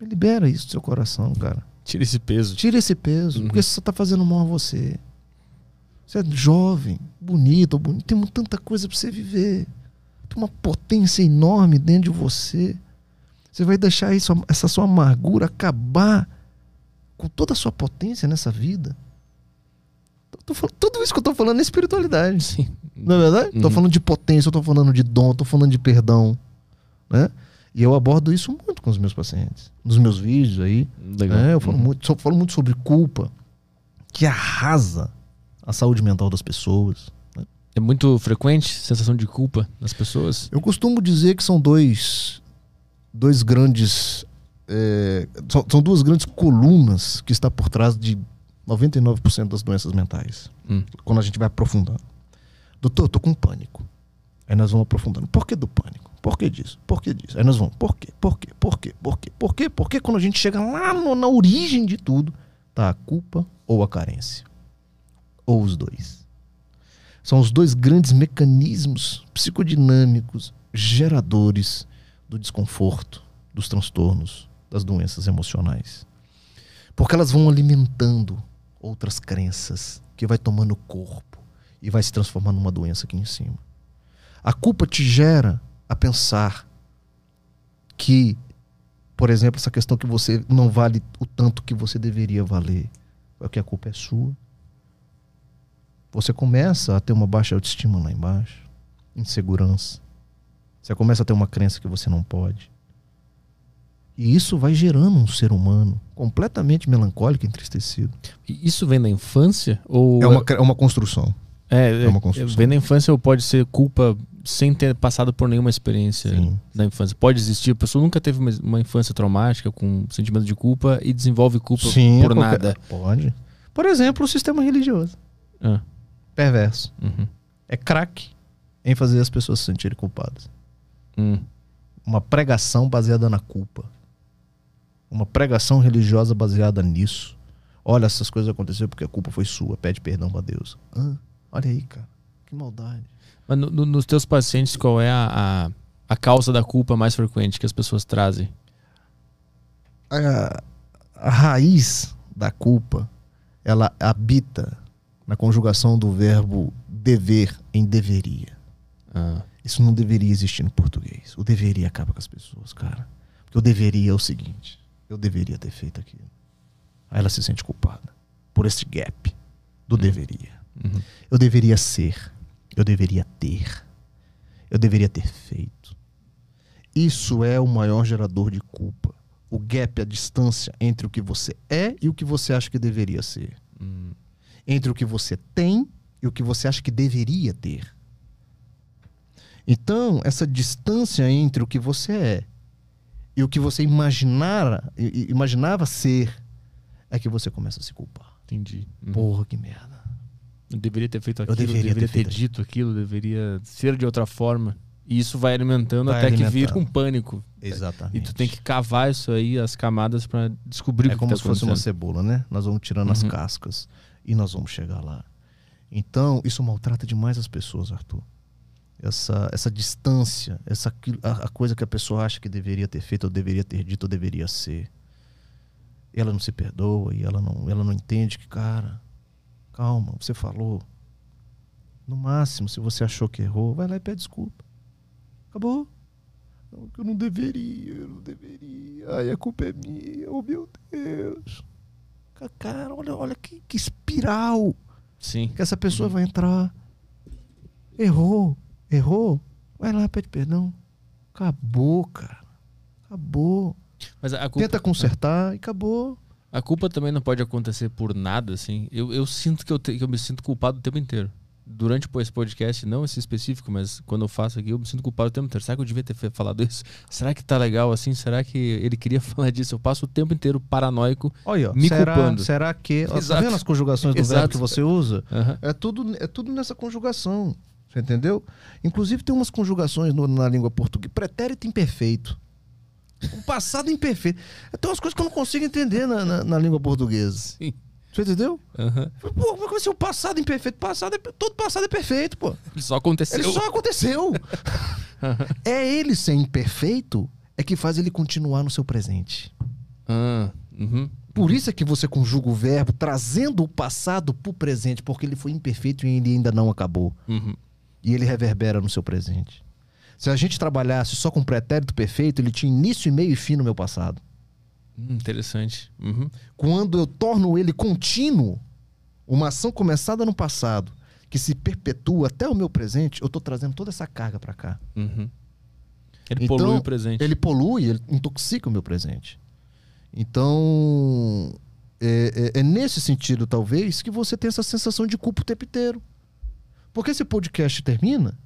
Libera isso do seu coração, cara. Tira esse peso. Tira esse peso, Uhum. porque você só tá fazendo mal a você. Você é jovem, bonito, bonito, tem tanta coisa para você viver. Tem uma potência enorme dentro de você. Você vai deixar isso, essa sua amargura acabar com toda a sua potência nessa vida. Falando- tudo isso que eu tô falando é espiritualidade. Sim. Não é verdade? Tô Uhum. falando de potência, eu tô falando de dom, tô falando de perdão. Né? E eu abordo isso muito com os meus pacientes. Nos meus vídeos aí. Legal. É, eu falo, Uhum. muito, falo muito sobre culpa, que arrasa a saúde mental das pessoas. né? É muito frequente sensação de culpa nas pessoas? Eu costumo dizer que são dois, dois grandes. é, são, são duas grandes colunas que está por trás de 99% das doenças mentais. Hum. Quando a gente vai aprofundando. Doutor, eu tô com pânico. Aí nós vamos aprofundando. Por que do pânico? Por que disso? Por que disso? Aí nós vamos, por quê? Por quê? Por quê? Por quê? Por quê? Porque quando a gente chega lá no- na origem de tudo, tá a culpa ou a carência. Ou os dois. São os dois grandes mecanismos psicodinâmicos geradores do desconforto, dos transtornos, das doenças emocionais. Porque elas vão alimentando outras crenças que vai tomando corpo e vai se transformar numa doença aqui em cima. A culpa te gera a pensar que, por exemplo, essa questão que você não vale o tanto que você deveria valer, porque a culpa é sua. Você começa a ter uma baixa autoestima lá embaixo, insegurança. Você começa a ter uma crença que você não pode. E isso vai gerando um ser humano completamente melancólico e entristecido. E Isso vem da infância? Ou É uma, é uma construção. é, é uma é, construção. vem da infância ou pode ser culpa sem ter passado por nenhuma experiência Sim. da infância? Pode existir. A pessoa nunca teve uma, uma infância traumática com sentimento de culpa e desenvolve culpa Sim, por é qualquer- nada. Pode. Por exemplo, o sistema religioso. Ah, Perverso. uhum. É crack. em fazer as pessoas se sentirem culpadas. Hum. Uma pregação baseada na culpa. Uma pregação religiosa baseada nisso. Olha, essas coisas aconteceram porque a culpa foi sua. Pede perdão pra Deus. Ah, olha aí, cara. Que maldade. Mas no- no- nos teus pacientes, qual é a, a, a causa da culpa mais frequente que as pessoas trazem? a, a raiz da culpa ela habita na conjugação do verbo dever em deveria. Ah, Isso não deveria existir no português. O deveria acaba com as pessoas, cara. Porque o deveria é o seguinte: eu deveria ter feito aquilo. Aí ela se sente culpada por esse gap do deveria. uhum. Eu deveria ser. Eu deveria ter. Eu deveria ter feito. Isso é o maior gerador de culpa. O gap, a distância entre o que você é e o que você acha que deveria ser. Hum. Entre o que você tem e o que você acha que deveria ter. Então, essa distância entre o que você é e o que você imaginara, imaginava ser é que você começa a se culpar. Entendi. Uhum. Porra, que merda. Eu deveria ter feito Eu aquilo, deveria deveria, ter ter, dito aquilo, deveria ser de outra forma. E isso vai alimentando Vai até que vira alimentando. um pânico. Exatamente. E tu tem que cavar isso aí, as camadas, pra descobrir É o que como tá se fosse uma cebola, né? Nós vamos tirando as Uhum. cascas e nós vamos chegar lá. Então, isso maltrata demais as pessoas, Arthur. Essa, essa distância, essa, a, a coisa que a pessoa acha que deveria ter feito, ou deveria ter dito, ou deveria ser. Ela não se perdoa, e ela não, ela não entende que, cara, calma, você falou. No máximo, se você achou que errou, vai lá e pede desculpa. Acabou. Não, eu não deveria, eu não deveria. Ai, a culpa é minha, oh meu Deus. Ca- Cara, olha, olha que, que espiral Sim. que essa pessoa vai entrar. Errou, errou. Vai lá, pede perdão. Acabou, cara. Acabou. Mas a culpa, Tenta consertar e acabou. a culpa também não pode acontecer por nada, assim. Eu, eu sinto que eu, te- que eu me sinto culpado o tempo inteiro. Durante esse podcast, não esse específico, mas quando eu faço aqui, eu me sinto culpado o tempo inteiro. Será que eu devia ter falado isso? Será que tá legal assim? Será que ele queria falar disso? Eu passo o tempo inteiro paranoico. Olha, Me será, culpando. será que. Ó, tá vendo as conjugações do verbo Exato. que você usa? Aham. É tudo, é tudo nessa conjugação. Você entendeu? Inclusive tem umas conjugações no- na língua portuguesa. Pretérito imperfeito. O passado imperfeito. Tem umas coisas que eu não consigo entender na, na- na língua portuguesa. Sim. Você entendeu? Aham. Pô, como é que vai ser o passado imperfeito? Passado é, todo passado é perfeito, pô. Ele só aconteceu. Ele só aconteceu. é ele ser imperfeito é que faz ele continuar no seu presente. Ah, uhum. Por isso é que você conjuga o verbo trazendo o passado pro presente, porque ele foi imperfeito e ele ainda não acabou. Uhum. E ele reverbera no seu presente. Se a gente trabalhasse só com pretérito perfeito, ele tinha início, meio e fim no meu passado. Hum, interessante. Uhum. Quando eu torno ele contínuo, uma ação começada no passado, que se perpetua até o meu presente, eu estou trazendo toda essa carga para cá. Uhum. Ele Então, polui o presente. Ele polui, ele intoxica o meu presente. Então, é, é- é nesse sentido, talvez, que você tem essa sensação de culpa o tempo inteiro. Porque esse podcast termina,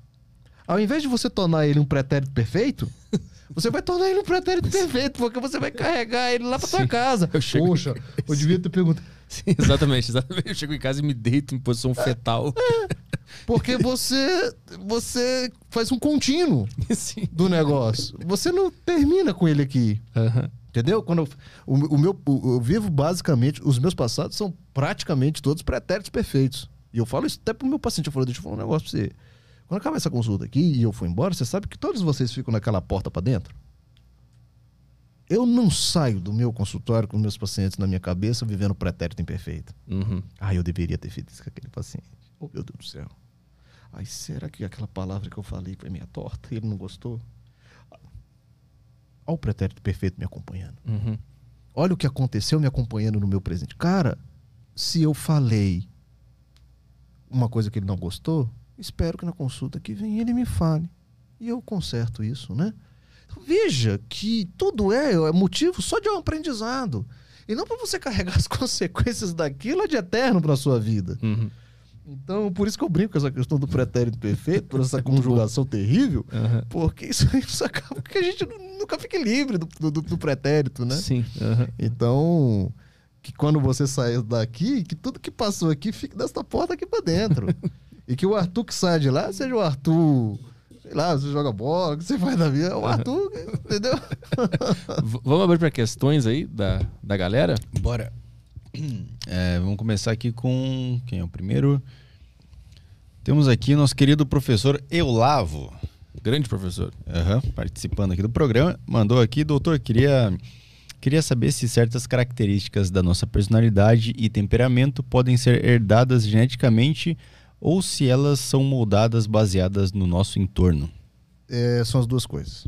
ao invés de você tornar ele um pretérito perfeito, você vai tornar ele um pretérito perfeito, porque você vai carregar ele lá pra sua casa. Eu chego- Poxa, eu devia ter perguntado. Sim, exatamente, exatamente. Eu chego em casa e me deito em posição fetal. Porque você, você faz um contínuo Sim. do negócio. Você não termina com ele aqui. Aham. Entendeu? Quando eu, o, o meu, eu vivo basicamente, os meus passados são praticamente todos pretéritos perfeitos. E eu falo isso até pro meu paciente. Eu falo, deixa eu falar um negócio pra você. Quando acabar essa consulta aqui e eu for embora, você sabe que todos vocês ficam naquela porta pra dentro? Eu não saio do meu consultório com meus pacientes na minha cabeça vivendo pretérito imperfeito. Uhum. Ah, eu deveria ter feito isso com aquele paciente. Oh, meu Deus do céu. Ai, será que aquela palavra que eu falei foi meia torta e ele não gostou? Olha o pretérito perfeito me acompanhando. Uhum. Olha o que aconteceu me acompanhando no meu presente. Cara, se eu falei uma coisa que ele não gostou, espero que na consulta que vem ele me fale. E eu conserto isso, né? Veja que tudo é, é motivo só de um aprendizado. E não para você carregar as consequências daquilo é de eterno para sua vida. Uhum. Então, por isso que eu brinco com essa questão do pretérito perfeito, por essa conjugação terrível, Aham. porque isso, isso acaba que a gente nu- nunca fique livre do, do, do pretérito, né? Sim. aham. Então, que quando você sair daqui, que tudo que passou aqui fique desta porta aqui pra dentro. E que o Arthur que sai de lá seja o Arthur. Sei lá, você joga bola, o que você faz da vida. O Arthur, entendeu? Vamos abrir para questões aí da, da galera? Bora. É, vamos começar aqui com. Quem é o primeiro? Temos aqui nosso querido professor Eulavo. Grande professor. Aham, participando aqui do programa, mandou aqui, doutor, queria, queria saber se certas características da nossa personalidade e temperamento podem ser herdadas geneticamente ou se elas são moldadas baseadas no nosso entorno. É, são as duas coisas.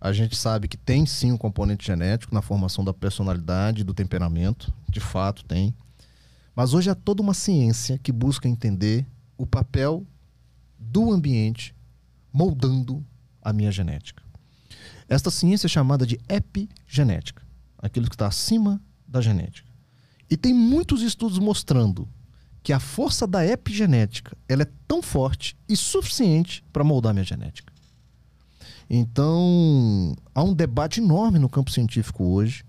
A gente sabe que tem sim um componente genético na formação da personalidade, do temperamento, de fato tem. Mas hoje há toda uma ciência que busca entender o papel do ambiente moldando a minha genética. Esta ciência é chamada de epigenética, aquilo que está acima da genética. E tem muitos estudos mostrando que a força da epigenética ela é tão forte e suficiente para moldar minha genética. Então, há um debate enorme no campo científico hoje,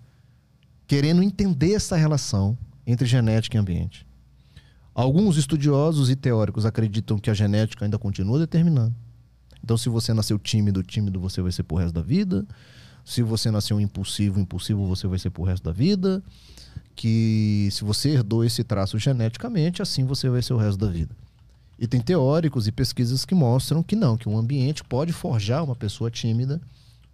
querendo entender essa relação entre genética e ambiente. Alguns estudiosos e teóricos acreditam que a genética ainda continua determinando. Então, se você nasceu tímido, tímido você vai ser pro resto da vida. Se você nasceu impulsivo, impulsivo você vai ser pro resto da vida. Que se você herdou esse traço geneticamente, assim você vai ser o resto da vida. E tem teóricos e pesquisas que mostram que não, que um ambiente pode forjar uma pessoa tímida,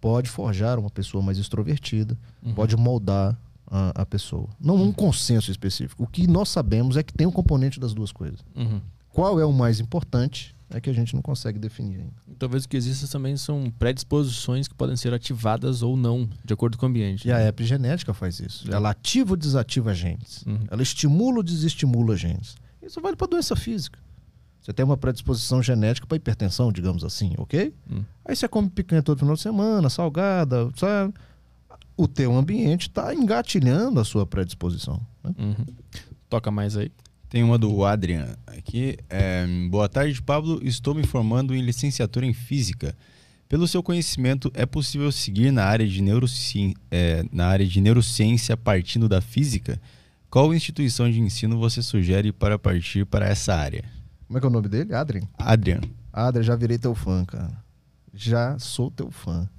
pode forjar uma pessoa mais extrovertida, pode moldar a, a pessoa. Não um consenso específico. O que nós sabemos é que tem um componente das duas coisas. Uhum. Qual é o mais importante é que a gente não consegue definir ainda. Talvez o que exista também são predisposições que podem ser ativadas ou não, de acordo com o ambiente. E a epigenética faz isso. Ela ativa ou desativa genes. Uhum. Ela estimula ou desestimula genes. Isso vale para doença física. Você tem uma predisposição genética para hipertensão, digamos assim, ok? Hum. Aí você come picanha todo final de semana, salgada, sabe? O teu ambiente está engatilhando a sua predisposição. né? Uhum. Toca mais aí. Tem uma do Adrian aqui. É, Boa tarde, Pablo. Estou me formando em licenciatura em Física. Pelo seu conhecimento, é possível seguir na área de, neuroci... é, na área de neurociência partindo da física? Qual instituição de ensino você sugere para partir para essa área? Como é que é o nome dele? Adrien? Adrian. Adrien, já virei teu fã, cara. Já sou teu fã.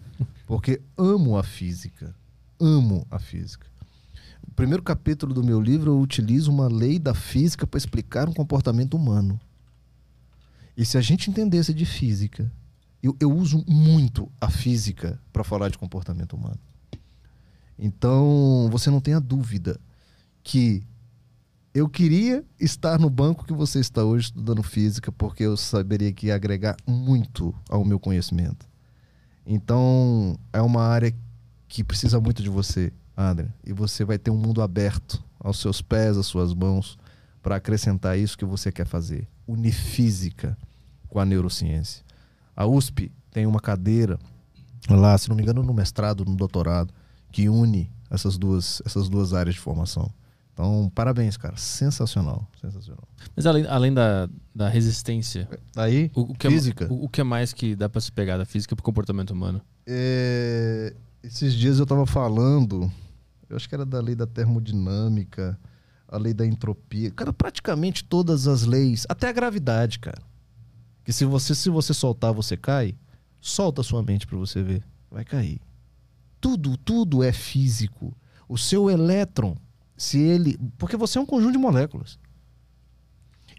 Porque amo a física. Amo a física. Primeiro capítulo do meu livro, eu utilizo uma lei da física para explicar um comportamento humano. E se a gente entendesse de física, eu, eu uso muito a física para falar de comportamento humano. Então, você não tenha dúvida que eu queria estar no banco que você está hoje estudando física, porque eu saberia que ia agregar muito ao meu conhecimento. Então, é uma área que precisa muito de você, Adrian. E você vai ter um mundo aberto aos seus pés, às suas mãos, para acrescentar isso que você quer fazer. Unir física com a neurociência. A USP tem uma cadeira lá, se não me engano, no mestrado, no doutorado, que une essas duas, essas duas áreas de formação. Então, parabéns, cara. Sensacional. Sensacional. Mas além, além da, da resistência, Aí, o, o que física. É, o, o que é mais que dá para se pegar da física pro comportamento humano? É, esses dias eu tava falando, eu acho que era da lei da termodinâmica, a lei da entropia. Cara, praticamente todas as leis, até a gravidade, cara. Que se você se você soltar, você cai. Solta a sua mente para você ver, vai cair. Tudo, tudo é físico. O seu elétron, se ele, porque você é um conjunto de moléculas.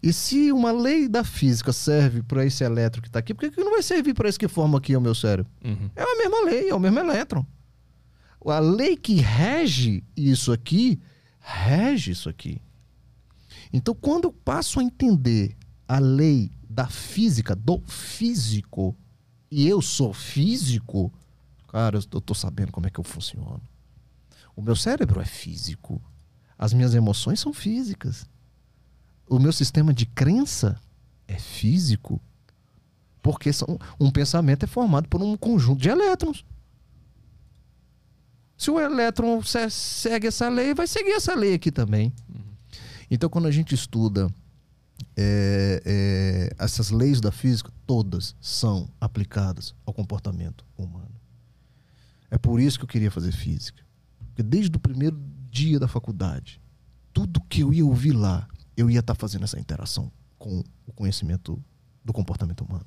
E se uma lei da física serve para esse elétron que está aqui, por que que não vai servir para esse que forma aqui o meu cérebro? Uhum. É a mesma lei, é o mesmo elétron. A lei que rege isso aqui, rege isso aqui. Então, quando eu passo a entender a lei da física, do físico, e eu sou físico, cara, eu tô sabendo como é que eu funciono. O meu cérebro é físico. As minhas emoções são físicas. O meu sistema de crença é físico. Porque são, um pensamento é formado por um conjunto de elétrons. Se o elétron se- segue essa lei, vai seguir essa lei aqui também. Então, quando a gente estuda é, é, essas leis da física, todas são aplicadas ao comportamento humano. É por isso que eu queria fazer física. Porque desde o primeiro dia da faculdade, tudo que eu ia ouvir lá, eu ia estar fazendo essa interação com o conhecimento do comportamento humano.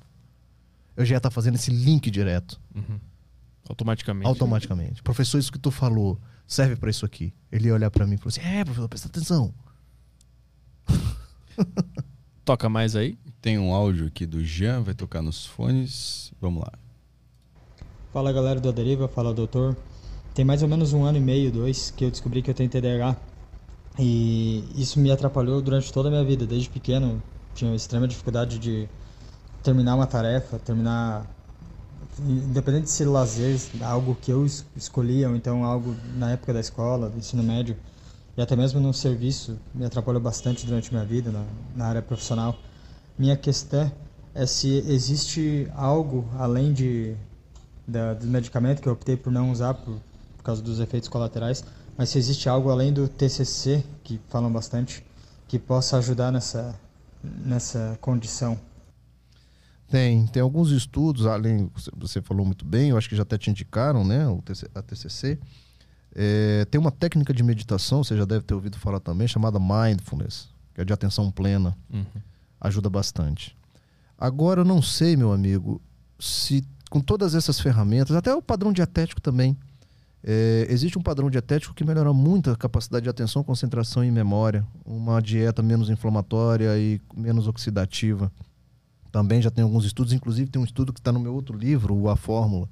Eu já ia estar fazendo esse link direto. Uhum. Automaticamente. Automaticamente. Professor, isso que tu falou serve para isso aqui. Ele ia olhar para mim e falou assim: É, professor, presta atenção. Toca mais aí? Tem um áudio aqui do Jean, vai tocar nos fones. Vamos lá. Fala galera do Deriva, fala doutor. Tem mais ou menos um ano e meio, dois, que eu descobri que eu tenho TDAH. E isso me atrapalhou durante toda a minha vida. Desde pequeno, tinha extrema dificuldade de terminar uma tarefa, terminar. Independente de ser lazer, algo que eu escolhia, ou então algo na época da escola, do ensino médio, e até mesmo no serviço, me atrapalhou bastante durante minha vida, na, na área profissional. Minha questão é se existe algo além de da, do medicamento que eu optei por não usar por, por causa dos efeitos colaterais, mas se existe algo além do TCC, que falam bastante, que possa ajudar nessa, nessa condição. Tem, tem alguns estudos, além, você falou muito bem, eu acho que já até te indicaram, né, o a TCC. É, tem uma técnica de meditação, você já deve ter ouvido falar também, chamada mindfulness, que é de atenção plena. Uhum. Ajuda bastante. Agora, eu não sei, meu amigo, se com todas essas ferramentas, até o padrão dietético também. É, existe um padrão dietético que melhora muito a capacidade de atenção, concentração e memória. Uma dieta menos inflamatória e menos oxidativa. Também já tem alguns estudos, inclusive tem um estudo que está no meu outro livro, o A Fórmula,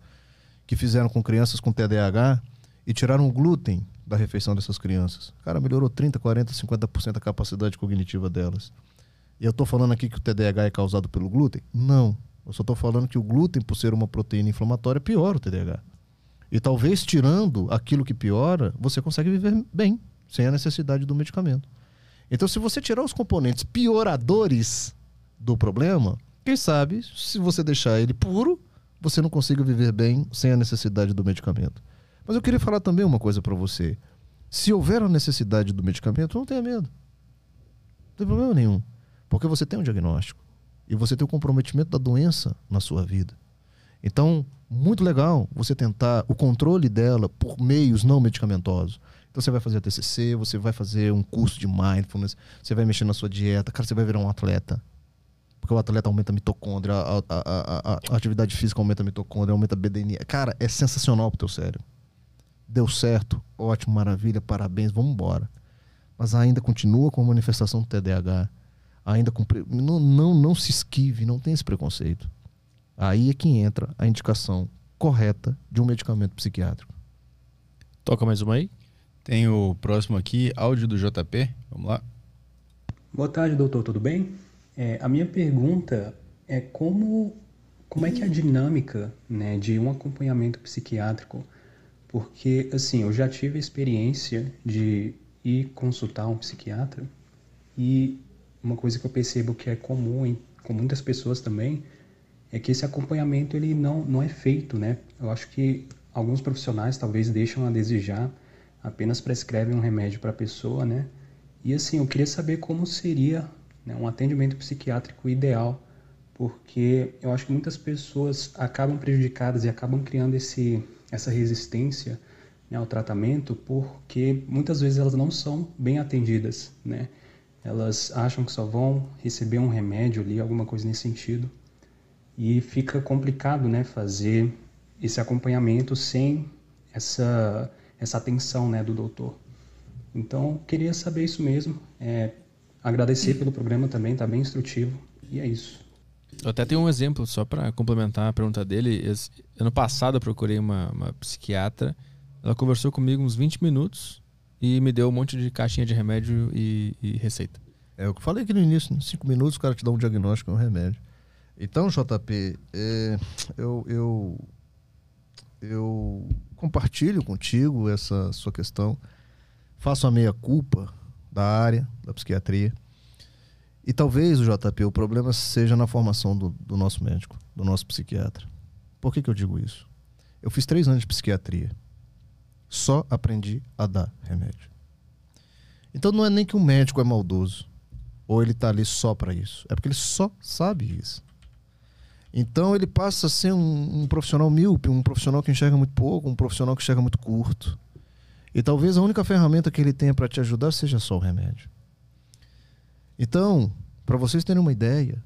que fizeram com crianças com TDAH e tiraram o glúten da refeição dessas crianças. Cara, melhorou 30, 40, 50% a capacidade cognitiva delas. E eu estou falando aqui que o TDAH é causado pelo glúten? Não. Eu só estou falando que o glúten, por ser uma proteína inflamatória, piora o TDAH. E talvez tirando aquilo que piora, você consegue viver bem, sem a necessidade do medicamento. Então, se você tirar os componentes pioradores do problema, quem sabe, se você deixar ele puro, você não consiga viver bem sem a necessidade do medicamento. Mas eu queria falar também uma coisa para você. Se houver a necessidade do medicamento, não tenha medo. Não tem problema nenhum. Porque você tem um diagnóstico e você tem o comprometimento da doença na sua vida. Então, muito legal você tentar o controle dela por meios não medicamentosos. Então, você vai fazer a TCC, você vai fazer um curso de mindfulness, você vai mexer na sua dieta, cara, você vai virar um atleta. Porque o atleta aumenta a mitocôndria, a, a, a, a atividade física aumenta a mitocôndria, aumenta a BDNI. Cara, é sensacional pro teu cérebro. Deu certo, ótimo, maravilha, parabéns, vamos embora. Mas ainda continua com a manifestação do TDAH ainda com. Não, não, não se esquive, não tem esse preconceito. Aí é que entra a indicação correta de um medicamento psiquiátrico. Toca mais uma aí? Tem o próximo aqui, áudio do JP. Vamos lá. Boa tarde, doutor, tudo bem? É, a minha pergunta é como, como é que é a dinâmica né, de um acompanhamento psiquiátrico? Porque, assim, eu já tive a experiência de ir consultar um psiquiatra e uma coisa que eu percebo que é comum em, com muitas pessoas também é que esse acompanhamento ele não, não é feito, né? Eu acho que alguns profissionais talvez deixam a desejar, apenas prescrevem um remédio para a pessoa, né? E assim, eu queria saber como seria né, um atendimento psiquiátrico ideal, porque eu acho que muitas pessoas acabam prejudicadas e acabam criando esse, essa resistência né, ao tratamento, porque muitas vezes elas não são bem atendidas, né? elas acham que só vão receber um remédio ali, alguma coisa nesse sentido. E fica complicado, né, fazer esse acompanhamento sem essa essa atenção, né, do doutor. Então, queria saber isso mesmo. É, agradecer pelo programa também, tá bem instrutivo. E é isso. Eu até tenho um exemplo, só para complementar a pergunta dele. Ano passado eu procurei uma, uma psiquiatra. Ela conversou comigo uns 20 minutos e me deu um monte de caixinha de remédio e, e receita. É o que eu falei aqui no início, em cinco minutos o cara te dá um diagnóstico e um remédio. Então, JP, é, eu, eu, eu compartilho contigo essa sua questão, faço a meia-culpa da área da psiquiatria. E talvez o JP, o problema seja na formação do, do nosso médico, do nosso psiquiatra. Por que, que eu digo isso? Eu fiz três anos de psiquiatria só aprendi a dar remédio. Então não é nem que o médico é maldoso ou ele está ali só para isso. É porque ele só sabe isso. Então ele passa a ser um, um, profissional míope, um profissional que enxerga muito pouco, um profissional que enxerga muito curto. E talvez a única ferramenta que ele tenha para te ajudar seja só o remédio. Então, Para vocês terem uma ideia,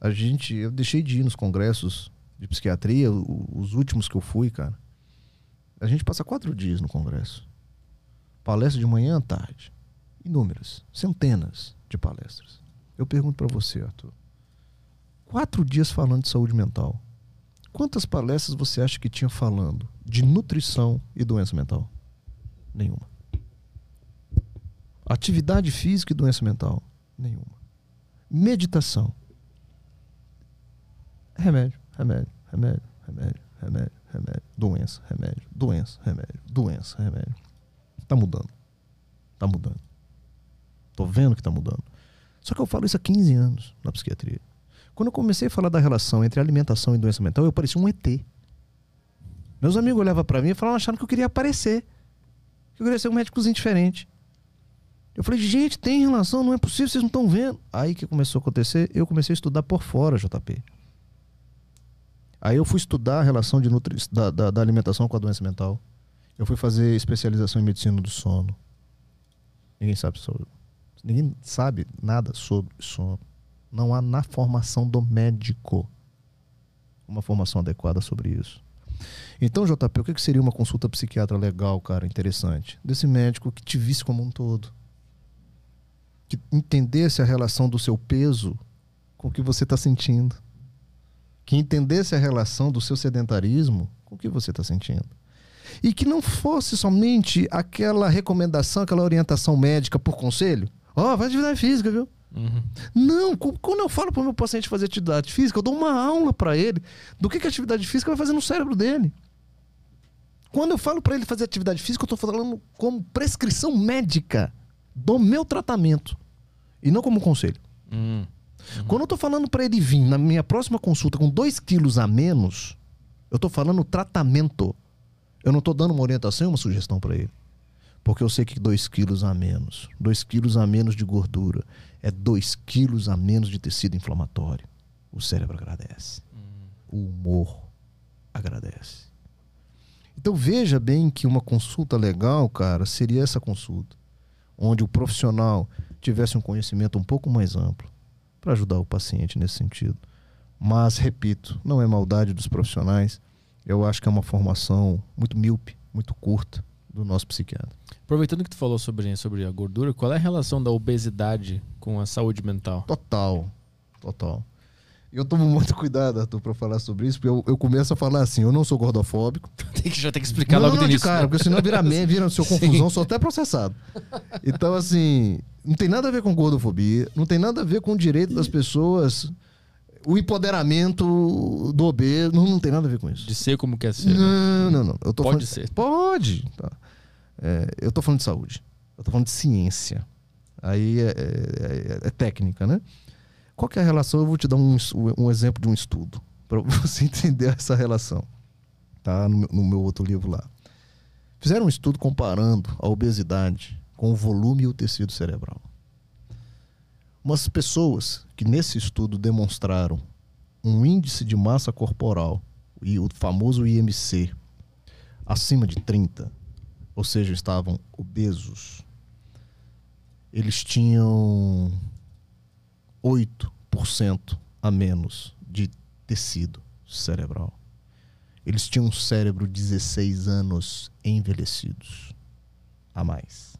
a gente, eu deixei de ir nos congressos de psiquiatria, os últimos que eu fui, cara. A gente passa quatro dias no congresso. Palestra de manhã à tarde. Inúmeras, centenas de palestras. Eu pergunto para você, Arthur. Quatro dias falando de saúde mental. Quantas palestras você acha que tinha falando de nutrição e doença mental? Nenhuma. Atividade física e doença mental? Nenhuma. Meditação? Remédio, remédio, remédio, remédio, remédio, remédio, doença, remédio, doença, remédio, doença, remédio. Tá mudando. Tá mudando. Tô vendo que tá mudando. Só que eu falo isso há 15 anos na psiquiatria. Quando eu comecei a falar da relação entre alimentação e doença mental, eu parecia um ET. Meus amigos olhavam para mim e falavam que eu queria aparecer. Eu queria ser um médicozinho diferente. Eu falei, gente, tem relação, não é possível, vocês não estão vendo. Aí que começou a acontecer, eu comecei a estudar por fora, JP. Aí eu fui estudar a relação de nutri... da, da, da alimentação com a doença mental. Eu fui fazer especialização em medicina do sono. Ninguém sabe sobre. Ninguém sabe nada sobre sono. Não há na formação do médico uma formação adequada sobre isso. Então, JP, o que seria uma consulta psiquiatra legal, cara, interessante? Desse médico que te visse como um todo. Que entendesse a relação do seu peso com o que você está sentindo que entendesse a relação do seu sedentarismo com o que você está sentindo. E que não fosse somente aquela recomendação, aquela orientação médica por conselho. Ó, oh, vai atividade física, viu? Uhum. Não, quando eu falo para o meu paciente fazer atividade física, eu dou uma aula para ele do que, que a atividade física vai fazer no cérebro dele. Quando eu falo para ele fazer atividade física, eu estou falando como prescrição médica do meu tratamento e não como conselho. Uhum. Uhum. Quando eu tô falando para ele vir na minha próxima consulta com 2 quilos a menos, eu tô falando tratamento. Eu não tô dando uma orientação e uma sugestão para ele. Porque eu sei que 2 quilos a menos, 2 quilos a menos de gordura, é 2 quilos a menos de tecido inflamatório. O cérebro agradece. Uhum. O humor agradece. Então veja bem que uma consulta legal, cara, seria essa consulta. Onde o profissional tivesse um conhecimento um pouco mais amplo para ajudar o paciente nesse sentido. Mas, repito, não é maldade dos profissionais. Eu acho que é uma formação muito míope, muito curta do nosso psiquiatra. Aproveitando que tu falou sobre, sobre a gordura, qual é a relação da obesidade com a saúde mental? Total, total. Eu tomo muito cuidado, Arthur, para falar sobre isso, porque eu, eu, começo a falar assim, eu não sou gordofóbico. tem que, já tem que explicar não, logo não, de início. cara, porque senão vira meme, vira seu confusão, sou até processado. Então, assim, não tem nada a ver com gordofobia, não tem nada a ver com o direito das pessoas, o empoderamento do obeso, não, não tem nada a ver com isso. De ser como quer ser. Né? Não, não, não. Eu tô pode falando, ser. Pode. Tá. É, eu tô falando de saúde. Eu tô falando de ciência. Aí é, é, é, é técnica, né? Qual que é a relação? Eu vou te dar um, um exemplo de um estudo para você entender essa relação. Tá? No, no meu outro livro lá. Fizeram um estudo comparando a obesidade com o volume e o tecido cerebral. Umas pessoas que nesse estudo demonstraram um índice de massa corporal, o famoso IMC, acima de 30, ou seja, estavam obesos, eles tinham 8% a menos de tecido cerebral. Eles tinham um cérebro 16 anos envelhecidos a mais.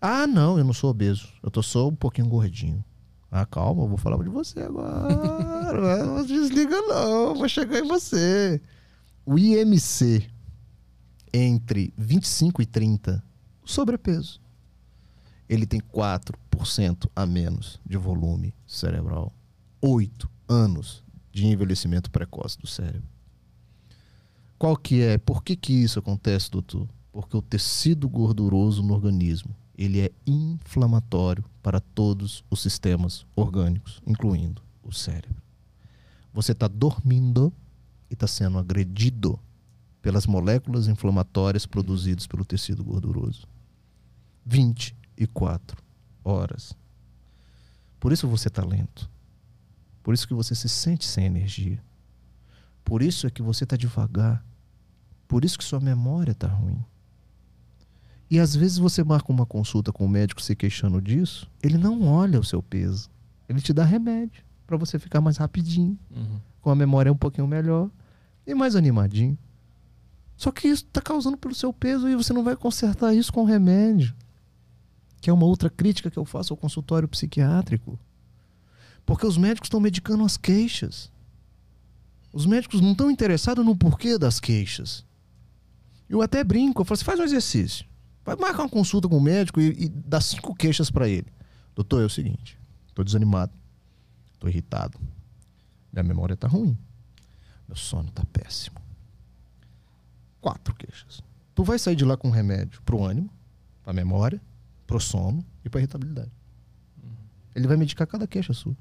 Ah, não, eu não sou obeso. Eu tô só um pouquinho gordinho. Ah, calma, eu vou falar de você agora. não desliga não, vou chegar em você. O IMC entre 25 e 30, sobrepeso. Ele tem 4% a menos de volume cerebral. 8 anos de envelhecimento precoce do cérebro. Qual que é? Por que que isso acontece, doutor? Porque o tecido gorduroso no organismo ele é inflamatório para todos os sistemas orgânicos, incluindo o cérebro. Você está dormindo e está sendo agredido pelas moléculas inflamatórias produzidas pelo tecido gorduroso. 24 horas. Por isso você está lento. Por isso que você se sente sem energia. Por isso é que você está devagar. Por isso que sua memória está ruim. E às vezes você marca uma consulta com o médico se queixando disso, ele não olha o seu peso. Ele te dá remédio para você ficar mais rapidinho, Uhum. com a memória um pouquinho melhor e mais animadinho. Só que isso está causando pelo seu peso e você não vai consertar isso com remédio. Que é uma outra crítica que eu faço ao consultório psiquiátrico. Porque os médicos estão medicando as queixas. Os médicos não estão interessados no porquê das queixas. Eu até brinco, eu falo assim, faz um exercício. Vai marcar uma consulta com o médico e, e dá cinco queixas para ele. Doutor, é o seguinte, tô desanimado, tô irritado, minha memória tá ruim, meu sono tá péssimo. Quatro queixas. Tu vai sair de lá com um remédio pro ânimo, pra memória, pro sono e pra irritabilidade. Ele vai medicar cada queixa sua.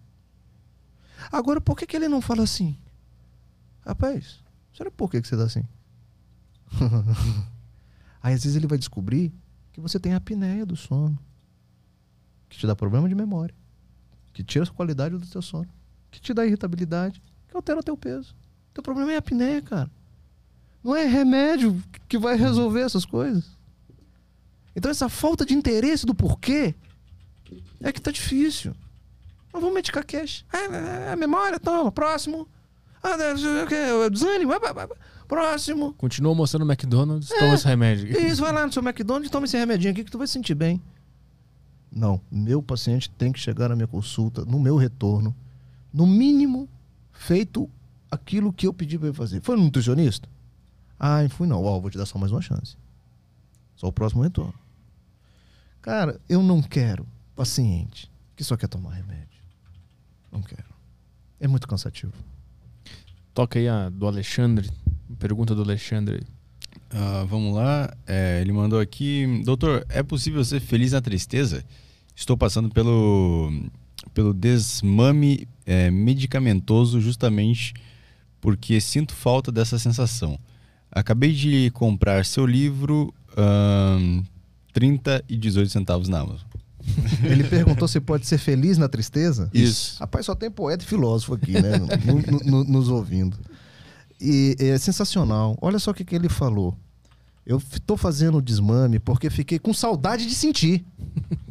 Agora, por que, que ele não fala assim? Rapaz, será por que, que você tá assim? Aí às vezes ele vai descobrir que você tem a apneia do sono, que te dá problema de memória, que tira a qualidade do teu sono, que te dá irritabilidade, que altera o teu peso. Teu problema é a apneia, cara. Não é remédio que vai resolver essas coisas. Então essa falta de interesse do porquê é que tá difícil. Não vamos medicar cash. Ah, a memória, toma, próximo. Ah, o desânimo, ah, ah, ah, próximo. Continua mostrando o McDonald's, toma esse remédio. Isso, vai lá no seu McDonald's e toma esse remedinho aqui que tu vai se sentir bem. Não, meu paciente tem que chegar na minha consulta, no meu retorno, no mínimo, feito aquilo que eu pedi para ele fazer. Foi no nutricionista? Ah, fui não. Ó, vou te dar só mais uma chance. Só o próximo retorno. Cara, eu não quero paciente que só quer tomar remédio. Não quero. É muito cansativo. Toca aí a do Alexandre. Pergunta do Alexandre. Ah, vamos lá. É, ele mandou aqui: Doutor, é possível ser feliz na tristeza? Estou passando pelo, pelo desmame é, medicamentoso justamente porque sinto falta dessa sensação. Acabei de comprar seu livro, ahn, 30 e 18 centavos na Amazon. Ele perguntou se pode ser feliz na tristeza? Isso. Rapaz, só tem poeta e filósofo aqui, né? no- no- no- nos ouvindo. E é sensacional. Olha só o que, que ele falou. Eu estou fazendo o desmame porque fiquei com saudade de sentir.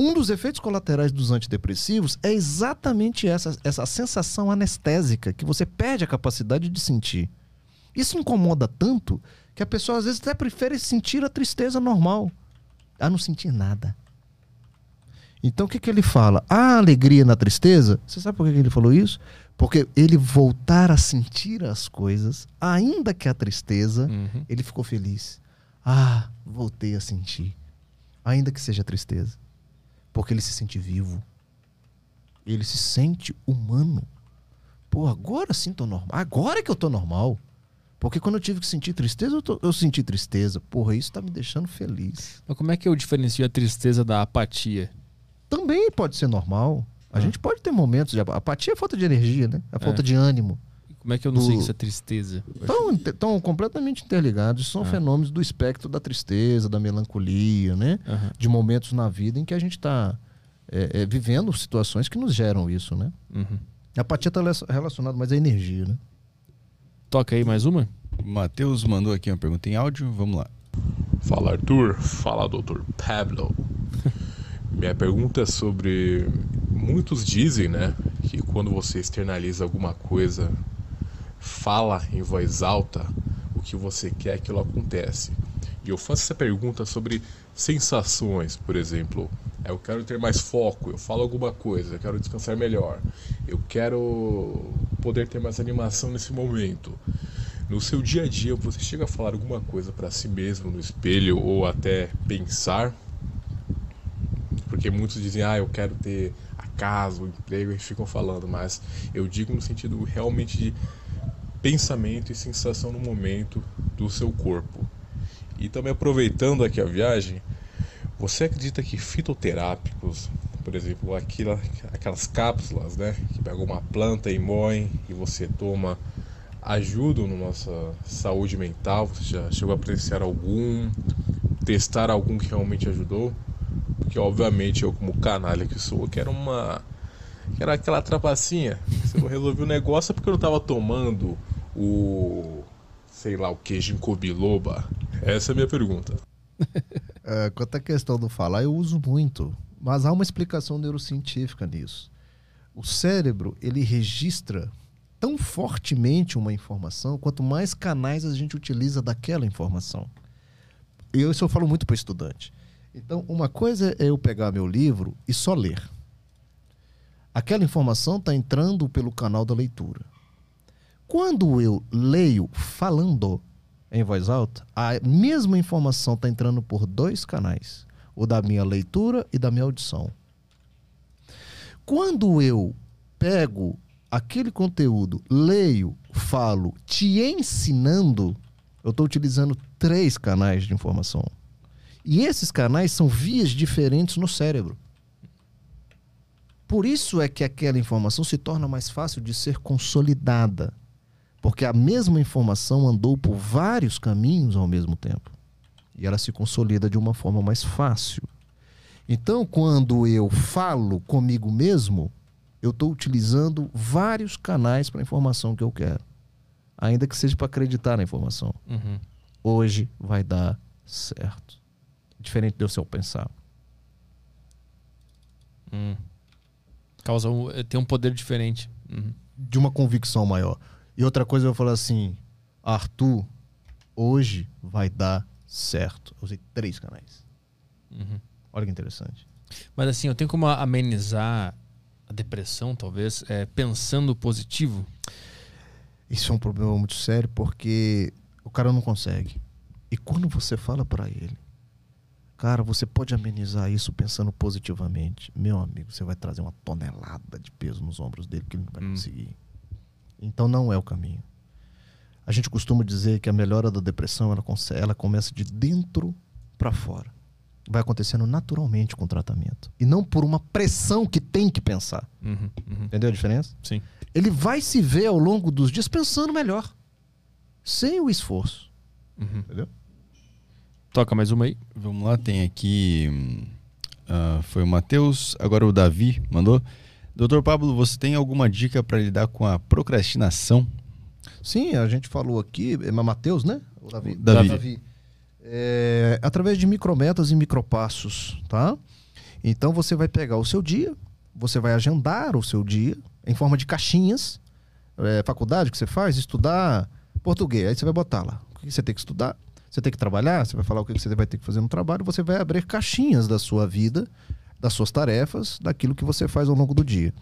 Um dos efeitos colaterais dos antidepressivos é exatamente essa, essa sensação anestésica que você perde a capacidade de sentir. Isso incomoda tanto que a pessoa às vezes até prefere sentir a tristeza normal a não sentir nada. Então o que, que ele fala? A alegria na tristeza, você sabe por que que ele falou isso? Porque ele voltar a sentir as coisas, ainda que a tristeza, Uhum. ele ficou feliz. Ah, voltei a sentir. Ainda que seja tristeza. Porque ele se sente vivo. Ele se sente humano. Pô, agora sim tô normal. Agora que eu tô normal. Porque quando eu tive que sentir tristeza, eu, tô- eu senti tristeza. Porra, isso tá me deixando feliz. Mas como é que eu diferencio a tristeza da apatia? Também pode ser normal. A Ah. gente pode ter momentos de apa- apatia é falta de energia, né? É falta É. de ânimo. Como é que eu não sei Do- que isso é tristeza? Estão estão completamente interligados. São Ah. fenômenos do espectro da tristeza, da melancolia, né? De momentos na vida em que a gente está vivendo situações que nos geram isso, né? Uhum. A apatia está relacionada mais à energia, né? Toca aí mais uma? O Matheus mandou aqui uma pergunta em áudio. Vamos lá. Fala Arthur, fala doutor Pablo. Minha pergunta é sobre. Muitos dizem, né, que quando você externaliza alguma coisa, fala em voz alta o que você quer, aquilo acontece. E eu faço essa pergunta sobre sensações, por exemplo. É, Eu quero ter mais foco, eu falo alguma coisa, eu quero descansar melhor, eu quero poder ter mais animação nesse momento. No seu dia a dia, você chega a falar alguma coisa para si mesmo no espelho ou até pensar? Porque muitos dizem, ah, eu quero ter a casa, o emprego, e ficam falando, mas eu digo no sentido realmente de pensamento e sensação no momento do seu corpo. E também aproveitando aqui a viagem, você acredita que fitoterápicos, por exemplo, aquela, aquelas cápsulas, né, que pegam uma planta e moem e você toma, ajudam na nossa saúde mental? Você já chegou a apreciar algum, testar algum que realmente ajudou? Porque obviamente eu como canalha que sou, eu quero uma era aquela trapacinha. Se eu resolvi o negócio é porque eu não tava tomando o sei lá o que, ginkgo biloba. Essa é a minha pergunta. É, quanto à questão do falar, eu uso muito. Mas há uma explicação neurocientífica nisso. O cérebro, ele registra tão fortemente uma informação quanto mais canais a gente utiliza daquela informação. E isso eu falo muito para estudante. Então, uma coisa é eu pegar meu livro e só ler. Aquela informação está entrando pelo canal da leitura. Quando eu leio falando em voz alta, a mesma informação está entrando por dois canais: o da minha leitura e da minha audição. Quando eu pego aquele conteúdo, leio, falo, te ensinando, eu estou utilizando três canais de informação. E esses canais são vias diferentes no cérebro. Por isso é que aquela informação se torna mais fácil de ser consolidada. Porque a mesma informação andou por vários caminhos ao mesmo tempo. E ela se consolida de uma forma mais fácil. Então, quando eu falo comigo mesmo, eu estou utilizando vários canais para a informação que eu quero. Ainda que seja para acreditar na informação. Uhum. Hoje vai dar certo. Diferente do seu pensar. Hum. Causa um, tem um poder diferente. Uhum. De uma convicção maior. E outra coisa eu vou falar assim, Arthur, hoje vai dar certo. Eu usei três canais. Uhum. Olha que interessante. Mas assim, eu tenho como amenizar a depressão, talvez, é, pensando positivo? Isso é um problema muito sério porque o cara não consegue. E quando você fala para ele, cara, você pode amenizar isso pensando positivamente. Meu amigo, você vai trazer uma tonelada de peso nos ombros dele que ele não vai Hum. conseguir. Então não é o caminho. A gente costuma dizer que a melhora da depressão ela, ela começa de dentro para fora. Vai acontecendo naturalmente com o tratamento. E não por uma pressão que tem que pensar. Uhum, uhum. Entendeu a diferença? Sim. ele vai se ver ao longo dos dias pensando melhor. Sem o esforço. Uhum. Entendeu? Toca mais uma aí. Vamos lá, tem aqui. ah, foi o Matheus, agora o Davi mandou. Doutor Pablo, você tem alguma dica para lidar com a procrastinação? Sim, a gente falou aqui, é Matheus, né? O Davi. Davi. É, através de micrometas e micropassos, tá? Então você vai pegar o seu dia, você vai agendar o seu dia em forma de caixinhas. É, faculdade que você faz, estudar português. Aí você vai botar lá. O que você tem que estudar? Você tem que trabalhar? Você vai falar o que você vai ter que fazer no trabalho. Você vai abrir caixinhas da sua vida, das suas tarefas, daquilo que você faz ao longo do dia.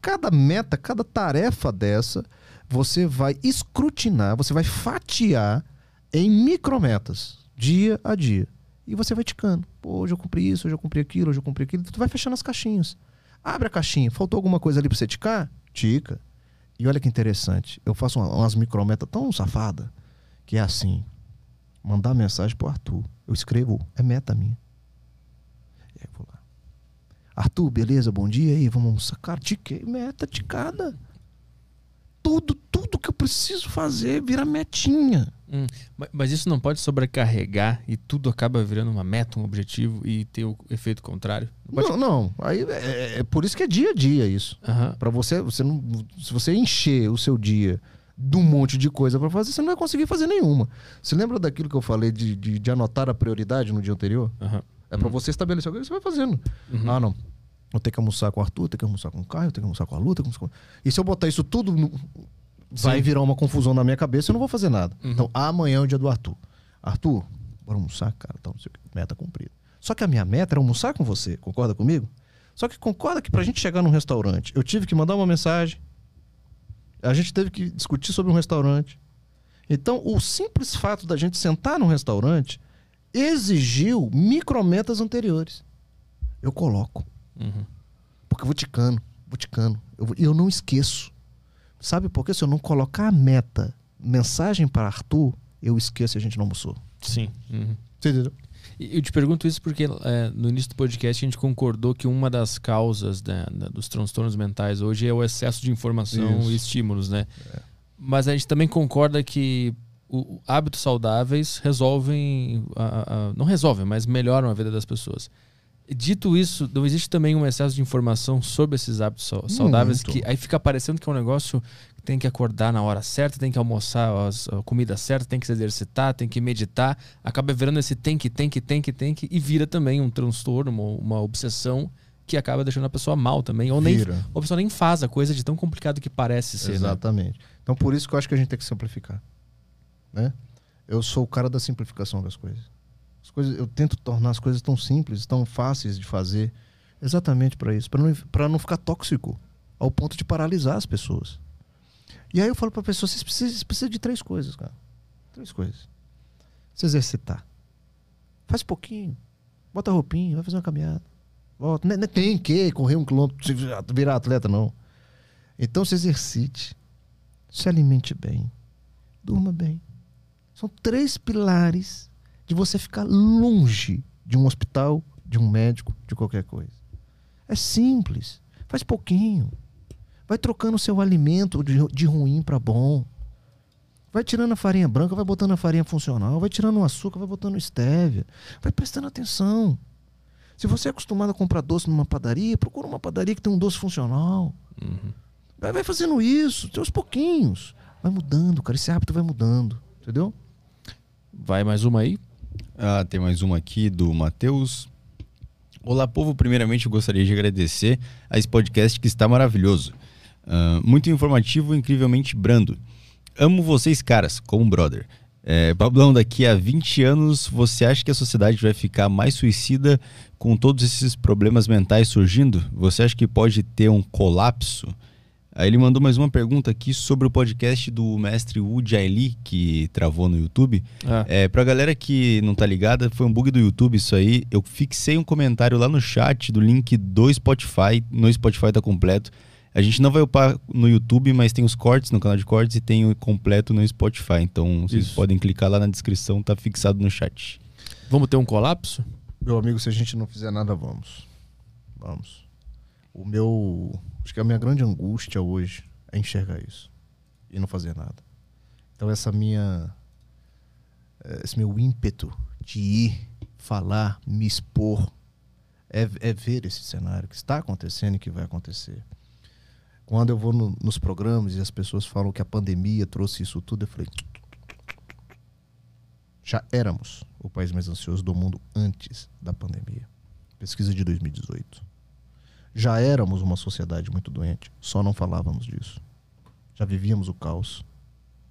Cada meta, cada tarefa dessa, você vai escrutinar, você vai fatiar em micrometas, dia a dia. E você vai ticando. Pô, hoje eu cumpri isso, hoje eu cumpri aquilo, hoje eu cumpri aquilo. Tu vai fechando as caixinhas. Abre a caixinha. Faltou alguma coisa ali pra você ticar? Tica. E olha que interessante. Eu faço uma- umas micrometas tão safada que é assim. Mandar mensagem pro Arthur. Eu escrevo, é meta minha. E aí eu vou lá. Arthur, beleza? Bom dia aí, vamos almoçar. Cara, tiquei, meta ticada. Tudo, tudo que eu preciso fazer vira metinha. Hum, ma- Mas isso não pode sobrecarregar e tudo acaba virando uma meta, um objetivo e ter o efeito contrário? Não Não, não. Aí é, é por isso que é dia a dia isso. Aham. Pra você, você não, se você encher o seu dia de um monte de coisa pra fazer, você não vai conseguir fazer nenhuma. Você lembra daquilo que eu falei de, de, de anotar a prioridade no dia anterior? aham. É pra você estabelecer o que você vai fazendo. Uhum. Ah, não. Eu tenho que almoçar com o Arthur, eu tenho que almoçar com o Caio, eu tenho que almoçar com a Lu, eu tenho que almoçar com... E se eu botar isso tudo, no- vai virar uma confusão na minha cabeça eu não vou fazer nada. Uhum. Então, amanhã é o dia do Arthur. Arthur, bora almoçar, cara, então, não sei o que. meta cumprida. Só que a minha meta era almoçar com você, concorda comigo? Só que concorda que pra gente chegar num restaurante, eu tive que mandar uma mensagem, a gente teve que discutir sobre um restaurante. Então, o simples fato da gente sentar num restaurante exigiu micrometas anteriores. Eu coloco. Uhum. Porque eu vou ticando, vou ticando. Eu, e eu não esqueço. Sabe por quê? Se eu não colocar a meta, mensagem para Arthur, eu esqueço e a gente não almoçou. Sim. Uhum. Você entendeu? Eu te pergunto isso porque é, no início do podcast a gente concordou que uma das causas dos transtornos mentais hoje é o excesso de informação Isso. e estímulos, né? Mas a gente também concorda que o, hábitos saudáveis resolvem, a- a- não resolvem, mas melhoram a vida das pessoas. Dito isso, não existe também um excesso de informação sobre esses hábitos sau- saudáveis Muito. que aí fica parecendo que é um negócio tem que acordar na hora certa, tem que almoçar as- a comida certa, tem que se exercitar, tem que meditar. Acaba virando esse tem que, tem que, tem que, tem que e vira também um transtorno, uma, uma obsessão que acaba deixando a pessoa mal também. Ou nem, Vira. ou a pessoa nem faz a coisa de tão complicado que parece ser. né? Exatamente. Então por isso que eu acho que a gente tem que simplificar. Né? Eu sou o cara da simplificação das coisas. As coisas eu tento tornar as coisas tão simples, tão fáceis de fazer, exatamente para isso, para não, pra não ficar tóxico ao ponto de paralisar as pessoas. E aí eu falo para a pessoa, vocês precisam, de três coisas, cara. Três coisas. Se exercitar. Faz pouquinho. Bota roupinha, vai fazer uma caminhada. Volta. Não, não tem que correr um quilômetro, virar atleta, não. Então se exercite, se alimente bem, durma bem. São três pilares de você ficar longe de um hospital, de um médico, de qualquer coisa. É simples, faz pouquinho. Vai trocando o seu alimento de, de ruim para bom. Vai tirando a farinha branca, vai botando a farinha funcional, vai tirando o açúcar, vai botando stevia. Vai prestando atenção. Se você é acostumado a comprar doce numa padaria, procura uma padaria que tem um doce funcional. Vai, vai fazendo isso, tem aos pouquinhos. Vai mudando, cara. Esse hábito vai mudando. Entendeu? Vai mais uma aí? Ah, tem mais uma aqui do Matheus. Olá, povo. Primeiramente, eu gostaria de agradecer a esse podcast que está maravilhoso. Ah, muito informativo incrivelmente brando. Amo vocês, caras, como um brother. É, Pablão, daqui a 20 anos, você acha que a sociedade vai ficar mais suicida com todos esses problemas mentais surgindo? Você acha que pode ter um colapso? Aí ele mandou mais uma pergunta aqui sobre o podcast do mestre Woody Ali, que travou no YouTube. Ah. É, pra galera que não tá ligada, foi um bug do YouTube isso aí. Eu fixei um comentário lá no chat do link do Spotify. No Spotify tá completo. A gente não vai upar no YouTube, mas tem os cortes no canal de cortes e tem o completo no Spotify. Então vocês Isso. podem clicar lá na descrição, tá fixado no chat. Vamos ter um colapso? Meu amigo, se a gente não fizer nada, vamos. Vamos. O meu. Acho que a minha grande angústia hoje é enxergar isso. E não fazer nada. Então, essa minha. eh, Esse meu ímpeto de ir, falar, me expor, é, é ver esse cenário que está acontecendo e que vai acontecer. Quando eu vou no- nos programas e as pessoas falam que a pandemia trouxe isso tudo, eu falei. Já éramos o país mais ansioso do mundo antes da pandemia. Pesquisa de 2018. Já éramos uma sociedade muito doente, só não falávamos disso. Já vivíamos o caos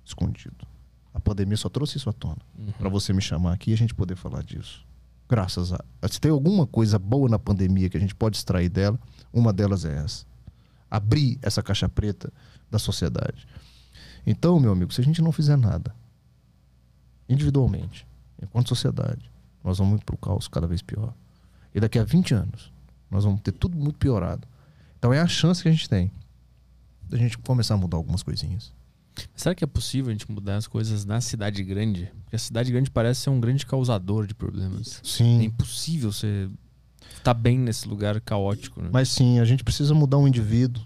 escondido. A pandemia só trouxe isso à tona. Para você me chamar aqui e a gente poder falar disso. Graças a. Se tem alguma coisa boa na pandemia que a gente pode extrair dela, uma delas é essa. Abrir essa caixa preta da sociedade. Então, meu amigo, se a gente não fizer nada, individualmente, enquanto sociedade, nós vamos para o caos cada vez pior. E daqui a 20 anos, nós vamos ter tudo muito piorado. Então é a chance que a gente tem da gente começar a mudar algumas coisinhas. Será que é possível a gente mudar as coisas na cidade grande? Porque a cidade grande parece ser um grande causador de problemas. É Sim. impossível você estar bem nesse lugar caótico, né? Mas sim, a gente precisa mudar um indivíduo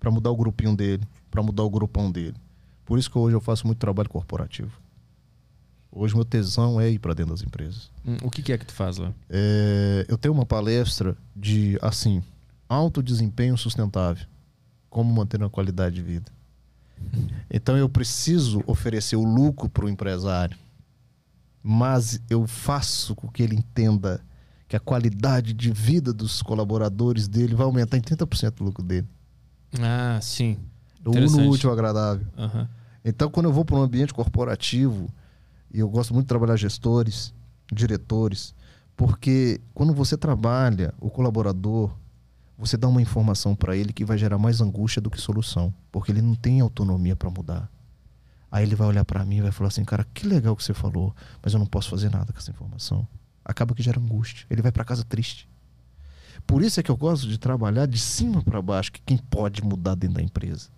para mudar o grupinho dele, para mudar o grupão dele. Por isso que hoje eu faço muito trabalho corporativo. Hoje meu tesão é ir para dentro das empresas. Hum, O que, que é que tu faz lá? É, eu tenho uma palestra de, assim, alto desempenho sustentável. Como manter a qualidade de vida. Então eu preciso oferecer o lucro para o empresário, mas eu faço com que ele entenda que a qualidade de vida dos colaboradores dele vai aumentar em 30% o lucro dele. Ah, sim. O útil ao agradável. Aham. Então, quando eu vou para um ambiente corporativo, e eu gosto muito de trabalhar gestores, diretores, porque quando você trabalha o colaborador, você dá uma informação para ele que vai gerar mais angústia do que solução, porque ele não tem autonomia para mudar. Aí ele vai olhar para mim e vai falar assim: "Cara, que legal que você falou, mas eu não posso fazer nada com essa informação". Acaba que gera angústia. Ele vai para casa triste. Por isso é que eu gosto de trabalhar de cima para baixo, que quem pode mudar dentro da empresa.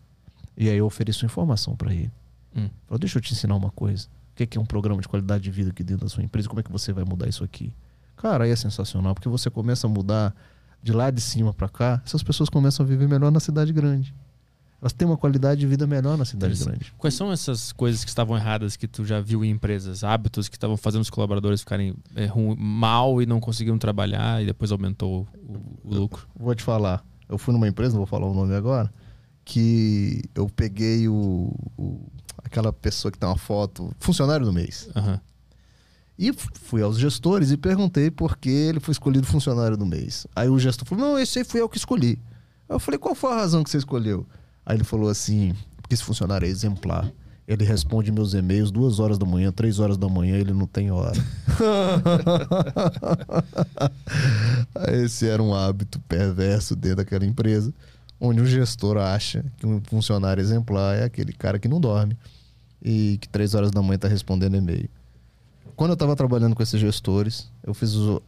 E aí eu ofereço informação para ele. Hum. Falo, deixa eu te ensinar uma coisa. O que é que é um programa de qualidade de vida aqui dentro da sua empresa? Como é que você vai mudar isso aqui? Cara, aí é sensacional, porque você começa a mudar de lá de cima para cá, essas pessoas começam a viver melhor na cidade grande. Elas têm uma qualidade de vida melhor na cidade Isso. grande. Quais são essas coisas que estavam erradas que tu já viu em empresas? Hábitos que estavam fazendo os colaboradores ficarem é, ru- mal e não conseguiam trabalhar e depois aumentou o, o lucro? Vou te falar. Eu fui numa empresa, não vou falar o nome agora, que eu peguei o, o- aquela pessoa que tem uma foto, funcionário do mês. Aham. E fui aos gestores e perguntei por que ele foi escolhido funcionário do mês. Aí o gestor falou: Não, esse aí fui eu que escolhi. Aí eu falei: Qual foi a razão que você escolheu? Aí ele falou assim: Porque esse funcionário é exemplar. Ele responde meus e-mails duas horas da manhã, três horas da manhã, ele não tem hora. Esse era um hábito perverso dentro daquela empresa, onde o gestor acha que um funcionário exemplar é aquele cara que não dorme e que três horas da manhã está respondendo e-mail. Quando eu estava trabalhando com esses gestores, eu fiz o-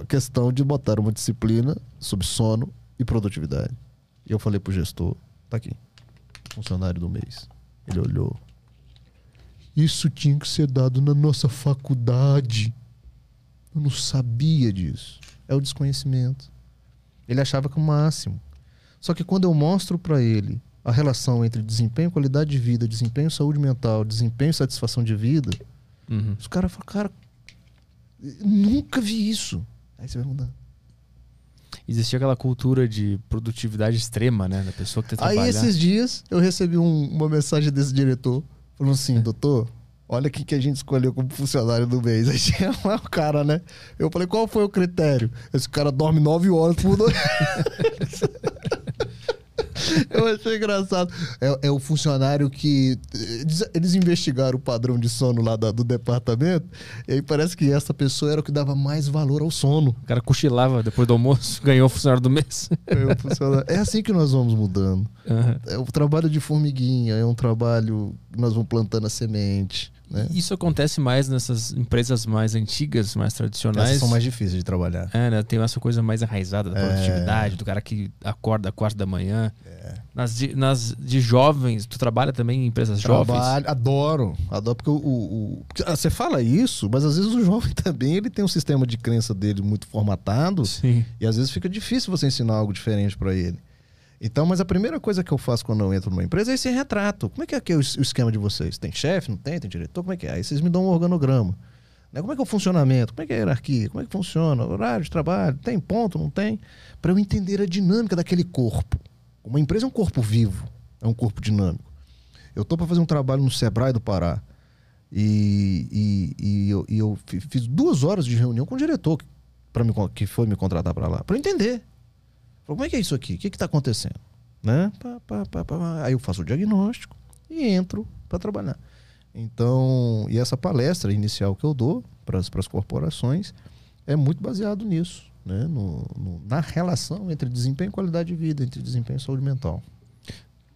a questão de botar uma disciplina sobre sono e produtividade. E eu falei pro gestor, tá aqui, funcionário do mês. Ele olhou. Isso tinha que ser dado na nossa faculdade. Eu não sabia disso. É o desconhecimento. Ele achava que o máximo. Só que quando eu mostro para ele a relação entre desempenho, qualidade de vida, desempenho, saúde mental, desempenho, satisfação de vida, Uhum. os caras falam, cara, eu nunca vi isso. Aí você vai mudar. Existia aquela cultura de produtividade extrema, né? Da pessoa que tem que Aí esses dias eu recebi um- uma mensagem desse diretor falando assim, doutor, olha o que a gente escolheu como funcionário do mês. Aí tinha lá o cara, né? Eu falei, qual foi o critério? Esse cara dorme nove horas por. Eu achei engraçado. É, é o funcionário que. Eles, eles investigaram o padrão de sono lá da- do departamento, e aí parece que essa pessoa era o que dava mais valor ao sono. O cara cochilava depois do almoço, ganhou o funcionário do mês. É, funcionário- é assim que nós vamos mudando. Aham. É o trabalho de formiguinha, é um trabalho que nós vamos plantando a semente. Né? Isso acontece mais nessas empresas mais antigas, mais tradicionais. Essas são mais difíceis de trabalhar. É, né? Tem essa coisa mais enraizada da É. produtividade, do cara que acorda às quatro da manhã. Nas, de, nas de jovens, tu trabalha também em empresas jovens? Trabalho, adoro, adoro, porque o, o- o- ah, você fala isso, mas às vezes o jovem também ele tem um sistema de crença dele muito formatado Sim. e às vezes fica difícil você ensinar algo diferente para ele. Então, mas a primeira coisa que eu faço quando eu entro numa empresa é esse retrato. Como é que é aqui o, o esquema de vocês? Tem chefe, não tem? Tem diretor? Como é que é? Aí vocês me dão um organograma. Né? Como é que é o funcionamento? Como é que é a hierarquia? Como é que funciona? Horário de trabalho? Tem ponto? Não tem? Para eu entender a dinâmica daquele corpo. Uma empresa é um corpo vivo, é um corpo dinâmico. Eu tô para fazer um trabalho no Sebrae do Pará. E, e, e eu, e eu fi- fiz duas horas de reunião com o diretor que, me, que foi me contratar para lá, para entender. Falei, como é que é isso aqui? O que está acontecendo? Né? Pá, pá, pá. Aí eu faço o diagnóstico e entro para trabalhar. Então, e essa palestra inicial que eu dou para as corporações é muito baseado nisso, né? No- no- na relação entre desempenho e qualidade de vida, entre desempenho e saúde mental.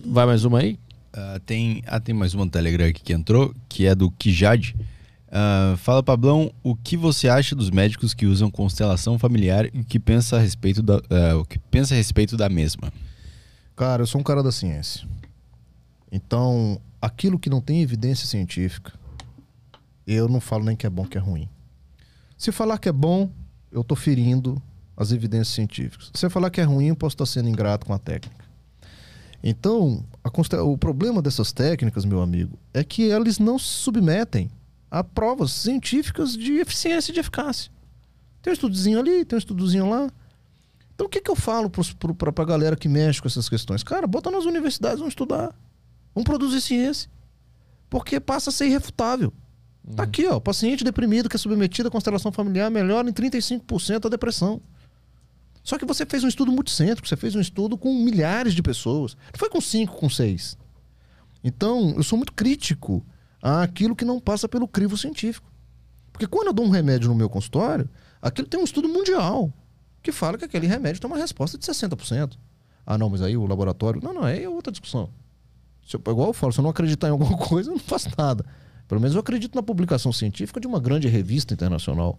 Vai mais uma aí? Ah, tem, ah, tem mais uma no Telegram aqui que entrou, que é do Kijad. Ah, fala, Pablão, o que você acha dos médicos que usam constelação familiar e que pensa a respeito da, ah, o que pensa a respeito da mesma? Cara, eu sou um cara da ciência. Então, aquilo que não tem evidência científica, eu não falo nem que é bom que é ruim. Se falar que é bom, eu tô ferindo as evidências científicas. Se eu falar que é ruim, eu posso estar sendo ingrato com a técnica. Então, a conste- o problema dessas técnicas, meu amigo, é que eles não se submetem a provas científicas de eficiência e de eficácia. Tem um estudozinho ali, tem um estudozinho lá. Então, o que, que eu falo para a galera que mexe com essas questões? Cara, bota nas universidades, vamos estudar. Vamos produzir ciência. Porque passa a ser irrefutável. Tá aqui, ó. Paciente deprimido que é submetido à constelação familiar melhora em 35% a depressão. Só que você fez um estudo multicêntrico, você fez um estudo com milhares de pessoas. Não foi com cinco, com seis. Então, eu sou muito crítico àquilo que não passa pelo crivo científico. Porque quando eu dou um remédio no meu consultório, aquilo tem um estudo mundial que fala que aquele remédio tem uma resposta de 60%. Ah, não, mas aí o laboratório. Não, não, aí é outra discussão. Se eu, igual eu falo, se eu não acreditar em alguma coisa, eu não faço nada. Pelo menos eu acredito na publicação científica de uma grande revista internacional.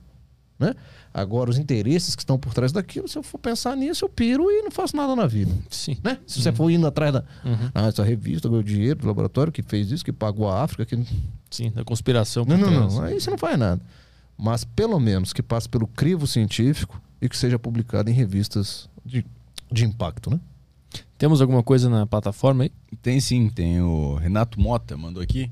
Né? Agora, os interesses que estão por trás daquilo, se eu for pensar nisso, eu piro e não faço nada na vida. Sim. Né? Se você for indo atrás da. Uhum. Ah, essa revista ganhou dinheiro do laboratório que fez isso, que pagou a África. Que... Sim, da conspiração. Não, não, não. Aí você não faz nada. Mas pelo menos que passe pelo crivo científico e que seja publicado em revistas de, de impacto, né? Temos alguma coisa na plataforma aí? Tem sim, tem o Renato Mota, mandou aqui.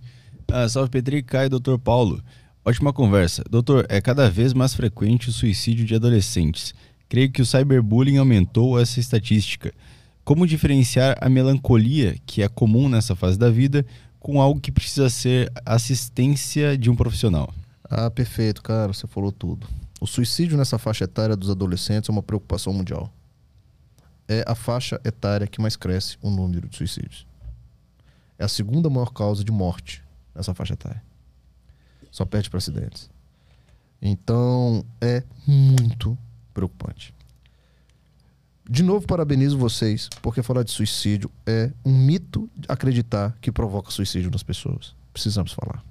Ah, salve Petri, Caio, doutor Paulo. Ótima conversa. Doutor, é cada vez mais frequente o suicídio de adolescentes. Creio que o cyberbullying aumentou essa estatística. Como diferenciar a melancolia, que é comum nessa fase da vida, com algo que precisa ser assistência de um profissional? Ah, perfeito, cara, você falou tudo. O suicídio nessa faixa etária dos adolescentes é uma preocupação mundial. É a faixa etária que mais cresce o número de suicídios. É a segunda maior causa de morte nessa faixa etária. Só perde para acidentes. Então, é muito preocupante. De novo, parabenizo vocês, porque falar de suicídio é um mito acreditar que provoca suicídio nas pessoas. Precisamos falar.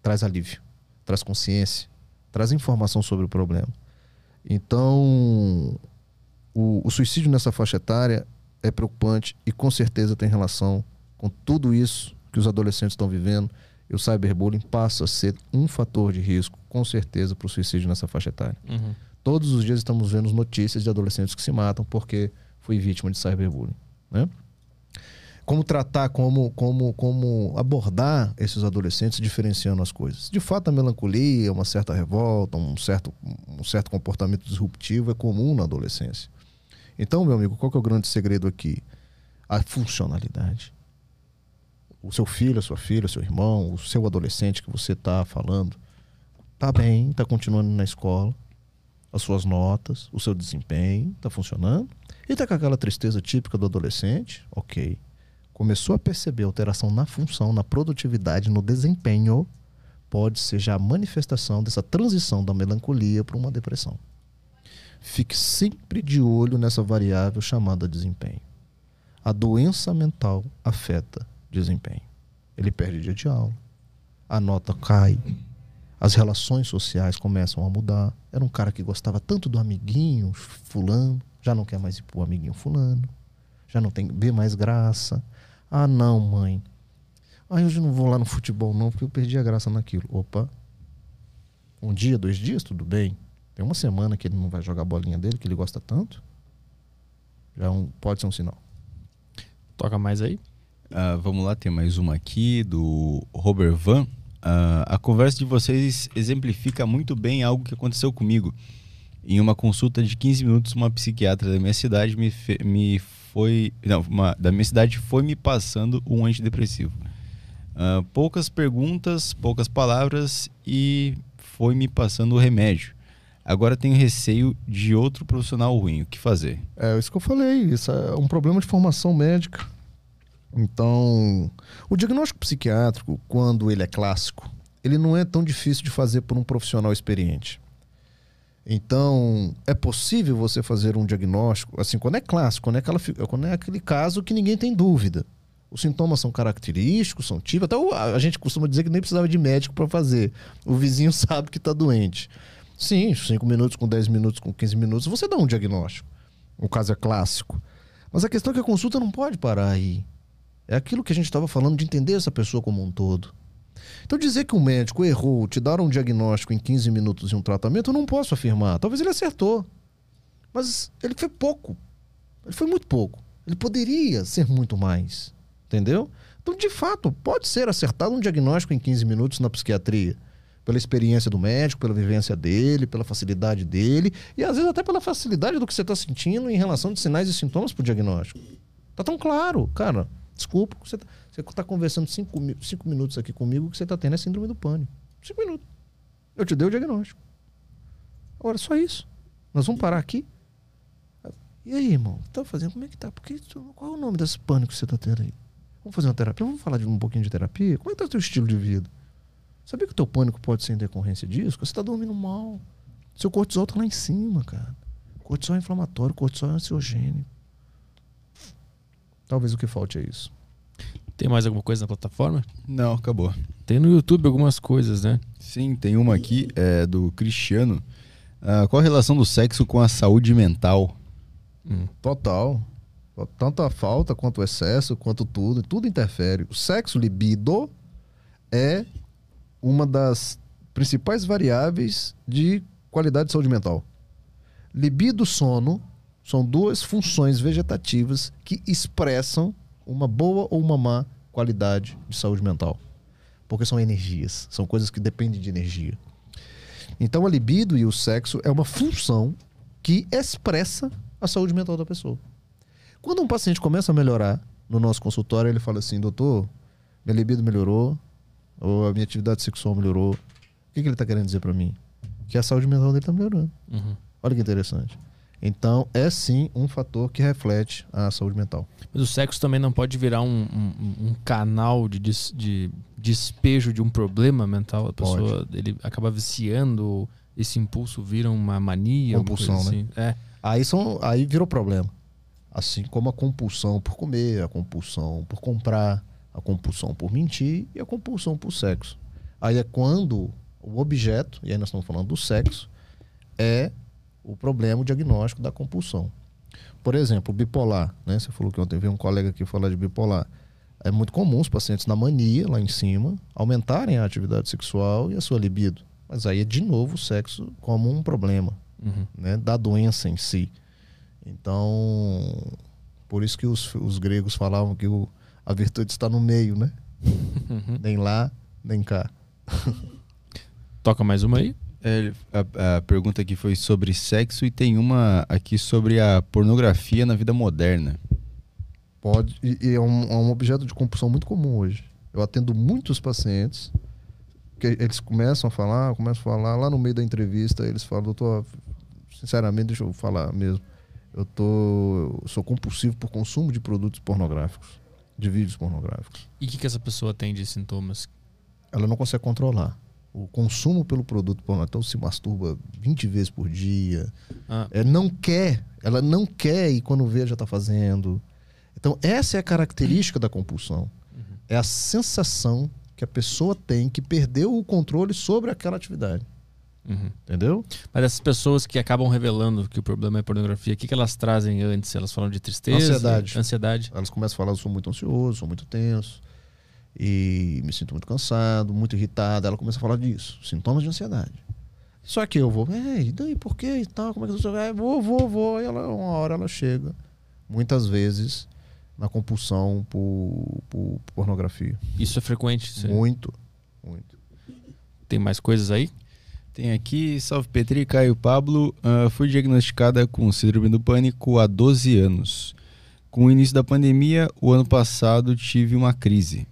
Traz alívio, traz consciência, traz informação sobre o problema. Então, o, o suicídio nessa faixa etária é preocupante e com certeza tem relação com tudo isso que os adolescentes estão vivendo. E o cyberbullying passa a ser um fator de risco, com certeza, para o suicídio nessa faixa etária. Uhum. Todos os dias estamos vendo notícias de adolescentes que se matam porque foi vítima de cyberbullying. Né? Como tratar, como, como, como abordar esses adolescentes diferenciando as coisas. De fato, a melancolia, uma certa revolta, um certo, um certo comportamento disruptivo é comum na adolescência. Então, meu amigo, qual que é o grande segredo aqui? A funcionalidade. O seu filho, a sua filha, o seu irmão, o seu adolescente que você está falando, está bem, está continuando na escola, as suas notas, o seu desempenho, está funcionando. E está com aquela tristeza típica do adolescente, ok. Começou a perceber alteração na função, na produtividade, no desempenho, pode ser já a manifestação dessa transição da melancolia para uma depressão. Fique sempre de olho nessa variável chamada desempenho. A doença mental afeta desempenho. Ele perde dia de aula, a nota cai, as relações sociais começam a mudar. Era um cara que gostava tanto do amiguinho fulano, já não quer mais ir pro amiguinho fulano, já não tem vê mais graça. Ah, não, mãe. Ah, hoje não vou lá no futebol não, porque eu perdi a graça naquilo. Opa. Um dia, dois dias, tudo bem. Tem uma semana que ele não vai jogar a bolinha dele, que ele gosta tanto. Já é um, pode ser um sinal. Toca mais aí. Uh, vamos lá, tem mais uma aqui do Robert Van. Uh, a conversa de vocês exemplifica muito bem algo que aconteceu comigo. Em uma consulta de 15 minutos, uma psiquiatra da minha cidade me, me foi. Não, uma, da minha cidade foi me passando um antidepressivo. Uh, poucas perguntas, poucas palavras e foi me passando o remédio. Agora tenho receio de outro profissional ruim. O que fazer? É isso que eu falei. Isso é um problema de formação médica. Então, o diagnóstico psiquiátrico, quando ele é clássico, ele não é tão difícil de fazer por um profissional experiente. Então, é possível você fazer um diagnóstico, assim, quando é clássico, quando é, aquela, quando é aquele caso que ninguém tem dúvida. Os sintomas são característicos, são típicos. Até a gente costuma dizer que nem precisava de médico para fazer. O vizinho sabe que está doente. Sim, 5 minutos, com 10 minutos, com 15 minutos, você dá um diagnóstico. O caso é clássico. Mas a questão é que a consulta não pode parar aí. É aquilo que a gente estava falando de entender essa pessoa como um todo. Então, dizer que o médico errou, te dar um diagnóstico em 15 minutos e um tratamento, eu não posso afirmar. Talvez ele acertou. Mas ele foi pouco. Ele foi muito pouco. Ele poderia ser muito mais. Entendeu? Então, de fato, pode ser acertado um diagnóstico em 15 minutos na psiquiatria. Pela experiência do médico, pela vivência dele, pela facilidade dele e às vezes até pela facilidade do que você está sentindo em relação de sinais e sintomas para o diagnóstico. Tá tão claro, cara. Desculpa, você está tá conversando cinco, cinco minutos aqui comigo que você está tendo é síndrome do pânico. Cinco minutos. Eu te dei o diagnóstico. Agora, só isso. Nós vamos parar aqui. E aí, irmão? Tá fazendo? Como é que tá? Porque, qual é o nome desse pânico que você está tendo aí? Vamos fazer uma terapia? Vamos falar de um pouquinho de terapia? Como é que tá o teu estilo de vida? Sabia que o teu pânico pode ser em decorrência disso? Você está dormindo mal. Seu cortisol tá lá em cima, cara. Cortisol é inflamatório, cortisol é ansiogênico. Talvez o que falte é isso. Tem mais alguma coisa na plataforma? Não, acabou. Tem no YouTube algumas coisas, né? Sim, tem uma aqui é, do Cristiano. Uh, qual a relação do sexo com a saúde mental? Hum. Total. Tanto a falta quanto o excesso, quanto tudo, tudo interfere. O sexo libido é uma das principais variáveis de qualidade de saúde mental. Libido, sono, São duas funções vegetativas que expressam uma boa ou uma má qualidade de saúde mental. Porque são energias, são coisas que dependem de energia. Então a libido e o sexo é uma função que expressa a saúde mental da pessoa. Quando um paciente começa a melhorar no nosso consultório, ele fala assim: doutor, minha libido melhorou, ou a minha atividade sexual melhorou. O que, que ele está querendo dizer para mim? Que a saúde mental dele está melhorando. Uhum. Olha que interessante. Então, é sim um fator que reflete a saúde mental. Mas o sexo também não pode virar um, um, um canal de, des, de despejo de um problema mental. A pessoa ele acaba viciando, esse impulso vira uma mania. Compulsão, né? assim. É. Aí, são, aí virou problema. Assim como a compulsão por comer, a compulsão por comprar, a compulsão por mentir e a compulsão por sexo. Aí é quando o objeto, e aí nós estamos falando do sexo, é o problema, o diagnóstico da compulsão. Por exemplo, bipolar, né? Você falou que ontem veio um colega aqui falar de bipolar. É muito comum os pacientes na mania, lá em cima, aumentarem a atividade sexual e a sua libido. Mas aí é de novo o sexo como um problema, Uhum. né? Da doença em si. Então, por isso que os, os gregos falavam que o, a virtude está no meio, né? Nem lá, nem cá. Toca mais uma aí? É, a, a pergunta aqui foi sobre sexo e tem uma aqui sobre a pornografia na vida moderna. Pode, e, e é, um, é um objeto de compulsão muito comum hoje. Eu atendo muitos pacientes que eles começam a falar, começam a falar, lá no meio da entrevista, eles falam, doutor, sinceramente, deixa eu falar mesmo. Eu tô. Eu sou compulsivo por consumo de produtos pornográficos, de vídeos pornográficos. E o que, que essa pessoa tem de sintomas? Ela não consegue controlar. O consumo pelo produto pornográfico, então se masturba 20 vezes por dia. Ah, É, não quer, ela não quer e quando vê já está fazendo. Então, essa é a característica da compulsão. É a sensação que a pessoa tem que perdeu o controle sobre aquela atividade. uhum. Entendeu? Mas essas pessoas que acabam revelando que o problema é pornografia, o que, que elas trazem antes? Elas falam de tristeza? Ansiedade. Ansiedade. Elas começam a falar: eu sou muito ansioso, sou muito tenso, e me sinto muito cansado, muito irritado. Ela começa a falar disso, sintomas de ansiedade. Só que eu vou, é, e daí por quê e tal? Como é que você vai? Vou, vou, vou. E ela, uma hora ela chega, muitas vezes, na compulsão por, por pornografia. Isso é frequente. Isso é- Muito, muito. Tem mais coisas aí? Tem aqui, salve Petri, Caio Pablo. ah, fui diagnosticada com síndrome do pânico há 12 anos. Com o início da pandemia, o ano passado tive uma crise.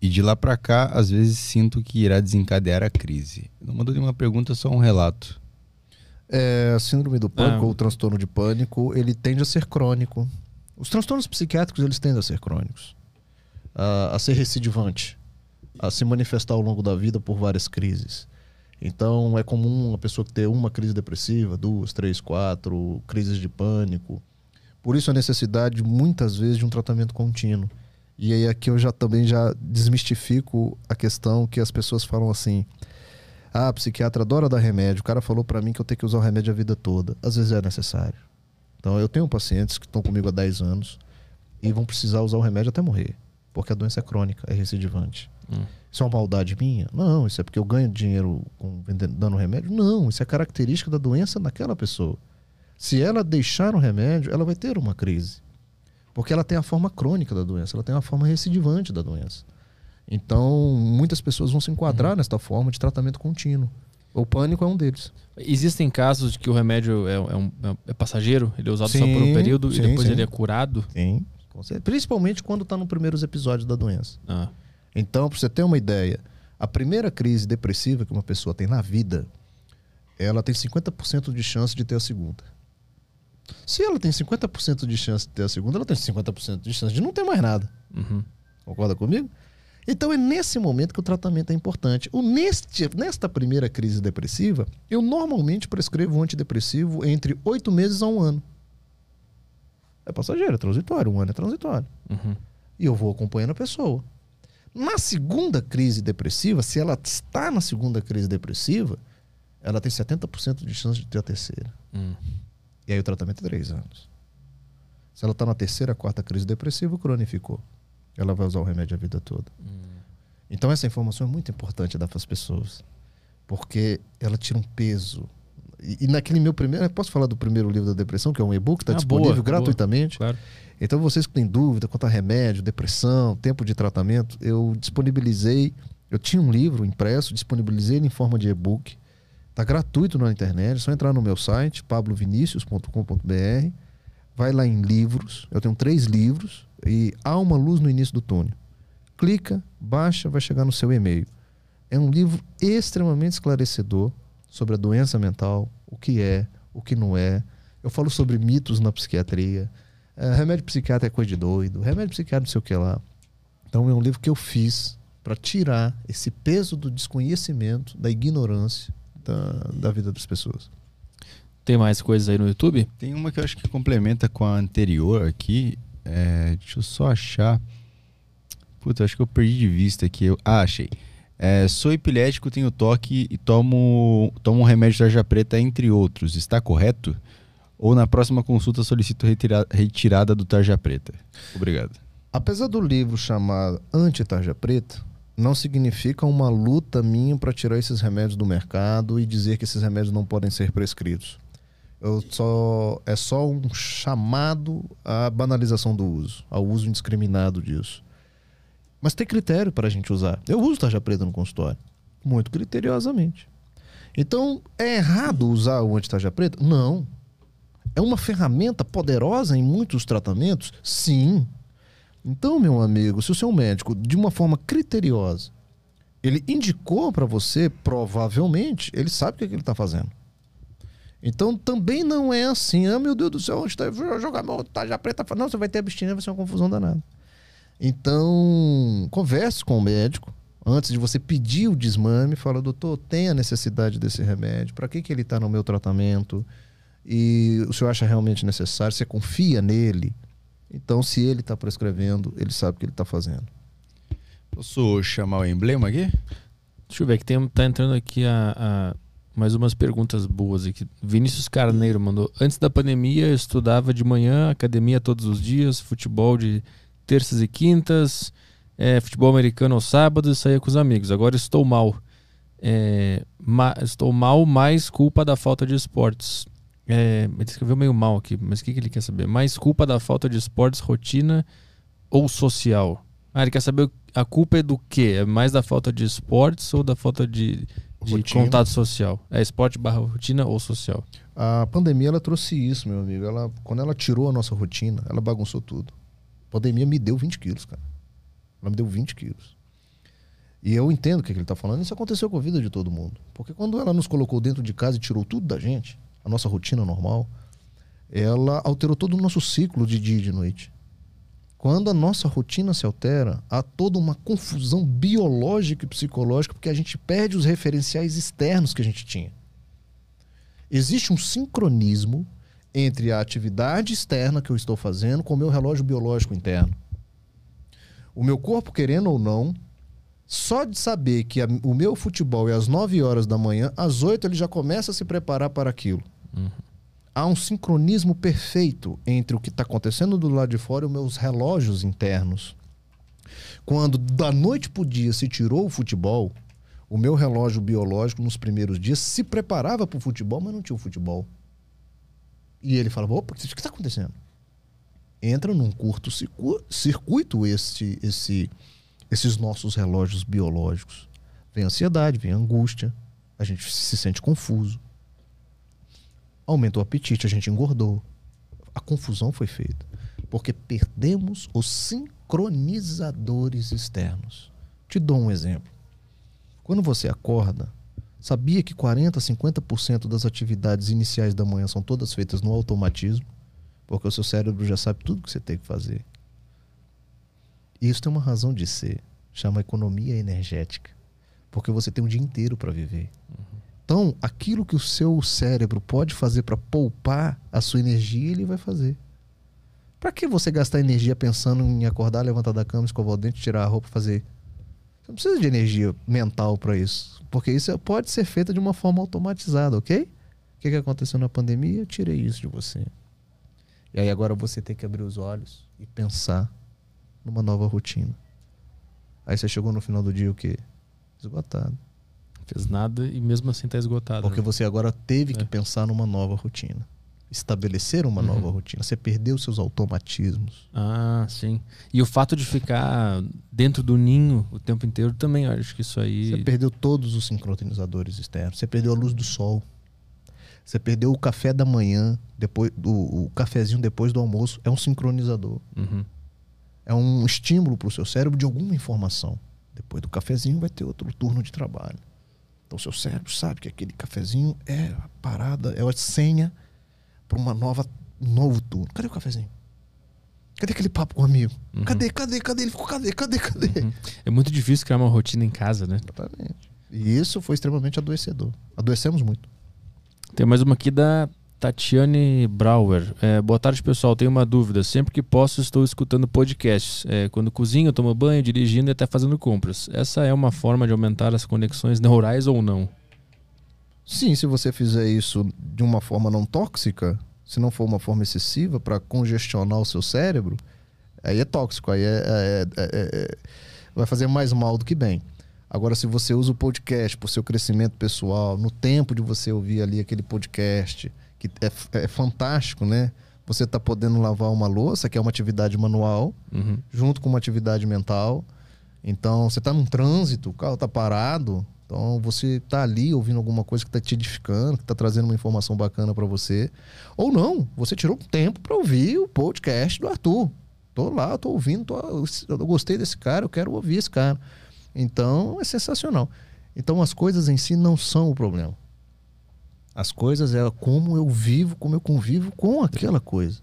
E de lá pra cá, às vezes sinto que irá desencadear a crise. Não mandou nenhuma pergunta, só um relato. É, a síndrome do pânico Ah. ou o transtorno de pânico, ele tende a ser crônico. Os transtornos psiquiátricos, eles tendem a ser crônicos. A, a ser recidivante. A se manifestar ao longo da vida por várias crises. Então, é comum a pessoa ter uma crise depressiva, duas, três, quatro, crises de pânico. Por isso a necessidade, muitas vezes, de um tratamento contínuo. E aí aqui eu já também já desmistifico a questão que as pessoas falam assim: "Ah, psiquiatra adora dar remédio. O cara falou pra mim que eu tenho que usar o remédio a vida toda". Às vezes é necessário. Então eu tenho pacientes que estão comigo há 10 anos e vão precisar usar o remédio até morrer, porque a doença é crônica, é recidivante. Hum. Isso é uma maldade minha? Não, isso é porque eu ganho dinheiro com vendendo, dando remédio? Não, isso é característica da doença naquela pessoa. Se ela deixar o remédio, ela vai ter uma crise. Porque ela tem a forma crônica da doença, ela tem a forma recidivante da doença. Então, muitas pessoas vão se enquadrar nesta forma de tratamento contínuo. O pânico é um deles. Existem casos de que o remédio é, é um- é passageiro, ele é usado só por um Sim, período sim, e depois sim. ele é curado. Sim. Principalmente quando está nos primeiros episódios da doença. Ah, Então, para você ter uma ideia, a primeira crise depressiva que uma pessoa tem na vida, ela tem 50% de chance de ter a segunda. Se ela tem 50% de chance de ter a segunda, ela tem 50% de chance de não ter mais nada. uhum. Concorda comigo? Então é nesse momento que o tratamento é importante. O neste, nesta primeira crise depressiva, eu normalmente prescrevo um antidepressivo entre oito meses a um ano. É passageiro, é transitório, um ano é transitório. Uhum. E eu vou acompanhando a pessoa. Na segunda crise depressiva, se ela está na segunda crise depressiva, ela tem 70% de chance de ter a terceira. Hum. E aí o tratamento é três anos. Se ela está na terceira, quarta crise depressiva, cronificou. Ela vai usar o remédio a vida toda. Então essa informação é muito importante dar para as pessoas. Porque ela tira um peso E, e naquele meu primeiro. Posso falar do primeiro livro da depressão, que é um e-book, está Ah, disponível boa, gratuitamente. Claro. Então, vocês que têm dúvida quanto a remédio, depressão, tempo de tratamento, eu disponibilizei. Eu tinha um livro impresso, disponibilizei ele em forma de e-book. Está gratuito na internet, é só entrar no meu site, pablovinicius.com.br. Vai lá em livros, eu tenho três livros, e há uma luz no início do túnel. Clica, baixa, vai chegar no seu e-mail. É um livro extremamente esclarecedor sobre a doença mental, o que é, o que não é. Eu falo sobre mitos na psiquiatria. É, remédio psiquiátrico é coisa de doido, remédio psiquiátrico não sei o que lá. Então é um livro que eu fiz para tirar esse peso do desconhecimento, da ignorância da, da vida das pessoas. Tem mais coisas aí no YouTube? Tem uma que eu acho que complementa com a anterior aqui. É, deixa eu só achar. Puta, acho que eu perdi de vista aqui. Eu, ah, achei. É, sou epilético, tenho toque e tomo, tomo um remédio tarja preta, entre outros. Está correto? Ou na próxima consulta solicito retira, retirada do tarja preta? Obrigado. Apesar do livro chamar Anti-Tarja Preta, não significa uma luta minha para tirar esses remédios do mercado e dizer que esses remédios não podem ser prescritos. Eu só, é só um chamado à banalização do uso, ao uso indiscriminado disso. Mas tem critério para a gente usar. Eu uso tarja preta no consultório, muito criteriosamente. Então, é errado usar o anti-tarja preta? Não. É uma ferramenta poderosa em muitos tratamentos? Sim. Então, meu amigo, se o seu médico, de uma forma criteriosa, ele indicou para você, provavelmente, ele sabe o que, é que ele está fazendo. Então, também não é assim, ah, meu Deus do céu, onde está? Jogar meu tarja preta. Não, você vai ter abstinência, vai ser uma confusão danada. Então, converse com o médico antes de você pedir o desmame. Fala, doutor, tem a necessidade desse remédio? Para que, que ele está no meu tratamento? E o senhor acha realmente necessário? Você confia nele? Então, se ele está prescrevendo, ele sabe o que ele está fazendo. Posso chamar o emblema aqui? Deixa eu ver, que tem, tá entrando aqui a, a- mais umas perguntas boas aqui. Vinícius Carneiro mandou. Antes da pandemia, eu estudava de manhã, academia todos os dias, futebol de terças e quintas, é, futebol americano aos sábados e saía com os amigos. Agora estou mal. É, ma- estou mal, mais culpa da falta de esportes. É, ele escreveu meio mal aqui, mas o que, que ele quer saber? Mais culpa da falta de esportes, rotina ou social? Ah, ele quer saber a culpa é do quê? É mais da falta de esportes ou da falta de, de Rotina. contato social? É esporte barra rotina ou social? A pandemia ela trouxe isso, meu amigo. Ela, quando ela tirou a nossa rotina, ela bagunçou tudo. A pandemia me deu 20 quilos, cara. Ela me deu 20 quilos. E eu entendo o que que ele está falando. Isso aconteceu com a vida de todo mundo. Porque quando ela nos colocou dentro de casa e tirou tudo da gente, a nossa rotina normal, ela alterou todo o nosso ciclo de dia e de noite. Quando a nossa rotina se altera, há toda uma confusão biológica e psicológica, porque a gente perde os referenciais externos que a gente tinha. Existe um sincronismo entre a atividade externa que eu estou fazendo com o meu relógio biológico interno. O meu corpo, querendo ou não, só de saber que a- o meu futebol é às 9 horas da manhã, às 8 ele já começa a se preparar para aquilo. Há um sincronismo perfeito entre o que está acontecendo do lado de fora e os meus relógios internos. Quando da noite para o dia se tirou o futebol, o meu relógio biológico nos primeiros dias se preparava para o futebol, mas não tinha o futebol. E ele falava: opa, o que está acontecendo? Entra num curto circu- circuito esse, esse, esses nossos relógios biológicos. Vem ansiedade, vem angústia, a gente se sente confuso. Aumentou o apetite, a gente engordou. A confusão foi feita. Porque perdemos os sincronizadores externos. Te dou um exemplo. Quando você acorda, sabia que 40, 50% das atividades iniciais da manhã são todas feitas no automatismo? Porque o seu cérebro já sabe tudo que você tem que fazer. E isso tem uma razão de ser. Chama economia energética. Porque você tem um dia inteiro para viver. Então, aquilo que o seu cérebro pode fazer para poupar a sua energia, ele vai fazer. Para que você gastar energia pensando em acordar, levantar da cama, escovar o dente, tirar a roupa, fazer? Você não precisa de energia mental para isso, porque isso pode ser feito de uma forma automatizada, ok? O que, que aconteceu na pandemia? Eu tirei isso de você. E aí agora você tem que abrir os olhos e pensar numa nova rotina. Aí você chegou no final do dia o quê? Esgotado. Fez nada e mesmo assim tá esgotado. Porque né? você agora teve que É. pensar numa nova rotina. Estabelecer uma Uhum. nova rotina. Você perdeu seus automatismos. Ah, sim. E o fato de ficar dentro do ninho o tempo inteiro também, acho que isso aí. Você perdeu todos os sincronizadores externos. Você perdeu a luz do sol. Você perdeu o café da manhã, depois do o cafezinho depois do almoço. É um sincronizador. Uhum. É um estímulo para o seu cérebro de alguma informação. Depois do cafezinho vai ter outro turno de trabalho. Então o seu cérebro sabe que aquele cafezinho é a parada, é a senha para uma nova um novo turno. Cadê o cafezinho? Cadê aquele papo com o amigo? Uhum. Cadê, cadê, cadê? Ele ficou, cadê, cadê, cadê? Uhum. É muito difícil criar uma rotina em casa, né? Exatamente. E isso foi extremamente adoecedor. Adoecemos muito. Tem mais uma aqui da Tatiane Brauer. É, boa tarde, pessoal. Tenho uma dúvida. Sempre que posso, estou escutando podcasts. É, quando cozinho, tomo banho, dirigindo e até fazendo compras. Essa é uma forma de aumentar as conexões neurais ou não? Sim, se você fizer isso de uma forma não tóxica, se não for uma forma excessiva para congestionar o seu cérebro, aí é tóxico, aí é, é- é- é- vai fazer mais mal do que bem. Agora, se você usa o podcast para o seu crescimento pessoal, no tempo de você ouvir ali aquele podcast, que é, é fantástico, né? Você está podendo lavar uma louça, que é uma atividade manual, Uhum. junto com uma atividade mental. Então, você está num trânsito, o carro está parado. Então, você está ali ouvindo alguma coisa que está te edificando, que está trazendo uma informação bacana para você. Ou não, você tirou tempo para ouvir o podcast do Arthur. Tô lá, tô ouvindo, tô- eu gostei desse cara, eu quero ouvir esse cara. Então, é sensacional. Então, as coisas em si não são o problema. As coisas é como eu vivo, como eu convivo com aquela coisa.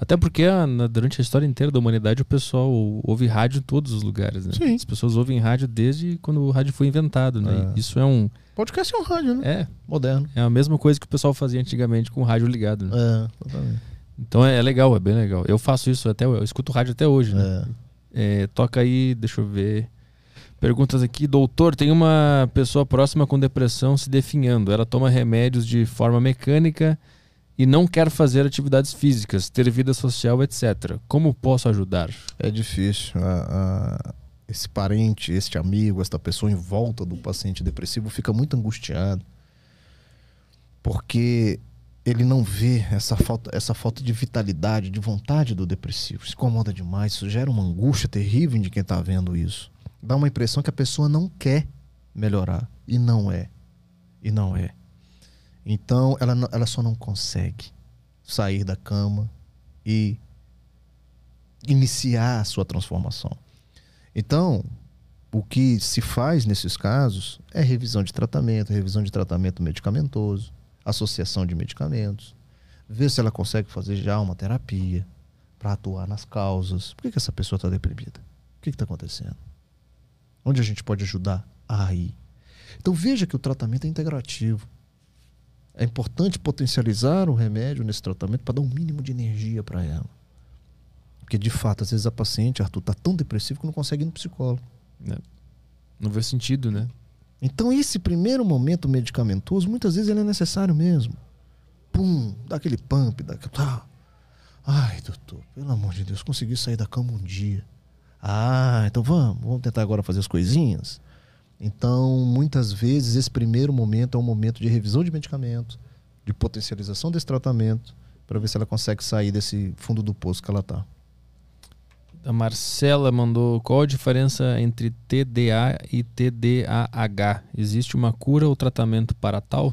Até porque ah, na- durante a história inteira da humanidade o pessoal ouve rádio em todos os lugares, né? Sim. As pessoas ouvem rádio desde quando o rádio foi inventado, né? É. Isso é um. Podcast é um rádio, né? É, Moderno. é a mesma coisa que o pessoal fazia antigamente com o rádio ligado, né? É, exatamente. Então é, é legal, é bem legal. Eu faço isso até, eu escuto rádio até hoje, né? É. É, toca aí, deixa eu ver. Perguntas aqui, doutor, tem uma pessoa próxima com depressão se definhando. Ela toma remédios de forma mecânica e não quer fazer atividades físicas, ter vida social, etc. Como posso ajudar? É difícil. A- a- esse parente, este amigo, esta pessoa em volta do paciente depressivo fica muito angustiado. Porque ele não vê essa falta, essa falta de vitalidade, de vontade do depressivo. Se incomoda demais. Isso gera uma angústia terrível de quem está vendo isso. Dá uma impressão que a pessoa não quer melhorar. E não é. E não é. Então, ela, ela só não consegue sair da cama e iniciar a sua transformação. Então, o que se faz nesses casos é revisão de tratamento, revisão de tratamento medicamentoso, associação de medicamentos, ver se ela consegue fazer já uma terapia para atuar nas causas. Por que, que essa pessoa está deprimida? O que está acontecendo? Onde a gente pode ajudar? Aí. Então veja que o tratamento é integrativo. É importante potencializar o remédio nesse tratamento para dar um mínimo de energia para ela. Porque, de fato, às vezes a paciente, Arthur, está tão depressivo que não consegue ir no psicólogo. Não vê sentido, né? Então, esse primeiro momento medicamentoso, muitas vezes ele é necessário mesmo. Pum, dá aquele pump, dá aquele... Tá. Ai, doutor, pelo amor de Deus, consegui sair da cama um dia. Ah, então vamos, vamos tentar agora fazer as coisinhas. Então, muitas vezes, esse primeiro momento é um momento de revisão de medicamento, de potencialização desse tratamento, para ver se ela consegue sair desse fundo do poço que ela está. A Marcela mandou qual a diferença entre TDA e TDAH? Existe uma cura ou tratamento para tal?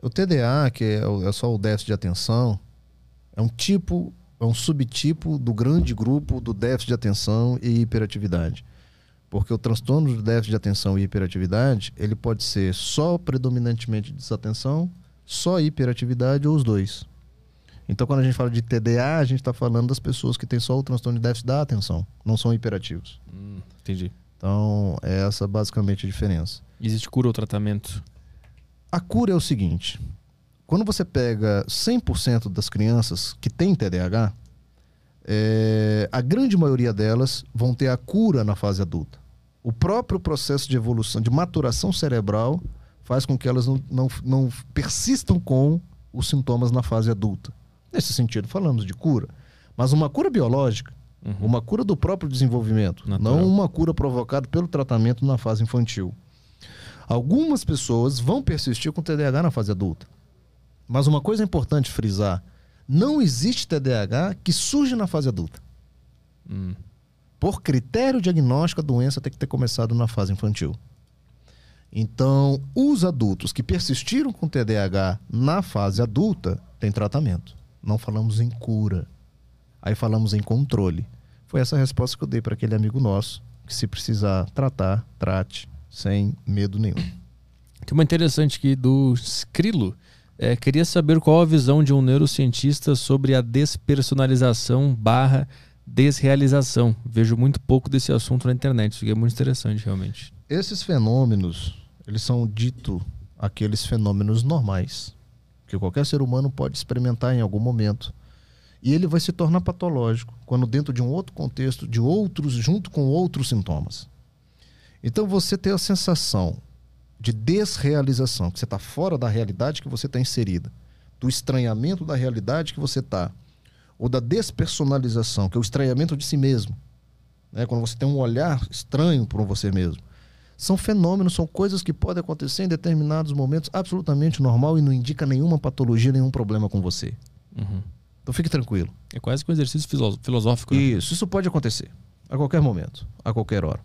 O TDA, que é, o- é só o déficit de atenção, é um tipo, é um subtipo do grande grupo do déficit de atenção e hiperatividade. Porque o transtorno do déficit de atenção e hiperatividade, ele pode ser só predominantemente desatenção, só hiperatividade ou os dois. Então, quando a gente fala de TDA, a gente está falando das pessoas que têm só o transtorno de déficit da atenção, não são hiperativos. Hum, entendi. Então, é essa basicamente a diferença. Existe cura ou tratamento? A cura é o seguinte: quando você pega 100% das crianças que têm TDAH, é, a grande maioria delas vão ter a cura na fase adulta. O próprio processo de evolução, de maturação cerebral, faz com que elas não, não, não persistam com os sintomas na fase adulta. Nesse sentido, falamos de cura. Mas uma cura biológica, Uhum. uma cura do próprio desenvolvimento, Natural. não uma cura provocada pelo tratamento na fase infantil. Algumas pessoas vão persistir com TDAH na fase adulta. Mas uma coisa importante frisar: não existe TDAH que surge na fase adulta. Hum. Por critério diagnóstico, a doença tem que ter começado na fase infantil. Então, os adultos que persistiram com TDAH na fase adulta têm tratamento. Não falamos em cura. Aí falamos em controle. Foi essa a resposta que eu dei para aquele amigo nosso, que se precisar tratar, trate, sem medo nenhum. Tem uma interessante aqui do Skrilo. É, queria saber qual a visão de um neurocientista sobre a despersonalização barra desrealização. Vejo muito pouco desse assunto na internet. Isso é muito interessante, realmente. Esses fenômenos, eles são dito aqueles fenômenos normais que qualquer ser humano pode experimentar em algum momento. E ele vai se tornar patológico quando dentro de um outro contexto, de outros, junto com outros sintomas. Então você tem a sensação de desrealização, que você está fora da realidade que você está inserida, do estranhamento da realidade que você está, ou da despersonalização, que é o estranhamento de si mesmo, né? quando você tem um olhar estranho para você mesmo. São fenômenos, são coisas que podem acontecer em determinados momentos absolutamente normal e não indica nenhuma patologia, nenhum problema com você. Uhum. Então fique tranquilo. É quase que um exercício filosó- filosófico. né? Isso, isso pode acontecer a qualquer momento, a qualquer hora.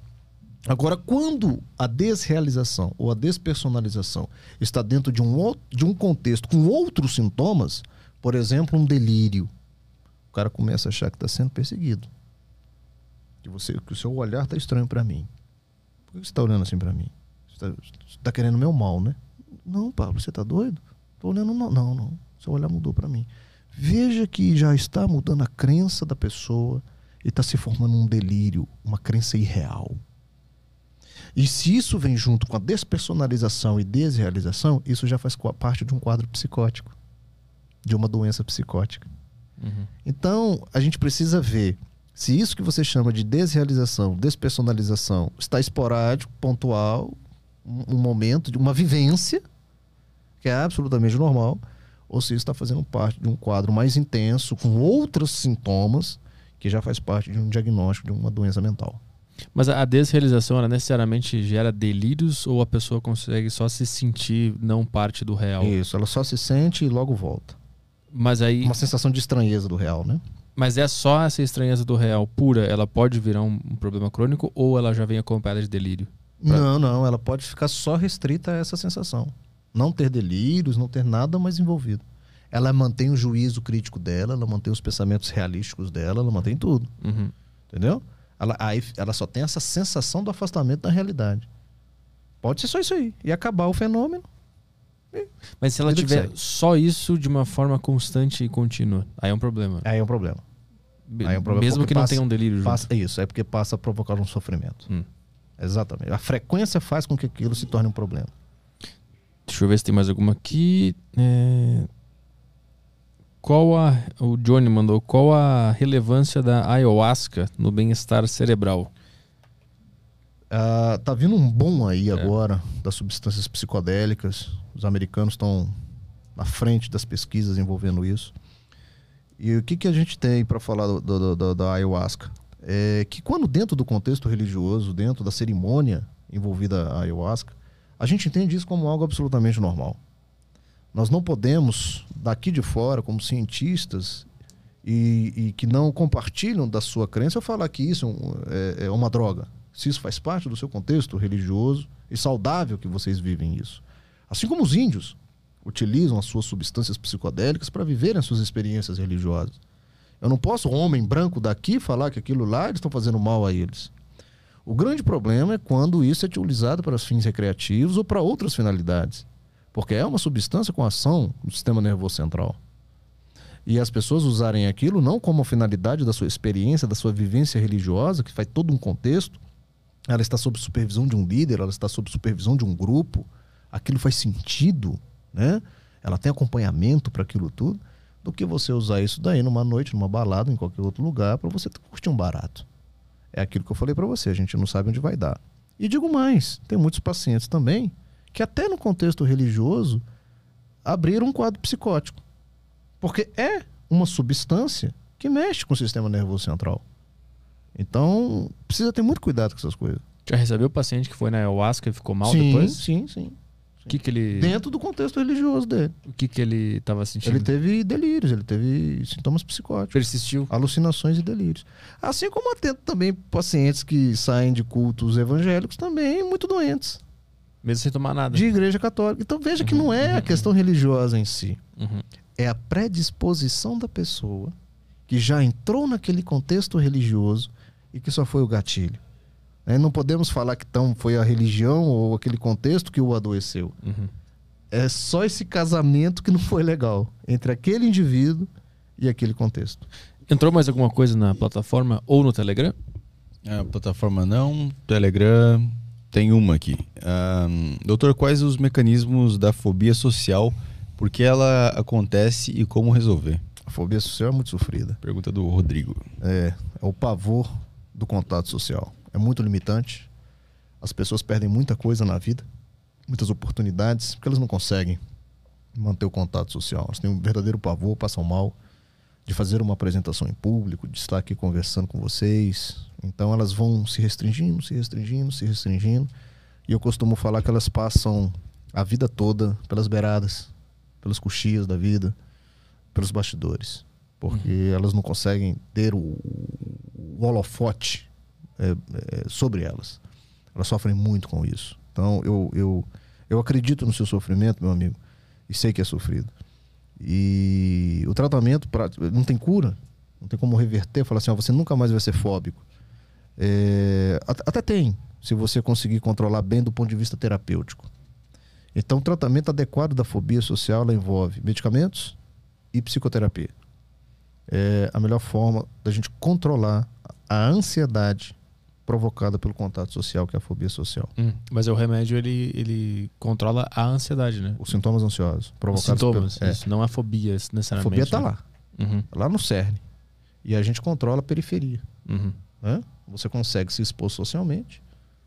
Agora, quando a desrealização ou a despersonalização está dentro de um, de um contexto com outros sintomas, por exemplo, um delírio, o cara começa a achar que está sendo perseguido. Que, você, que o seu olhar está estranho para mim. Por que você está olhando assim para mim? Você está querendo meu mal, né? Não, Pablo, você está doido? Estou olhando, não, não, não. Seu olhar mudou para mim. Veja que já está mudando a crença da pessoa e está se formando um delírio, uma crença irreal. E se isso vem junto com a despersonalização e desrealização, isso já faz parte de um quadro psicótico, de uma doença psicótica. Uhum. Então, a gente precisa ver se isso que você chama de desrealização, despersonalização, está esporádico, pontual, um, um momento, de uma vivência, que é absolutamente normal, ou se isso está fazendo parte de um quadro mais intenso, com outros sintomas, que já faz parte de um diagnóstico de uma doença mental. Mas a desrealização, ela necessariamente gera delírios ou a pessoa consegue só se sentir não parte do real? Isso, ela só se sente e logo volta. Mas aí, Uma sensação de estranheza do real, né? mas é só essa estranheza do real pura, ela pode virar um, um problema crônico ou ela já vem acompanhada de delírio? Pra- Não, não, ela pode ficar só restrita a essa sensação. Não ter delírios, não ter nada mais envolvido. Ela mantém o juízo crítico dela, ela mantém os pensamentos realísticos dela, ela mantém tudo. Uhum. Entendeu? Ela, aí ela só tem essa sensação do afastamento da realidade. Pode ser só isso aí. E acabar o fenômeno. Mas se ela tiver só isso de uma forma constante e contínua, aí é um problema. Aí é um problema. Aí é um problema Mesmo que não passa- tenha um delírio. Passa, isso, é porque passa a provocar um sofrimento. Hum. Exatamente. A frequência faz com que aquilo se torne um problema. Deixa eu ver se tem mais alguma aqui. É, Qual a. O Johnny mandou. Qual a relevância da ayahuasca no bem-estar cerebral? Ah, tá vindo um boom aí agora das substâncias psicodélicas. Os americanos estão na frente das pesquisas envolvendo isso. E o que, que a gente tem para falar do- do- do- da ayahuasca? É que quando dentro do contexto religioso, dentro da cerimônia envolvida a ayahuasca, a gente entende isso como algo absolutamente normal. Nós não podemos, daqui de fora, como cientistas, e, e que não compartilham da sua crença, falar que isso é é uma droga. Se isso faz parte do seu contexto religioso e saudável que vocês vivem isso. Assim como os índios utilizam as suas substâncias psicodélicas para viverem as suas experiências religiosas. Eu não posso, homem branco daqui, falar que aquilo lá eles estão fazendo mal a eles. O grande problema é quando isso é utilizado para fins recreativos ou para outras finalidades. Porque é uma substância com ação no sistema nervoso central. E as pessoas usarem aquilo não como finalidade da sua experiência, da sua vivência religiosa, que faz todo um contexto. Ela está sob supervisão de um líder, ela está sob supervisão de um grupo. Aquilo faz sentido, né? Ela tem acompanhamento para aquilo tudo, do que você usar isso daí numa noite, numa balada, em qualquer outro lugar, para você curtir um barato. É aquilo que eu falei para você, a gente não sabe onde vai dar. E digo mais, tem muitos pacientes também que até no contexto religioso abriram um quadro psicótico. Porque é uma substância que mexe com o sistema nervoso central. Então, precisa ter muito cuidado com essas coisas. Já recebeu paciente que foi na ayahuasca e ficou mal sim, depois? sim, sim. O que que ele, Dentro do contexto religioso dele. o que que ele tava sentindo? Ele teve delírios, ele teve sintomas psicóticos. Persistiu. alucinações e delírios. Assim como atendo também pacientes que saem de cultos evangélicos também muito doentes, Mesmo sem tomar nada. de igreja católica. Então veja que não é a questão religiosa em si, Uhum. é a predisposição da pessoa que já entrou naquele contexto religioso e que só foi o gatilho. Né? Não podemos falar que então foi a religião ou aquele contexto que o adoeceu. Uhum. É só esse casamento que não foi legal entre aquele indivíduo e aquele contexto. Entrou mais alguma coisa na plataforma ou no Telegram? A plataforma não, Telegram tem uma aqui. Ahn, doutor, quais os mecanismos da fobia social? Por que ela acontece e como resolver? A fobia social é muito sofrida. Pergunta do Rodrigo. É, é o pavor do contato social. É muito limitante. As pessoas perdem muita coisa na vida, muitas oportunidades, porque elas não conseguem manter o contato social. Elas têm um verdadeiro pavor, passam mal de fazer uma apresentação em público, de estar aqui conversando com vocês. Então elas vão se restringindo, se restringindo, se restringindo. E eu costumo falar que elas passam a vida toda pelas beiradas, pelas coxias da vida, pelos bastidores. Porque elas não conseguem ter o, o holofote é, é, sobre elas. Elas sofrem muito com isso. Então eu, eu, eu acredito no seu sofrimento, meu amigo, e sei que é sofrido. E o tratamento pra, não tem cura, não tem como reverter, falar assim, ó, você nunca mais vai ser fóbico. É, at- até tem, se você conseguir controlar bem do ponto de vista terapêutico. Então, o tratamento adequado da fobia social envolve medicamentos e psicoterapia. É a melhor forma da gente controlar a ansiedade provocada pelo contato social, que é a fobia social. Hum, Mas o remédio ele, ele controla a ansiedade, né? Os sintomas ansiosos Os provocados sintomas. pelo, é, Isso, não a fobia a necessariamente. fobia está né? lá, Uhum, lá no cerne. E a gente controla a periferia. uhum. né? Você consegue se expor socialmente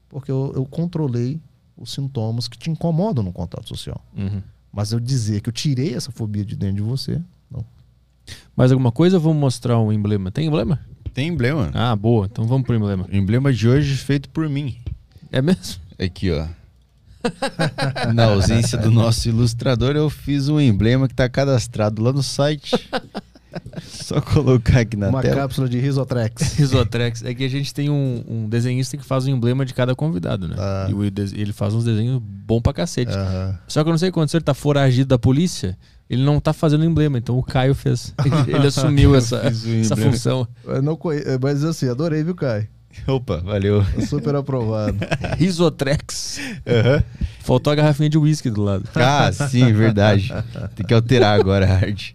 porque eu, eu controlei os sintomas que te incomodam no contato social. Uhum. Mas eu dizer que eu tirei essa fobia de dentro de você, não. Mais alguma coisa? Vamos mostrar um emblema. Tem emblema? Tem emblema. Ah, boa. Então vamos pro emblema. O emblema de hoje feito por mim. É mesmo? Aqui, ó. Na ausência do nosso ilustrador, eu fiz um emblema que está cadastrado lá no site. Só colocar aqui na Uma tela. cápsula de Risotrex. Risotrex. É que a gente tem um, um desenhista que faz o emblema de cada convidado, né? Ah. E ele faz uns desenhos bom pra cacete. Só que eu não sei o que aconteceu, ele tá foragido da polícia, ele não tá fazendo emblema, então o Caio fez. Ele, ele assumiu essa, essa função. Eu não conhe... Mas assim, adorei, viu, Kai? Opa, valeu. Super aprovado. Risotrex. Aham. Faltou a garrafinha de uísque do lado. Ah, sim, verdade. Tem que alterar agora, Hard.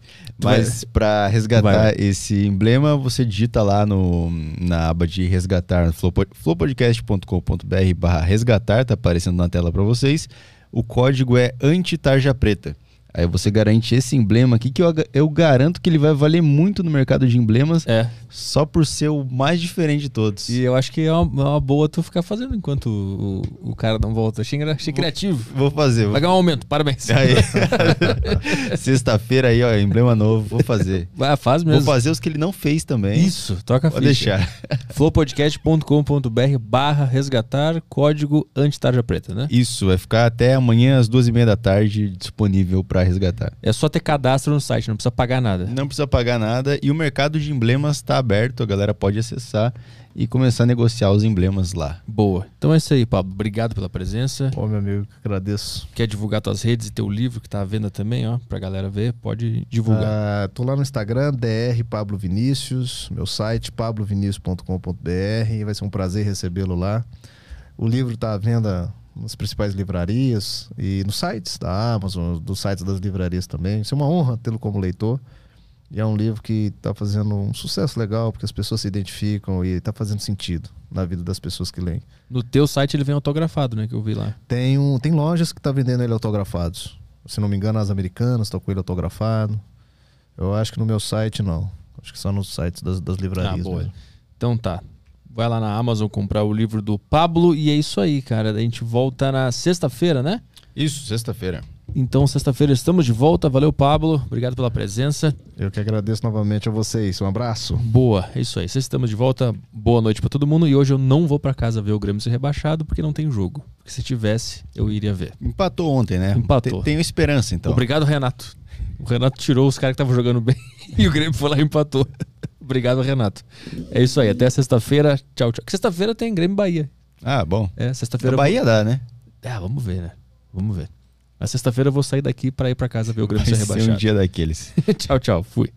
Mas para resgatar Vai. esse emblema, você digita lá no, na aba de resgatar, flowpodcast.com.br barra resgatar, tá aparecendo na tela para vocês. O código é anti-tarja preta. Aí você garante esse emblema aqui, que eu, eu garanto que ele vai valer muito no mercado de emblemas, É. só por ser o mais diferente de todos. E eu acho que é uma, é uma boa tu ficar fazendo enquanto o, o, cara não volta. Achei, achei criativo. Vou fazer. Vou... Vai ganhar um aumento, parabéns. Sexta-feira aí, ó, emblema novo, vou fazer. Vai, faz Vou mesmo. fazer os que ele não fez também. Isso, toca a ficha. deixar. flowpodcast.com.br barra resgatar código anti-tarja preta, né? Isso, vai ficar até amanhã às duas e meia da tarde disponível para resgatar. É só ter cadastro no site, não precisa pagar nada. Não precisa pagar nada e o mercado de emblemas está aberto, a galera pode acessar e começar a negociar os emblemas lá. Boa. Então é isso aí, Pablo. Obrigado pela presença. Pô, meu amigo, que agradeço. Quer divulgar tuas redes e teu livro que tá à venda também, ó, pra galera ver? Pode divulgar. Ah, tô lá no Instagram, DR Pablo Vinícius, meu site pablovinicius.com.br e vai ser um prazer recebê-lo lá. O livro tá à venda nas principais livrarias e nos sites da Amazon, dos sites das livrarias também. Isso é uma honra tê-lo como leitor. E é um livro que está fazendo um sucesso legal, porque as pessoas se identificam e está fazendo sentido na vida das pessoas que leem. No teu site ele vem autografado, né? Que eu vi lá. Tem, um, tem lojas que tá vendendo ele autografados. Se não me engano, as americanas estão com ele autografado. Eu acho que no meu site não. Acho que só nos sites das, das livrarias. Ah, boa. mesmo. Então tá. Vai lá na Amazon comprar o livro do Pablo e é isso aí, cara. A gente volta na sexta-feira, né? Isso, sexta-feira. Então, sexta-feira estamos de volta. Valeu, Pablo. Obrigado pela presença. Eu que agradeço novamente a vocês. Um abraço. Boa, é isso aí. Sexta estamos de volta. Boa noite pra todo mundo. E hoje eu não vou pra casa ver o Grêmio ser rebaixado porque não tem jogo. Porque se tivesse, eu iria ver. Empatou ontem, né? Empatou. Te- Tenho esperança, então. Obrigado, Renato. O Renato tirou os caras que estavam jogando bem e o Grêmio foi lá e empatou. Obrigado, Renato. É isso aí. Até sexta-feira. Tchau, tchau. Sexta-feira tem Grêmio Bahia. Ah, bom. É, sexta-feira. Bahia dá, né? É, vamos ver, né? Vamos ver. Na sexta-feira eu vou sair daqui pra ir pra casa ver o Grêmio Vai ser ser um rebaixado. dia daqueles. tchau, tchau. Fui.